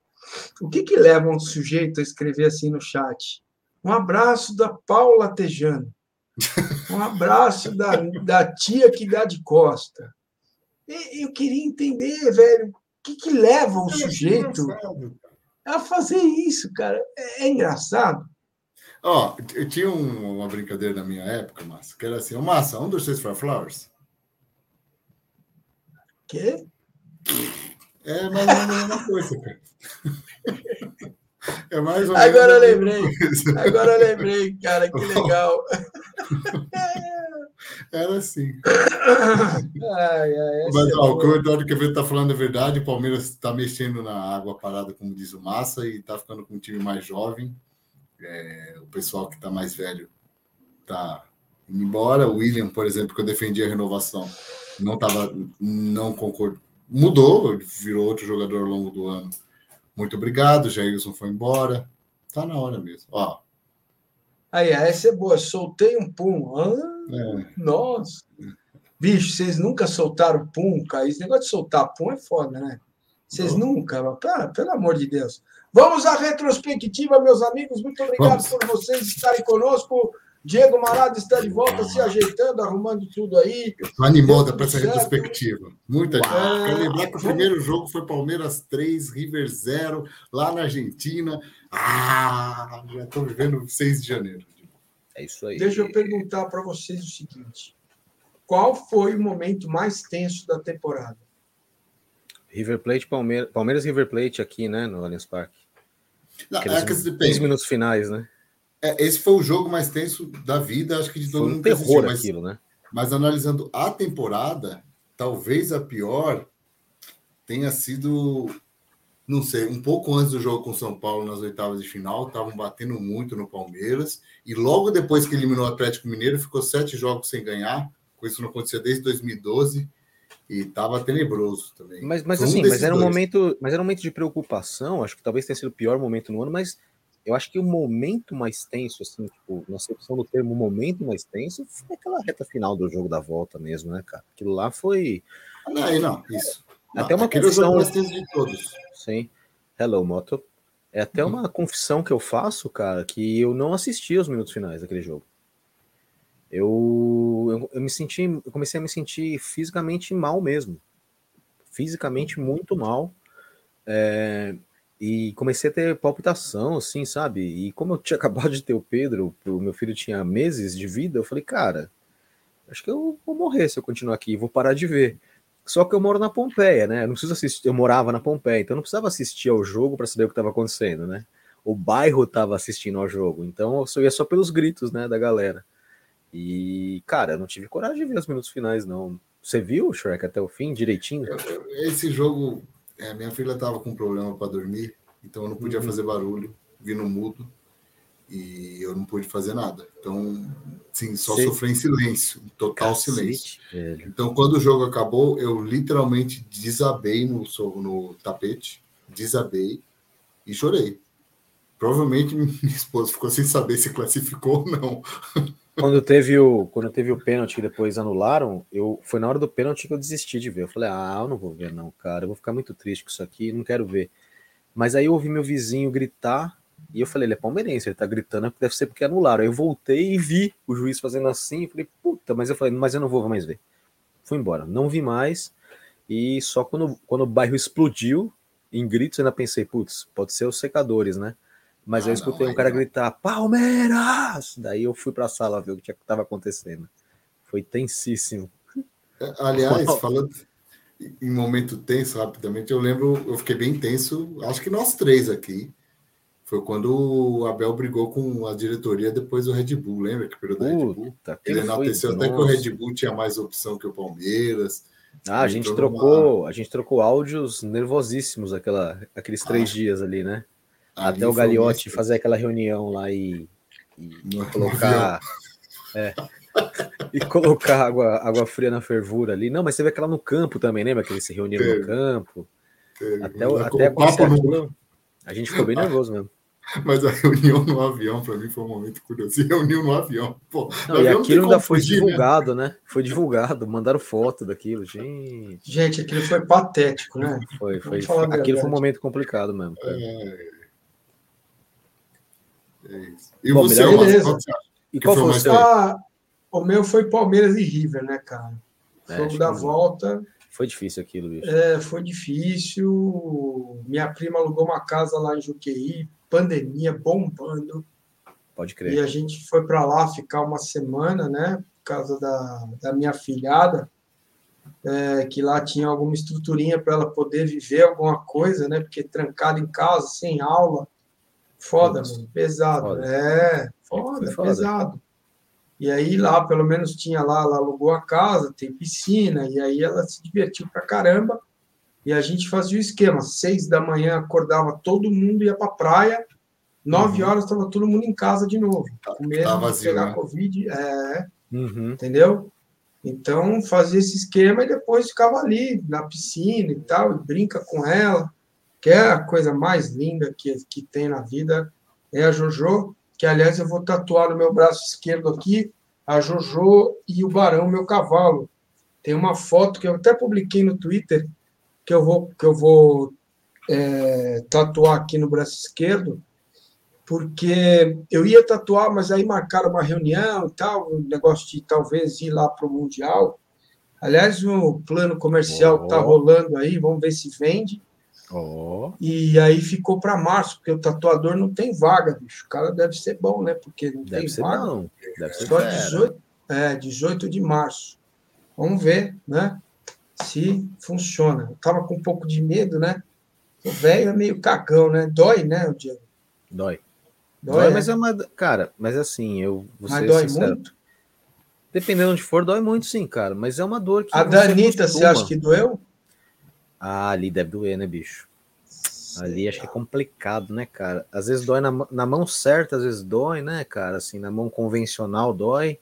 o que, que leva um sujeito a escrever assim no chat? Um abraço da Paula Tejano. Um abraço da, da tia que dá de costa. E, eu queria entender, velho, o que, que leva um é sujeito a fazer isso, cara. É, é engraçado. Ó, oh, eu tinha um, uma brincadeira na minha época, Massa, que era assim, ô Massa, um dos seus for flowers. Quê? É mais ou menos a mesma coisa, cara. É mais ou menos Agora eu lembrei. Agora eu lembrei, cara, que legal. Era assim. Ai, ai, Mas ó, é o que o Eduardo Quevedo está falando é verdade. O Palmeiras está mexendo na água parada, como diz o Massa, e está ficando com um time mais jovem. É, o pessoal que está mais velho está indo embora. O William, por exemplo, que eu defendi a renovação, não estava, não concordo. Mudou, virou outro jogador ao longo do ano. Muito obrigado, Jailson foi embora. Tá na hora mesmo. Ó. Aí, essa é boa. Soltei um pum. Ah, é. Nossa. Bicho, vocês nunca soltaram pum, cara. Esse negócio de soltar pum é foda, né? Vocês nunca, tá, pelo amor de Deus. Vamos à retrospectiva, meus amigos. Muito obrigado Vamos. por vocês estarem conosco. Diego Marado está de volta, se ajeitando, arrumando tudo aí. Estou animada para essa retrospectiva. Muita gente. É... Quero lembrar que o primeiro jogo foi Palmeiras 3, River 0, lá na Argentina. Ah, já estou vivendo 6 de janeiro. É isso aí. Deixa eu perguntar para vocês o seguinte: qual foi o momento mais tenso da temporada? River Plate, Palmeiras, Palmeiras River Plate aqui, né, no Allianz Parque. Não, é que 10 minutos finais, né? É, esse foi o jogo mais tenso da vida, acho que de todo foi mundo. Um terror mas, aquilo, né? Mas analisando a temporada, talvez a pior tenha sido, não sei, um pouco antes do jogo com São Paulo nas oitavas de final, estavam batendo muito no Palmeiras, e logo depois que eliminou o Atlético Mineiro, ficou sete jogos sem ganhar, com isso não acontecia desde 2012, e estava tenebroso também. Mas, mas assim, mas era um momento, mas era um momento de preocupação, acho que talvez tenha sido o pior momento no ano, mas eu acho que o momento mais tenso, assim, tipo, na acepção do termo momento mais tenso, foi aquela reta final do jogo da volta mesmo, né, cara? Aquilo lá foi. Não, não, isso. Até não, uma confissão. mais tenso de todos. Sim. Hello, Moto. É até uhum. uma confissão que eu faço, cara, que eu não assisti aos minutos finais daquele jogo. Eu, eu, eu me senti, eu comecei a me sentir fisicamente mal mesmo. Fisicamente muito mal. É, e comecei a ter palpitação, assim, sabe? E como eu tinha acabado de ter o Pedro, o meu filho tinha meses de vida, eu falei, cara, acho que eu vou morrer se eu continuar aqui, vou parar de ver. Só que eu moro na Pompeia, né? Eu não preciso assistir, eu morava na Pompeia, então eu não precisava assistir ao jogo para saber o que estava acontecendo, né? O bairro estava assistindo ao jogo, então eu ia só pelos gritos, né, da galera. E, cara, eu não tive coragem de ver os minutos finais, não. Você viu, Shrek, até o fim, direitinho? Esse jogo é, minha filha estava com problema para dormir, então eu não podia uhum. fazer barulho, vi no mudo e eu não pude fazer nada. Então, sim, só Sei. sofri em silêncio, total Cacete, silêncio. Velho. Então, quando o jogo acabou, eu literalmente desabei no, no tapete, desabei e chorei. Provavelmente minha esposa ficou sem saber se classificou ou não. Quando teve o, quando teve o pênalti que depois anularam, eu foi na hora do pênalti que eu desisti de ver. Eu falei, ah, eu não vou ver, não, cara. Eu vou ficar muito triste com isso aqui, não quero ver. Mas aí eu ouvi meu vizinho gritar e eu falei, ele é palmeirense, ele tá gritando, deve ser porque anularam. Aí eu voltei e vi o juiz fazendo assim, e falei, puta, mas eu falei, mas eu não vou mais ver. Fui embora, não vi mais. E só quando, quando o bairro explodiu, em gritos, eu ainda pensei, putz, pode ser os secadores, né? Mas ah, eu escutei não, um cara não. gritar, Palmeiras! Daí eu fui para a sala ver o que estava acontecendo. Foi tensíssimo. É, aliás, falando em momento tenso, rapidamente, eu lembro, eu fiquei bem tenso, acho que nós três aqui. Foi quando o Abel brigou com a diretoria depois do Red Bull, lembra que perdeu da Red Bull? Ele enalteceu até que o Red Bull tinha mais opção que o Palmeiras. Ah, a gente trocou, a gente trocou áudios nervosíssimos aquela, aqueles três ah, dias ali, né? Até o Gagliotti fazer aquela reunião lá e, e colocar. É, e colocar água, água fria na fervura ali. Não, mas você vê aquela no campo também, lembra que eles se reuniram no campo? Até, até acontecer aquilo, a gente ficou bem nervoso mesmo. Mas a reunião no avião, para mim, foi um momento curioso. Se reuniu no avião. Pô, não, no e avião aquilo ainda foi fugir, né? divulgado, né? né? Foi divulgado, mandaram foto daquilo, gente. Gente, aquilo foi patético, né? Foi, foi. foi aquilo foi um momento complicado mesmo. É... é isso. E Bom, você, beleza. E qual foi o seu? Ah, o meu foi Palmeiras e River, né, cara? É, Jogo da volta. Foi difícil aquilo, bicho. É, foi difícil. Minha prima alugou uma casa lá em Juqueí, pandemia bombando. Pode crer. E a gente foi para lá ficar uma semana, né? Por causa da, da minha filhada, é, que lá tinha alguma estruturinha para ela poder viver alguma coisa, né? Porque trancada em casa, sem aula. Foda, mano, pesado. Foda. É, foda, foda, pesado. E aí lá, pelo menos tinha lá, ela alugou a casa, tem piscina, e aí ela se divertiu pra caramba. E a gente fazia o esquema: seis da manhã acordava todo mundo, ia para a praia, nove uhum. horas estava todo mundo em casa de novo, tá, com medo tá vazio, de pegar né? Covid. É, uhum. Entendeu? Então fazia esse esquema e depois ficava ali na piscina e tal, e brinca com ela, que é a coisa mais linda que, que tem na vida, é a Jojo, que aliás eu vou tatuar no meu braço esquerdo aqui, a Jojo e o Barão, meu cavalo. Tem uma foto que eu até publiquei no Twitter, que eu vou, que eu vou é, tatuar aqui no braço esquerdo, porque eu ia tatuar, mas aí marcaram uma reunião e tal, um negócio de talvez ir lá para o Mundial. Aliás, o plano comercial oh. está rolando aí, vamos ver se vende. Oh. E aí ficou para março, porque o tatuador não tem vaga, bicho. O cara deve ser bom, né? Porque não deve tem vaga. Não. Deve ser Só 18, é, 18 de março. Vamos ver, né? se funciona. Eu tava com um pouco de medo, né? O velho é meio cagão, né? Dói, né, o Diego? Dói. Dói, dói é? mas é uma. Cara, mas assim, eu. Mas dói sincero. muito? Dependendo onde for, dói muito, sim, cara. Mas é uma dor que. A Danita, você acha que doeu? Ah, ali deve doer, né, bicho? Ali acho que é complicado, né, cara? Às vezes dói na, na mão certa, às vezes dói, né, cara? Assim, na mão convencional dói.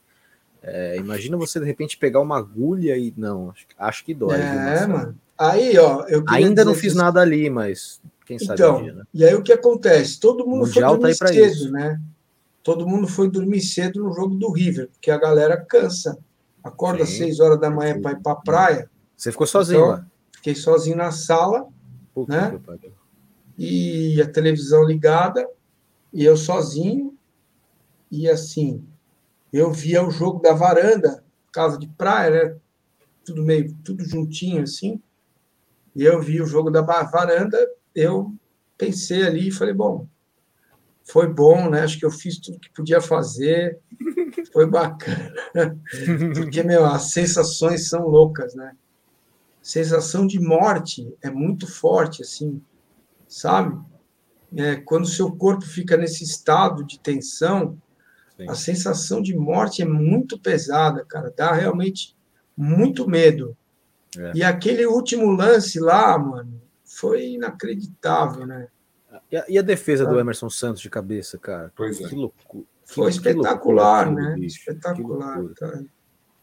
É, imagina você de repente pegar uma agulha e. Não, acho, acho que dói. É, mano. Aí, ó. Ainda não fiz nada ali, mas quem sabe então, dia, né? E aí o que acontece? Todo mundo foi dormir tá cedo, isso. né? Todo mundo foi dormir cedo no jogo do River, porque a galera cansa. Acorda às 6 horas da manhã para ir para praia. Você ficou sozinho então, lá? Fiquei sozinho na sala, Puta né? E a televisão ligada, e eu sozinho, e assim, eu via o jogo da varanda, casa de praia, né? Tudo meio, tudo juntinho assim. E eu vi o jogo da varanda, eu pensei ali e falei, bom, foi bom, né? Acho que eu fiz tudo que podia fazer, foi bacana. Porque, meu, as sensações são loucas, né? Sensação de morte é muito forte, assim, sabe? É, quando o seu corpo fica nesse estado de tensão, Sim. A sensação de morte é muito pesada, cara. Dá realmente muito medo. É. E aquele último lance lá, mano, foi inacreditável, né? E a, e a defesa do Emerson Santos de cabeça, cara? Pois é. Que loucura. Foi espetacular, loucura, né? Espetacular. Tá?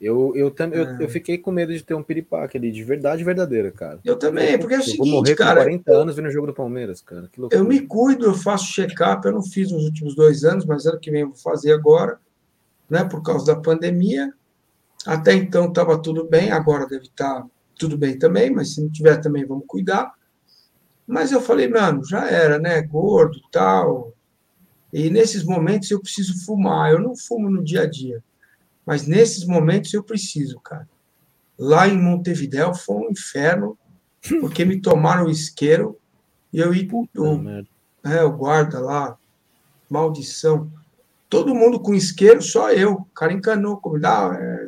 Eu, eu, tam, eu, eu, é. fiquei com medo de ter um piripaque ali, de verdade verdadeira, cara. Eu também, porque é o eu seguinte, vou morrer cara, com 40 anos vendo o jogo do Palmeiras, cara. eu me cuido, eu faço check-up, eu não fiz nos últimos dois anos, mas ano que vem eu vou fazer agora, né, por causa da pandemia. Até então estava tudo bem, agora deve estar tá tudo bem também, mas se não tiver também vamos cuidar. Mas eu falei, mano, já era, né, gordo tal. E nesses momentos eu preciso fumar, eu não fumo no dia a dia. Mas nesses momentos eu preciso, cara. Lá em Montevidéu foi um inferno, porque me tomaram o isqueiro e eu ia. O, é, o guarda lá, maldição. todo mundo com isqueiro, só eu. O cara encanou comigo. Dá, é,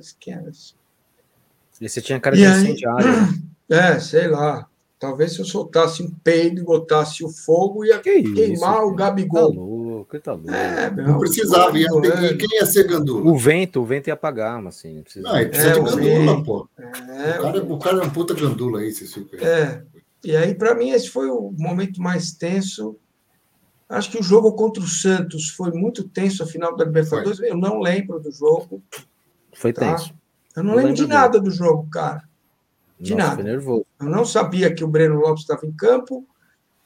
E você tinha cara de incendiário. Né? É, sei lá. Talvez se eu soltasse um peido e botasse o fogo, ia que queimar isso, o Gabigol. Tá louco, tá louco. É, meu, não precisava. Ia ter, é. quem ia ser gandula? O vento, o vento ia apagar, mas assim. Não, precisa... não precisa é, de gandula, pô. É, o, cara, o cara é um puta gandula aí, se É. E aí, para mim, esse foi o momento mais tenso. Acho que o jogo contra o Santos foi muito tenso, a final da Libertadores. Eu não lembro do jogo. Foi tá? tenso. Eu não, lembro de nada do jogo, cara. De Nossa, nada. Eu não sabia que o Breno Lopes estava em campo,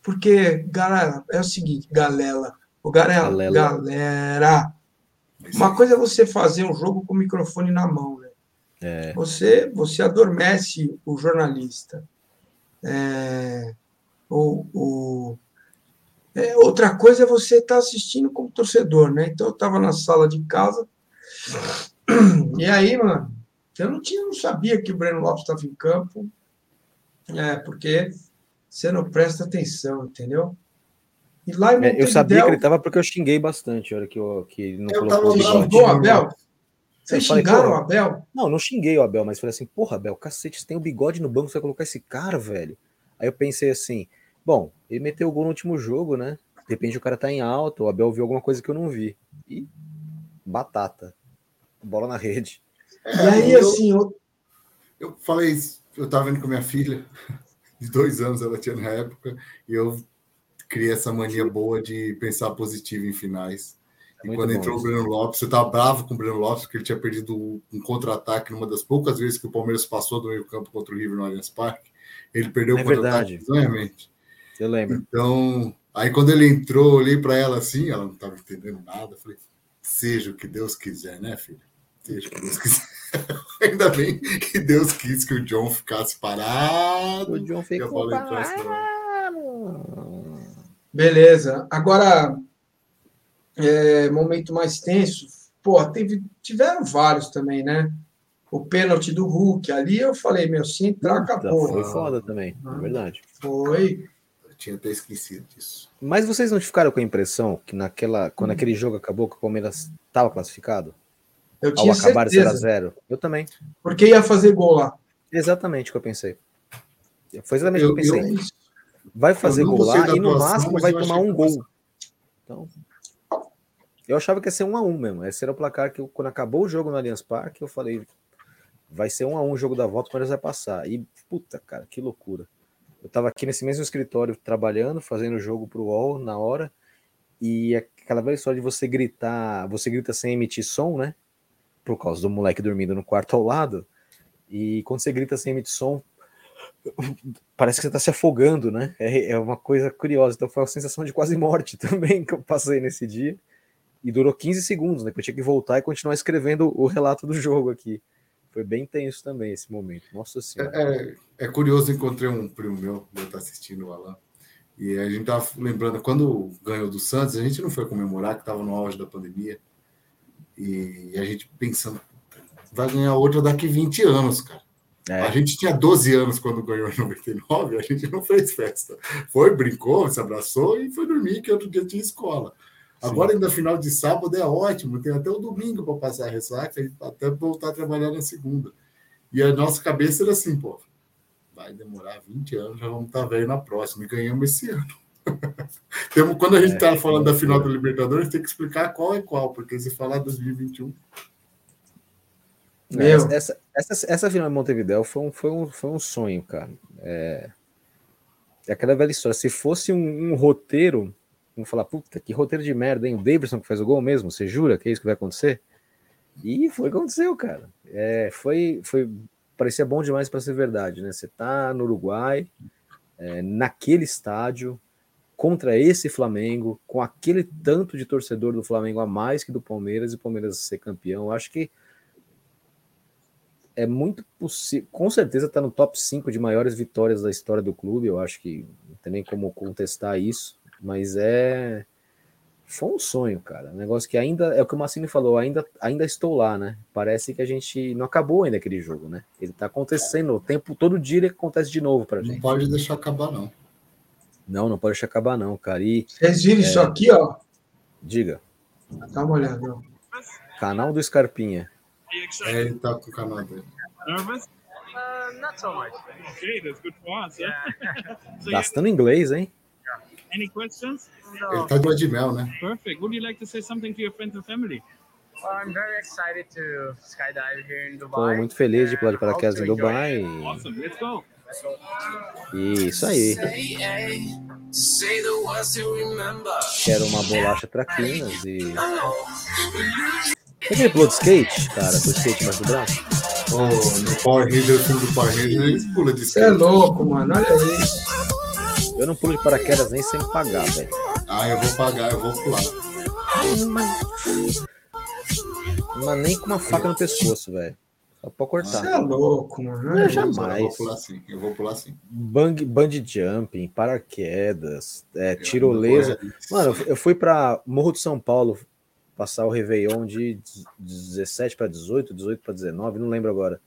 porque, galera, é o seguinte, galera, o galera, galera, uma coisa é você fazer um jogo com o microfone na mão, né? É. Você, você adormece o jornalista. É, o, o, é, outra coisa é você estar tá assistindo como torcedor, né? Então eu estava na sala de casa, e aí, mano, eu não, tinha, não sabia que o Breno Lopes estava em campo, é, porque você não presta atenção, entendeu? E lá em é, eu sabia que ele estava porque eu xinguei bastante, a hora que, eu, que ele não eu colocou xingou o Abel? Vocês xingaram o Abel? Não, não xinguei o Abel, mas falei assim, porra, Abel, cacete, você tem o um bigode no banco, você vai colocar esse cara, velho? Aí eu pensei assim, bom, ele meteu o gol no último jogo, né? De repente o cara tá em alta, o Abel viu alguma coisa que eu não vi. E batata. Bola na rede. É, e aí, eu, assim. Eu... eu falei, eu estava vendo com minha filha, de dois anos ela tinha na época, e eu criei essa mania boa de pensar positivo em finais. É e quando entrou isso. o Breno Lopes, eu estava bravo com o Breno Lopes, porque ele tinha perdido um contra-ataque numa das poucas vezes que o Palmeiras passou do meio-campo contra o River no Allianz Parque. Ele perdeu é o contra-ataque exatamente. Eu lembro. Então, aí quando ele entrou, eu olhei para ela assim, ela não estava entendendo nada. Falei, seja o que Deus quiser, né, filha? Seja o que Deus quiser. Ainda bem que Deus quis que o John ficasse parado. O John ficou parado. Beleza. Agora, é, momento mais tenso. Pô, teve, tiveram vários também, né? O pênalti do Hulk. Ali eu falei, meu, se entrar, acabou. Foi foda também, é verdade. Foi. Eu tinha até esquecido disso. Mas vocês não ficaram com a impressão que naquela, quando hum. aquele jogo acabou, que o Palmeiras estava classificado? Eu tinha Ao acabar certeza. 0 a 0 Eu também. Porque ia fazer gol lá. Exatamente o que eu pensei. Foi exatamente o que eu pensei. Eu, vai fazer gol lá e no máximo vai tomar um gol. Então, eu achava que ia ser um a um mesmo. Esse era o placar que eu, quando acabou o jogo no Allianz Parque, eu falei, vai ser um a um o jogo da volta, mas vai passar. E puta, cara, que loucura. Eu tava aqui nesse mesmo escritório trabalhando, fazendo o jogo pro UOL na hora, e aquela velha história de você gritar, você grita sem emitir som, né? por causa do moleque dormindo no quarto ao lado. E quando você grita sem emitir som, parece que você está se afogando, né? É, é, uma coisa curiosa. Então foi uma sensação de quase morte também que eu passei nesse dia. E durou 15 segundos, né? Eu tinha que voltar e continuar escrevendo o relato do jogo aqui. Foi bem tenso também esse momento. Nossa Senhora. É, é, é curioso, encontrei um primo meu, que está assistindo o Alan. E a gente estava lembrando, quando ganhou do Santos, a gente não foi comemorar, que estava no auge da pandemia. E a gente pensando, vai ganhar outra daqui 20 anos, cara. É. A gente tinha 12 anos quando ganhou em 99, a gente não fez festa. Foi, brincou, se abraçou e foi dormir, que outro dia tinha escola. Sim. Agora, ainda final de sábado é ótimo, tem até o domingo para passar a ressaca, até voltar a trabalhar na segunda. E a nossa cabeça era assim, pô, vai demorar 20 anos, já vamos estar tá velho na próxima, e ganhamos esse ano. Temos, quando a gente está é, falando da final da Libertadores, tem que explicar qual é qual, porque se falar 2021. Meu. Essa, essa, essa final de Montevideo foi um, foi, um, foi um sonho, cara. É, é aquela velha história. Se fosse um, um, roteiro, vamos falar, puta, que roteiro de merda, hein? O Davidson que faz o gol mesmo, você jura que é isso que vai acontecer? E foi o que aconteceu, cara. É, foi, foi, parecia bom demais para ser verdade, né? Você tá no Uruguai, é, naquele estádio, contra esse Flamengo, com aquele tanto de torcedor do Flamengo a mais que do Palmeiras e o Palmeiras ser campeão, acho que é muito possível, com certeza está no top 5 de maiores vitórias da história do clube, eu acho que não tem nem como contestar isso, mas é foi um sonho, cara, um negócio que ainda, é o que o Massini falou, ainda, ainda estou lá, né, parece que a gente não acabou ainda aquele jogo, né, ele está acontecendo, o tempo, todo dia ele acontece de novo pra gente. Não pode deixar acabar não. Não, não pode deixar acabar, não, cara. E, Vocês viram é... isso aqui, ó? Diga. Dá uma olhada. Canal do Scarpinha. É, ele tá com o canal dele. Nervous? Uh, not so much. Okay, that's good for us, yeah. so Gastando inglês, hein? Any questions? No. Ele tá de mel, né? Perfect. Would you like to say something to your friends and family? Well, I'm very excited to skydive here in Dubai. Tô muito feliz de pular de paraquedas em Dubai. Awesome. Let's go. Isso aí. Quero uma bolacha traquinas e. Aquele pulou de skate, cara, com o skate mais do braço. Oh, no Power Ranger, o filme do Power Ranger, eles pulam de skate. Você é louco, mano, olha isso. Eu não pulo de paraquedas nem sem pagar, velho. Ah, eu vou pagar, eu vou pular. Mas nem com uma faca no pescoço, velho. Só pra cortar. Você é louco, mano. Eu jamais. Eu vou pular sim, eu vou pular sim. Bang, bungee jumping, paraquedas, é, tirolesa. Mano, eu fui pra Morro de São Paulo passar o Réveillon de 17 para 18, 18 para 19, não lembro agora.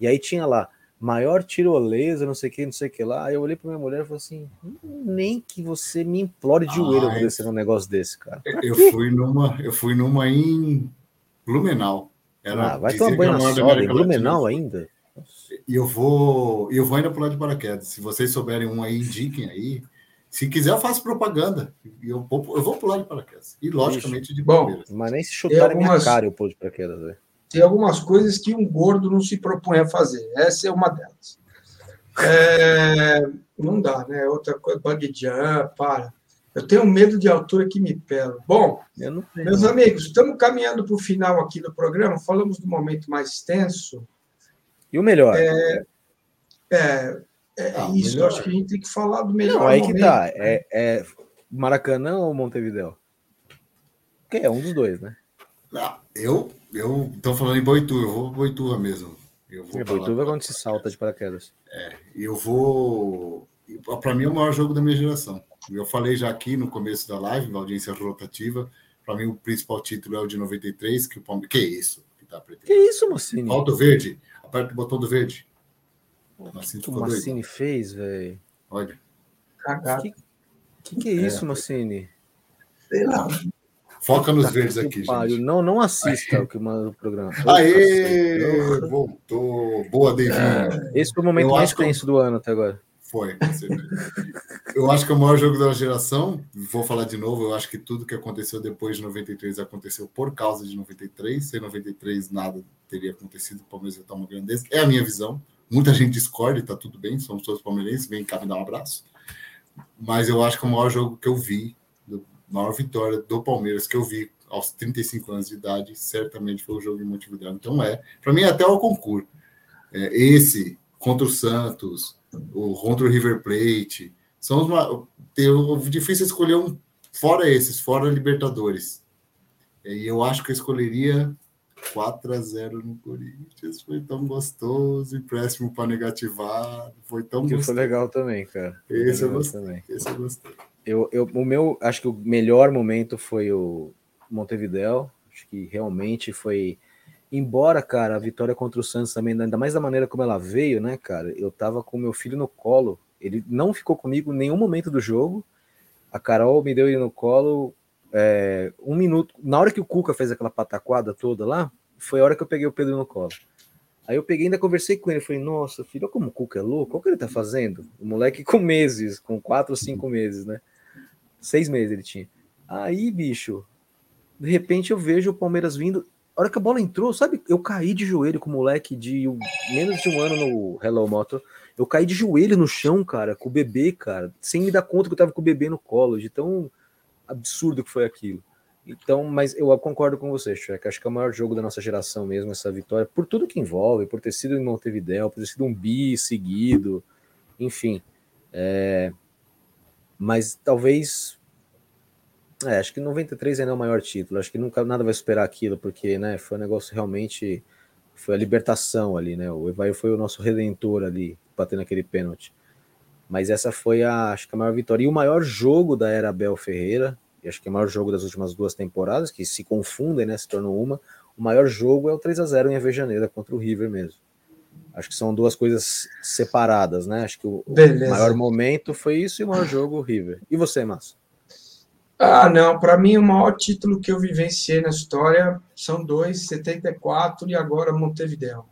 E aí tinha lá, maior tirolesa, não sei o que, não sei o que lá. Aí eu olhei para minha mulher e falei assim: nem que você me implore de joelho ah, descer num negócio desse, cara. Eu fui numa, eu fui numa em Blumenau. Era, ah, vai tomar banho na sola, em Blumenau ainda? E eu vou, eu vou ainda pular de paraquedas. Se vocês souberem um aí, indiquem aí. Se quiser, eu faço propaganda. Eu vou, eu vou pular de paraquedas. E, logicamente, de Bom, Mas nem se chutar algumas, minha cara eu pulo de paraquedas. Véio. Tem algumas coisas que um gordo não se propõe a fazer. Essa é uma delas. É, não dá, né? Outra coisa, bug jump, para. Eu tenho medo de altura que me pelo. Bom, meus amigos, estamos caminhando para o final aqui do programa. Falamos do momento mais tenso. E o melhor? É, é, é ah, isso. Melhor. Acho que a gente tem que falar do melhor. Não, aí momento, que tá. Né? É, é, Maracanã ou Montevideo? Que é um dos dois, né? Não, eu, eu tô falando em Boituva. Eu vou Boituva mesmo. Eu vou é, Boituva é quando se salta de paraquedas. É, eu vou. Para mim é o maior jogo da minha geração. Eu falei já aqui no começo da live, na audiência rotativa, para mim o principal título é o de 93, que o Palmeiras. Que isso? Que, tá que isso, Mocini? Alto verde. Aperta o botão do verde. O que o Massini fez, velho? Olha. Cagado. Que, que, que é isso, é. Massini? Sei lá. Foca nos verdes aqui, gente. Não, não assista o que manda o programa. Aê! Voltou. Boa, Devinho. É, esse foi o momento Eu mais tenso que... do ano até agora. Foi. eu acho que é o maior jogo da geração. Vou falar de novo. Eu acho que tudo que aconteceu depois de 93 aconteceu por causa de 93. Sem 93, nada teria acontecido. O Palmeiras ia estar uma grandeza. É a minha visão. Muita gente discorda tá tudo bem. Somos todos palmeirenses. Vem cá me dar um abraço. Mas eu acho que é o maior jogo que eu vi, a maior vitória do Palmeiras que eu vi aos 35 anos de idade, certamente foi o jogo em Montevideo. Então é, para mim até o concurso. É, esse contra o Santos, o contra o River Plate. São os eu, difícil escolher um fora esses, fora Libertadores. E eu acho que eu escolheria 4 a 0 no Corinthians. Foi tão gostoso, empréstimo para negativar. Foi tão que gostoso. foi legal também, cara. Esse eu gostei. Também. Esse eu gostei. Eu, eu, o meu, acho que o melhor momento foi o Montevideo. Acho que realmente foi Embora, cara, a vitória contra o Santos também, ainda mais da maneira como ela veio, né, cara? Eu tava com meu filho no colo. Ele não ficou comigo em nenhum momento do jogo. A Carol me deu ele no colo é, um minuto. Na hora que o Cuca fez aquela pataquada toda lá, foi a hora que eu peguei o Pedro no colo. Aí eu peguei ainda conversei com ele. Falei, nossa, filho, olha como o Cuca é louco. Olha o que ele tá fazendo. O moleque com meses, com quatro cinco meses, né? Seis meses ele tinha. Aí, bicho, de repente eu vejo o Palmeiras vindo a hora que a bola entrou, sabe? Eu caí de joelho com o moleque de menos de um ano no Hello Moto. Eu caí de joelho no chão, cara, com o bebê, cara, sem me dar conta que eu tava com o bebê no colo, de tão absurdo que foi aquilo. Então, mas eu concordo com você, Shrek. Acho que é o maior jogo da nossa geração mesmo, essa vitória, por tudo que envolve, por ter sido em Montevideo, por ter sido um bi seguido, enfim. É... Mas talvez é, acho que 93 ainda é o maior título. Acho que nunca nada vai superar aquilo, porque né, foi um negócio realmente. Foi a libertação ali, né? O Evair foi o nosso redentor ali, batendo aquele pênalti. Mas essa foi a, acho que a maior vitória. E o maior jogo da era Abel Ferreira, e acho que é o maior jogo das últimas duas temporadas, que se confundem, né? Se tornam uma. O maior jogo é o 3 a 0 em Avejaneira contra o River mesmo. Acho que são duas coisas separadas, né? Acho que o, o maior momento foi isso e o maior jogo o River. E você, Márcio? Ah, não, para mim o maior título que eu vivenciei na história são dois, 74 e agora Montevideo.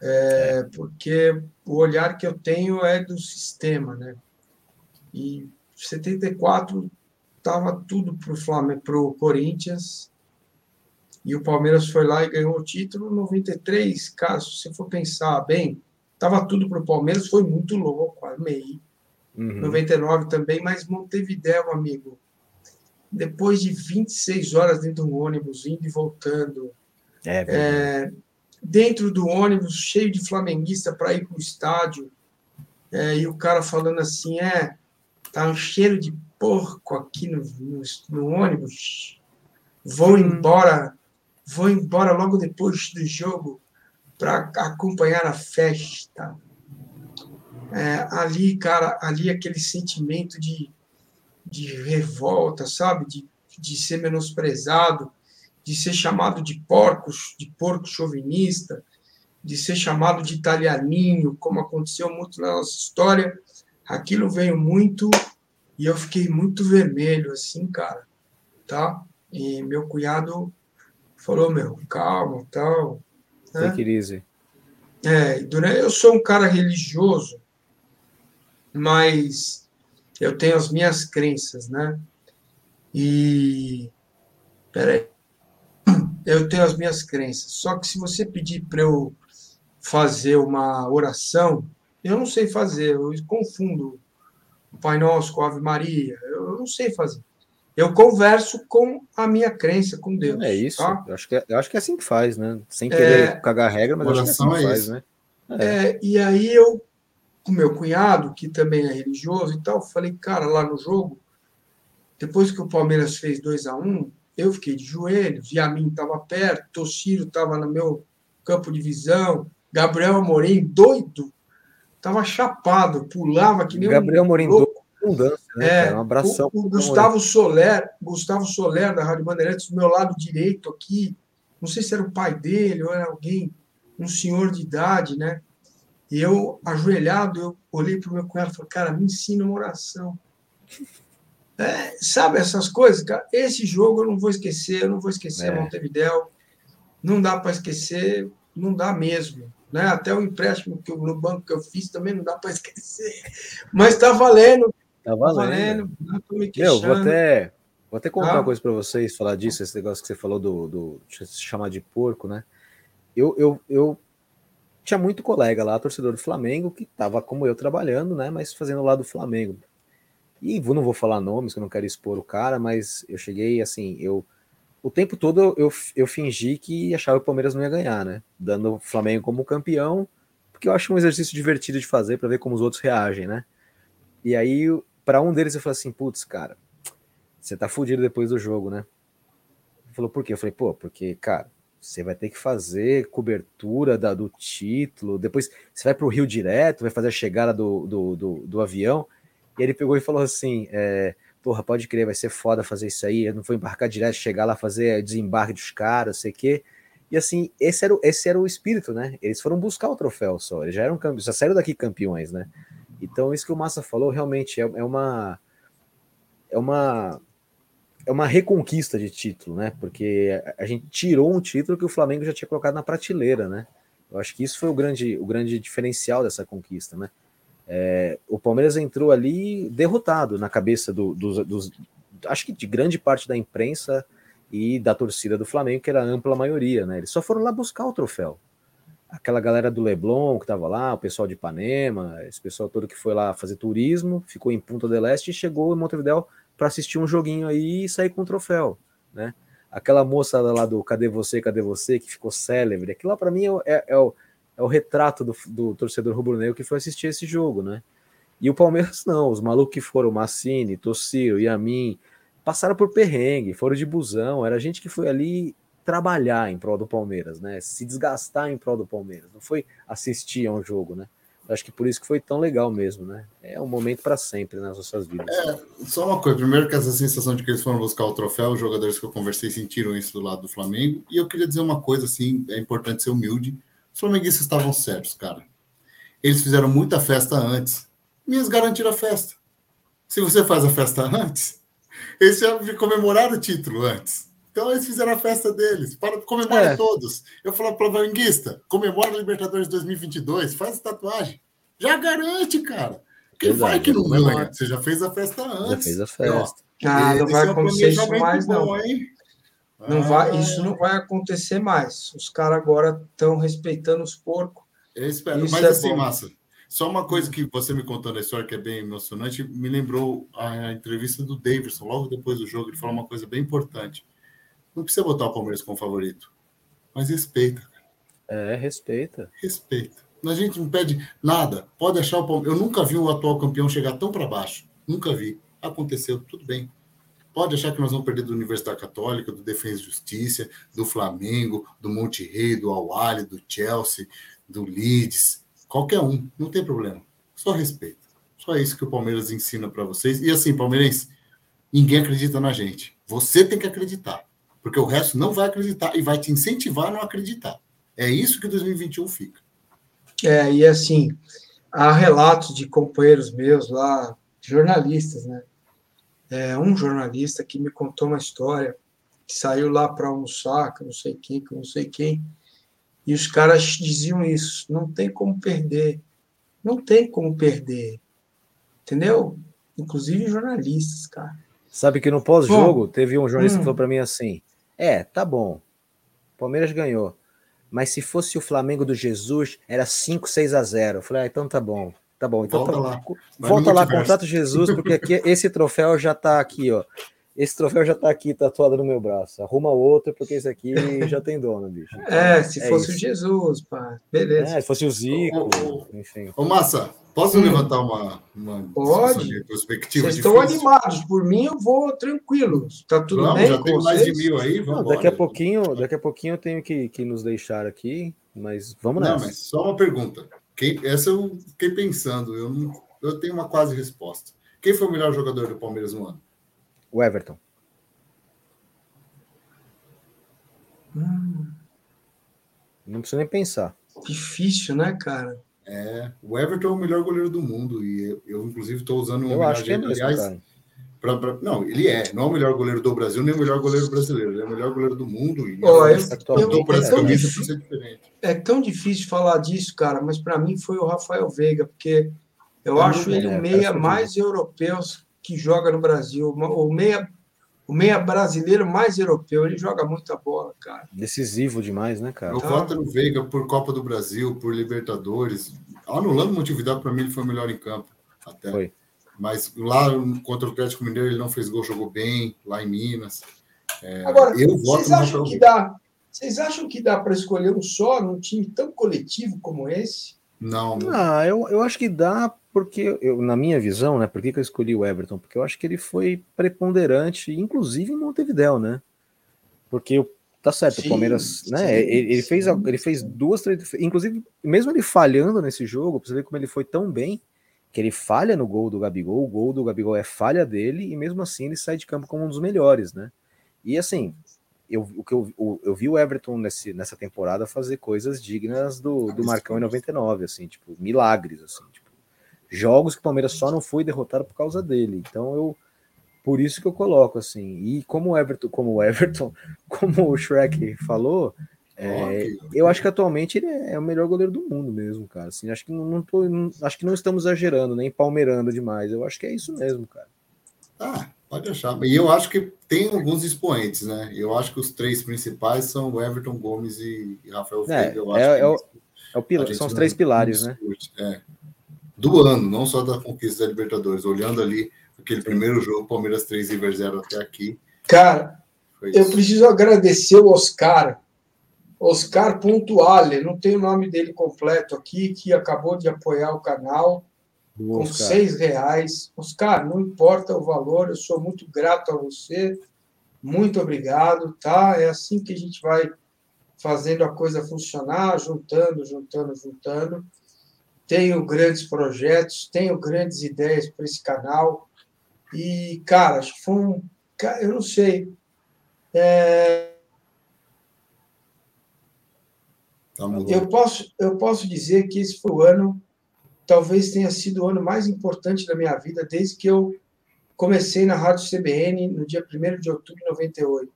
É, porque o olhar que eu tenho é do sistema, né? E 74 estava tudo para o Flamengo, para o Corinthians, e o Palmeiras foi lá e ganhou o título. 93, caso se for pensar bem, estava tudo para o Palmeiras, foi muito louco, amei. Uhum. 99 também, mas Montevideo, amigo, depois de 26 horas dentro do ônibus, indo e voltando, é, é, dentro do ônibus, cheio de flamenguista para ir para o estádio, é, e o cara falando assim: é, tá um cheiro de porco aqui no, no, no ônibus, vou hum. embora, vou embora logo depois do jogo para acompanhar a festa é, ali, cara, ali aquele sentimento de, de revolta, sabe? De, de ser menosprezado, de ser chamado de porcos, de porco chauvinista, de ser chamado de italianinho, como aconteceu muito na nossa história. Aquilo veio muito e eu fiquei muito vermelho, assim, cara, tá? E meu cunhado falou, meu, calma, tal. Né? Take it easy. É, eu sou um cara religioso, mas eu tenho as minhas crenças, né? E. Peraí. Eu tenho as minhas crenças. Só que se você pedir para eu fazer uma oração, eu não sei fazer, eu confundo o Pai Nosso com a Ave Maria, eu não sei fazer. Eu converso com a minha crença, com Deus. É isso. Tá? Eu, acho que é, eu acho que é assim que faz, né? Sem querer é, cagar regra, mas acho que é assim que é faz, isso. né? É. é. e aí eu com meu cunhado, que também é religioso e tal, falei, cara, lá no jogo, depois que o Palmeiras fez 2 a 1 um, eu fiquei de joelhos, a mim estava perto, Toshiro estava no meu campo de visão, Gabriel Amorim doido, estava chapado, pulava que nem Gabriel um Amorim doido, né? É, um abração. O, o Gustavo Soler, Gustavo Soler da Rádio Bandeirantes, do meu lado direito aqui, não sei se era o pai dele ou era alguém, um senhor de idade, né? E eu, ajoelhado, eu olhei para o meu cunhado e falei, cara, me ensina uma oração. É, sabe essas coisas, cara? Esse jogo eu não vou esquecer, eu não vou esquecer é. Montevideo. Não dá para esquecer, não dá mesmo. Né? Até o empréstimo que eu, no banco que eu fiz também não dá para esquecer. Mas está valendo. Está valendo. Tá valendo me Meu, vou até, vou até contar ah. uma coisa para vocês, falar disso, esse negócio que você falou do, do se chamar de porco, né? Eu, eu, eu tinha muito colega lá, torcedor do Flamengo, que estava como eu trabalhando, né? Mas fazendo lá do Flamengo. E não vou falar nomes, que eu não quero expor o cara, mas eu cheguei assim, eu o tempo todo eu, eu fingi que achava que o Palmeiras não ia ganhar, né? Dando o Flamengo como campeão, porque eu acho um exercício divertido de fazer para ver como os outros reagem, né? E aí, para um deles, eu falei assim: putz, cara, você tá fudido depois do jogo, né? Ele falou, por quê? Eu falei, pô, porque, cara, você vai ter que fazer cobertura da, do título, depois você vai para o Rio direto, vai fazer a chegada do, do, do, do avião. E ele pegou e falou assim: é, Porra, pode crer, vai ser foda fazer isso aí. Eu não vou embarcar direto, chegar lá, fazer desembarque dos caras, sei o quê. E assim, esse era, o, esse era o espírito, né? Eles foram buscar o troféu só, eles já eram campeões, já saíram daqui campeões, né? Então, isso que o Massa falou realmente é, é uma. É uma é uma reconquista de título, né? Porque a gente tirou um título que o Flamengo já tinha colocado na prateleira, né? Eu acho que isso foi o grande, o grande diferencial dessa conquista, né? É, o Palmeiras entrou ali derrotado na cabeça do, dos, dos, acho que de grande parte da imprensa e da torcida do Flamengo, que era a ampla maioria, né? Eles só foram lá buscar o troféu. Aquela galera do Leblon que estava lá, o pessoal de Ipanema, esse pessoal todo que foi lá fazer turismo, ficou em Punta del Este e chegou em Montevideo para assistir um joguinho aí e sair com o troféu, né? Aquela moça lá do Cadê Você, Cadê Você, que ficou célebre, aquilo lá para mim é, é, é, o, é o retrato do, do torcedor rubro-negro que foi assistir esse jogo, né? E o Palmeiras não, os malucos que foram, Massini, Tossiro, Yamin, passaram por perrengue, foram de busão, era gente que foi ali trabalhar em prol do Palmeiras, né? Se desgastar em prol do Palmeiras, não foi assistir a um jogo, né? Acho que por isso que foi tão legal mesmo, né? É um momento para sempre nas nossas vidas. É, só uma coisa. Primeiro que essa sensação de que eles foram buscar o troféu, os jogadores que eu conversei sentiram isso do lado do Flamengo. E eu queria dizer uma coisa, assim, é importante ser humilde. Os flamenguistas estavam certos, cara. Eles fizeram muita festa antes. Minhas garantiram a festa. Se você faz a festa antes, Eles já comemoraram o título antes. Então eles fizeram a festa deles. Para comemorar é. todos. Eu falo para o Vanguista, comemora a Libertadores 2022, faz tatuagem. Já garante, cara. Quem Exato, vai que não ganha? Você já fez a festa antes. Já fez a festa. Ah, não vai é acontecer isso mais, não. Bom, não ah. vai, isso não vai acontecer mais. Os caras agora estão respeitando os porcos. Eu espero. Isso Mas é assim, bom. massa. Só uma coisa que você me contou na história que é bem emocionante, me lembrou a entrevista do Davidson, logo depois do jogo, ele falou uma coisa bem importante. Não precisa botar o Palmeiras como favorito, mas respeita. É, respeita. Respeita. A gente não pede nada. Pode achar o Palmeiras. Eu nunca vi o atual campeão chegar tão para baixo. Nunca vi. Aconteceu, tudo bem. Pode achar que nós vamos perder do Universidade Católica, do Defesa e Justiça, do Flamengo, do Monte Rei, do Awali, do Chelsea, do Leeds Qualquer um, não tem problema. Só respeito. Só isso que o Palmeiras ensina para vocês. E assim, palmeirense, ninguém acredita na gente. Você tem que acreditar. Porque o resto não vai acreditar e vai te incentivar a não acreditar. É isso que 2021 fica. É, e assim, há relatos de companheiros meus lá, jornalistas, né? É, um jornalista que me contou uma história que saiu lá para almoçar, que não sei quem, que não sei quem, e os caras diziam isso: não tem como perder. Não tem como perder. Entendeu? Inclusive jornalistas, cara. Sabe que no pós-jogo teve um jornalista hum. que falou para mim assim: é, tá bom. Palmeiras ganhou. Mas se fosse o Flamengo do Jesus, era 5, 6 a 0. Eu falei, ah, então tá bom. Tá bom. Então volta tá, lá. Volta lá, contrata Jesus, porque aqui, esse troféu já tá aqui, ó. Esse troféu já tá aqui tatuado no meu braço. Arruma outro, porque esse aqui já tem dono, bicho. Então, é, se é fosse isso. o Jesus, pá. Beleza. É, se fosse o Zico, ô, enfim. Ô, Massa, posso hum. levantar uma, uma Pode. perspectiva? Vocês estão animados. Por mim, eu vou tranquilo. Tá tudo Vamos, bem? Já tem mais de mil aí. Não, daqui, a pouquinho, daqui a pouquinho eu tenho que, que nos deixar aqui, mas vamos nessa. Não, mas só uma pergunta. Quem, essa eu fiquei pensando. Eu, não, eu tenho uma quase resposta. Quem foi o melhor jogador do Palmeiras no ano? O Everton. Hum. Não precisa nem pensar. Difícil, né, cara? É, o Everton é o melhor goleiro do mundo e eu, eu inclusive, estou usando um eu acho que é mesmo, aliás, pra, pra, não, ele é, não é o melhor goleiro do Brasil, nem o melhor goleiro brasileiro, ele é o melhor goleiro do mundo. E oh, eu, é, tão difícil, é tão difícil falar disso, cara, mas para mim foi o Rafael Veiga, porque eu é acho ele o meia mais europeu que joga no Brasil, o meia, o meia brasileiro mais europeu. Ele joga muita bola, cara. Decisivo demais, né, cara? Eu tá. voto no Veiga por Copa do Brasil, por Libertadores. Anulando motividade, para mim, ele foi o melhor em campo. Até. Foi. Mas lá contra o Atlético Mineiro ele não fez gol, jogou bem, lá em Minas. É, Agora, eu voto vocês acham que dá? Vocês acham que dá para escolher um só num time tão coletivo como esse? Não. Ah, eu, eu acho que dá porque, eu, na minha visão, né? Por que, que eu escolhi o Everton? Porque eu acho que ele foi preponderante, inclusive em Montevidéu, né? Porque tá certo, sim, o Palmeiras, né? Sim, ele, ele fez, ele fez duas, três, inclusive, mesmo ele falhando nesse jogo, pra você ver como ele foi tão bem, que ele falha no gol do Gabigol, o gol do Gabigol é falha dele, e mesmo assim ele sai de campo como um dos melhores, né? E assim, eu, o que eu, eu, eu vi o Everton nesse, nessa temporada fazer coisas dignas do, do Marcão em 99, assim, tipo, milagres, assim, tipo, jogos que o Palmeiras só não foi derrotado por causa dele. Então eu por isso que eu coloco assim. E como o Everton, como o Everton, como o Shrek falou, é, eu acho que atualmente ele é o melhor goleiro do mundo mesmo, cara. Assim, acho que não, não, tô, não, acho que não estamos exagerando, nem palmeirando demais. Eu acho que é isso mesmo, cara. Ah, pode achar. E eu acho que tem alguns expoentes, né? Eu acho que os três principais são o Everton Gomes e Rafael é, Veiga. É, é, o, é o pilar, são os três pilares, né? É do ano, não só da conquista da Libertadores. Olhando ali aquele primeiro jogo, Palmeiras 3 e 0 até aqui. Cara, eu preciso agradecer o Oscar, Oscar Pontuale, não tenho o nome dele completo aqui, que acabou de apoiar o canal Boa, com Oscar. seis reais. Oscar, não importa o valor, eu sou muito grato a você, muito obrigado, tá? É assim que a gente vai fazendo a coisa funcionar, juntando, juntando, juntando tenho grandes projetos, tenho grandes ideias para esse canal. E, cara, acho que foi um. Eu não sei. É... Tá eu, posso, eu posso dizer que esse foi o ano, talvez tenha sido o ano mais importante da minha vida, desde que eu comecei na Rádio CBN no dia 1 de outubro de 98,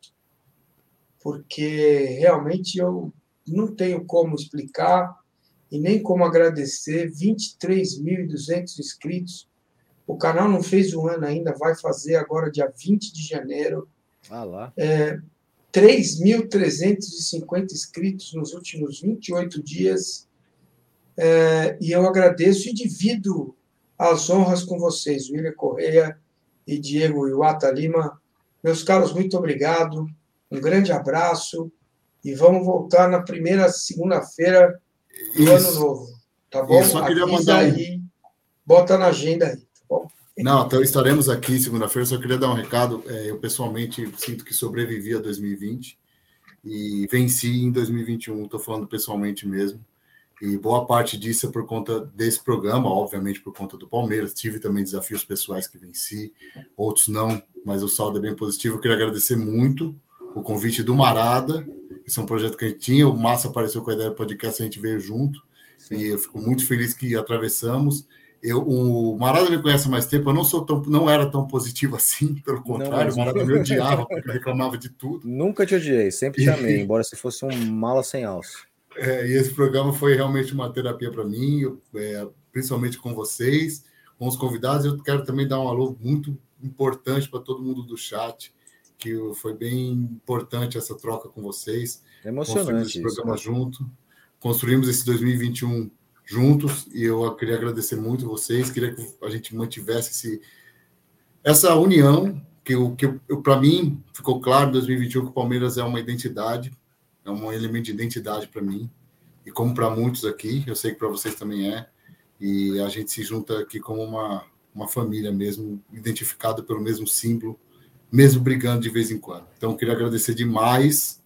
porque realmente eu não tenho como explicar e nem como agradecer 23.200 inscritos. O canal não fez um ano ainda, vai fazer agora dia 20 de janeiro. Ah lá. É, 3.350 inscritos nos últimos 28 dias. É, e eu agradeço e divido as honras com vocês, William Correia e Diego Iwata Lima. Meus caros, muito obrigado. Um grande abraço. E vamos voltar na primeira segunda-feira do Isso. ano novo. Tá bom? Isso, só queria mandar aí, bota na agenda aí? Não, então estaremos aqui segunda-feira. Só queria dar um recado. É, eu pessoalmente sinto que sobrevivi a 2020 e venci em 2021. Estou falando pessoalmente mesmo. E boa parte disso é por conta desse programa, obviamente por conta do Palmeiras. Tive também desafios pessoais que venci, outros não, mas o saldo é bem positivo. Eu queria agradecer muito o convite do Marada. Esse é um projeto que a gente tinha. O Massa apareceu com a ideia do podcast, a gente veio junto. Sim. E eu fico muito feliz que atravessamos. Eu, o Marada me conhece há mais tempo, eu não sou tão, não era tão positivo assim, pelo contrário, não, o Marada me odiava, porque reclamava de tudo. Nunca te odiei, sempre te amei, embora se fosse um mala sem alça. É, e esse programa foi realmente uma terapia para mim, é, principalmente com vocês, com os convidados. Eu quero também dar um alô muito importante para todo mundo do chat, que foi bem importante essa troca com vocês. É emocionante. esse programa isso, né? junto. Construímos esse 2021 juntos e eu queria agradecer muito vocês. Queria que a gente mantivesse esse, essa união que, que para mim ficou claro em 2021 que o Palmeiras é uma identidade, é um elemento de identidade para mim e como para muitos aqui, eu sei que para vocês também é. E a gente se junta aqui como uma, uma família mesmo, identificada pelo mesmo símbolo mesmo brigando de vez em quando. Então, queria agradecer demais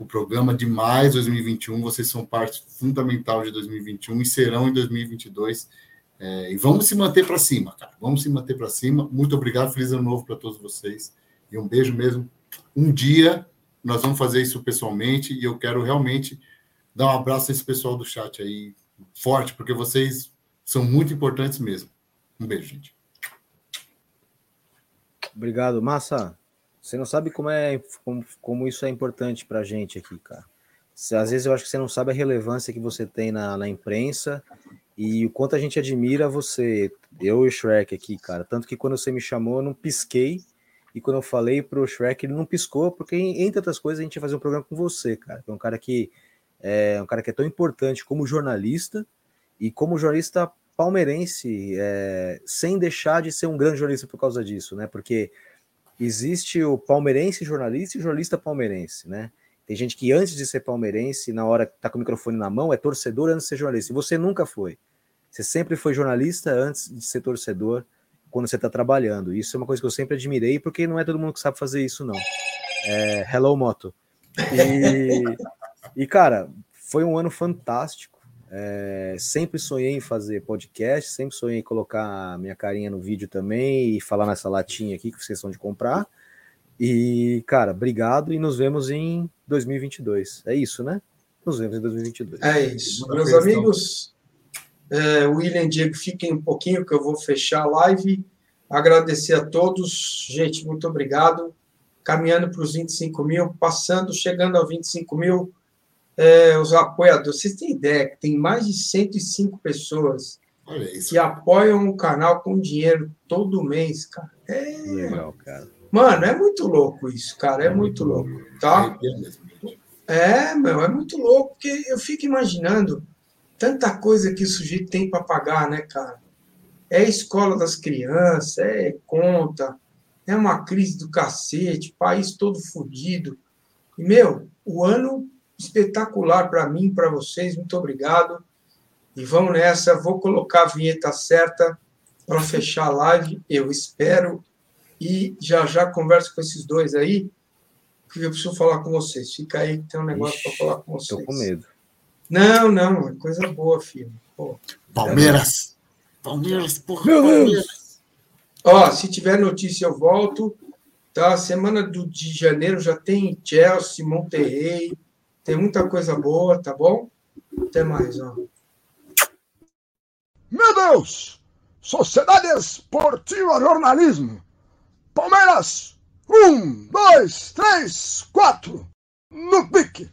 o programa, demais 2021. Vocês são parte fundamental de 2021 e serão em 2022. É, e vamos se manter para cima, cara. Vamos se manter para cima. Muito obrigado. Feliz ano novo para todos vocês. E um beijo mesmo. Um dia nós vamos fazer isso pessoalmente e eu quero realmente dar um abraço a esse pessoal do chat aí, forte, porque vocês são muito importantes mesmo. Um beijo, gente. Obrigado, Massa. Você não sabe como é como, como isso é importante para a gente aqui, cara. Às vezes eu acho que você não sabe a relevância que você tem na, na imprensa e o quanto a gente admira você, eu e o Shrek aqui, cara. Tanto que quando você me chamou, eu não pisquei. E quando eu falei pro Shrek, ele não piscou, porque, entre outras coisas, a gente ia fazer um programa com você, cara. É um cara que é um cara que é tão importante como jornalista e como jornalista palmeirense, é, sem deixar de ser um grande jornalista por causa disso, né? Porque existe o palmeirense jornalista e jornalista palmeirense, né? Tem gente que antes de ser palmeirense, na hora que tá com o microfone na mão, é torcedor antes de ser jornalista. E você nunca foi. Você sempre foi jornalista antes de ser torcedor quando você está trabalhando. Isso é uma coisa que eu sempre admirei, porque não é todo mundo que sabe fazer isso, não. É, hello, Moto. E, e, cara, foi um ano fantástico. É, sempre sonhei em fazer podcast, sempre sonhei em colocar minha carinha no vídeo também e falar nessa latinha aqui que vocês estão de comprar. E, cara, obrigado e nos vemos em 2022. É isso, né? Nos vemos em 2022. É isso. Meus amigos, é, William e Diego, fiquem um pouquinho que eu vou fechar a live. Agradecer a todos. Gente, muito obrigado. Caminhando para os 25 mil, passando, chegando a 25 mil é, os apoiadores. Vocês têm ideia que tem mais de 105 pessoas que apoiam o canal com dinheiro todo mês, cara. É... Legal, cara. Mano, é muito louco isso, cara. É, é muito louco, tá? É, meu, é muito louco, porque eu fico imaginando tanta coisa que o sujeito tem para pagar, né, cara? É escola das crianças, é conta, é uma crise do cacete, país todo fodido. E, meu, o ano espetacular para mim, para vocês. Muito obrigado. E vamos nessa. Vou colocar a vinheta certa para fechar a live, eu espero. E já já converso com esses dois aí, que eu preciso falar com vocês. Fica aí que tem um negócio para falar com vocês. Estou com medo. Não, não, é coisa boa, filho. Pô, Palmeiras. Palmeiras, porra, Palmeiras. Ó, se tiver notícia, eu volto. Tá? Semana do, de janeiro já tem Chelsea, Monterrey, tem muita coisa boa, tá bom? Até mais, ó. Meu Deus! Sociedade Esportiva Jornalismo. Palmeiras! Um, dois, três, quatro! No pique!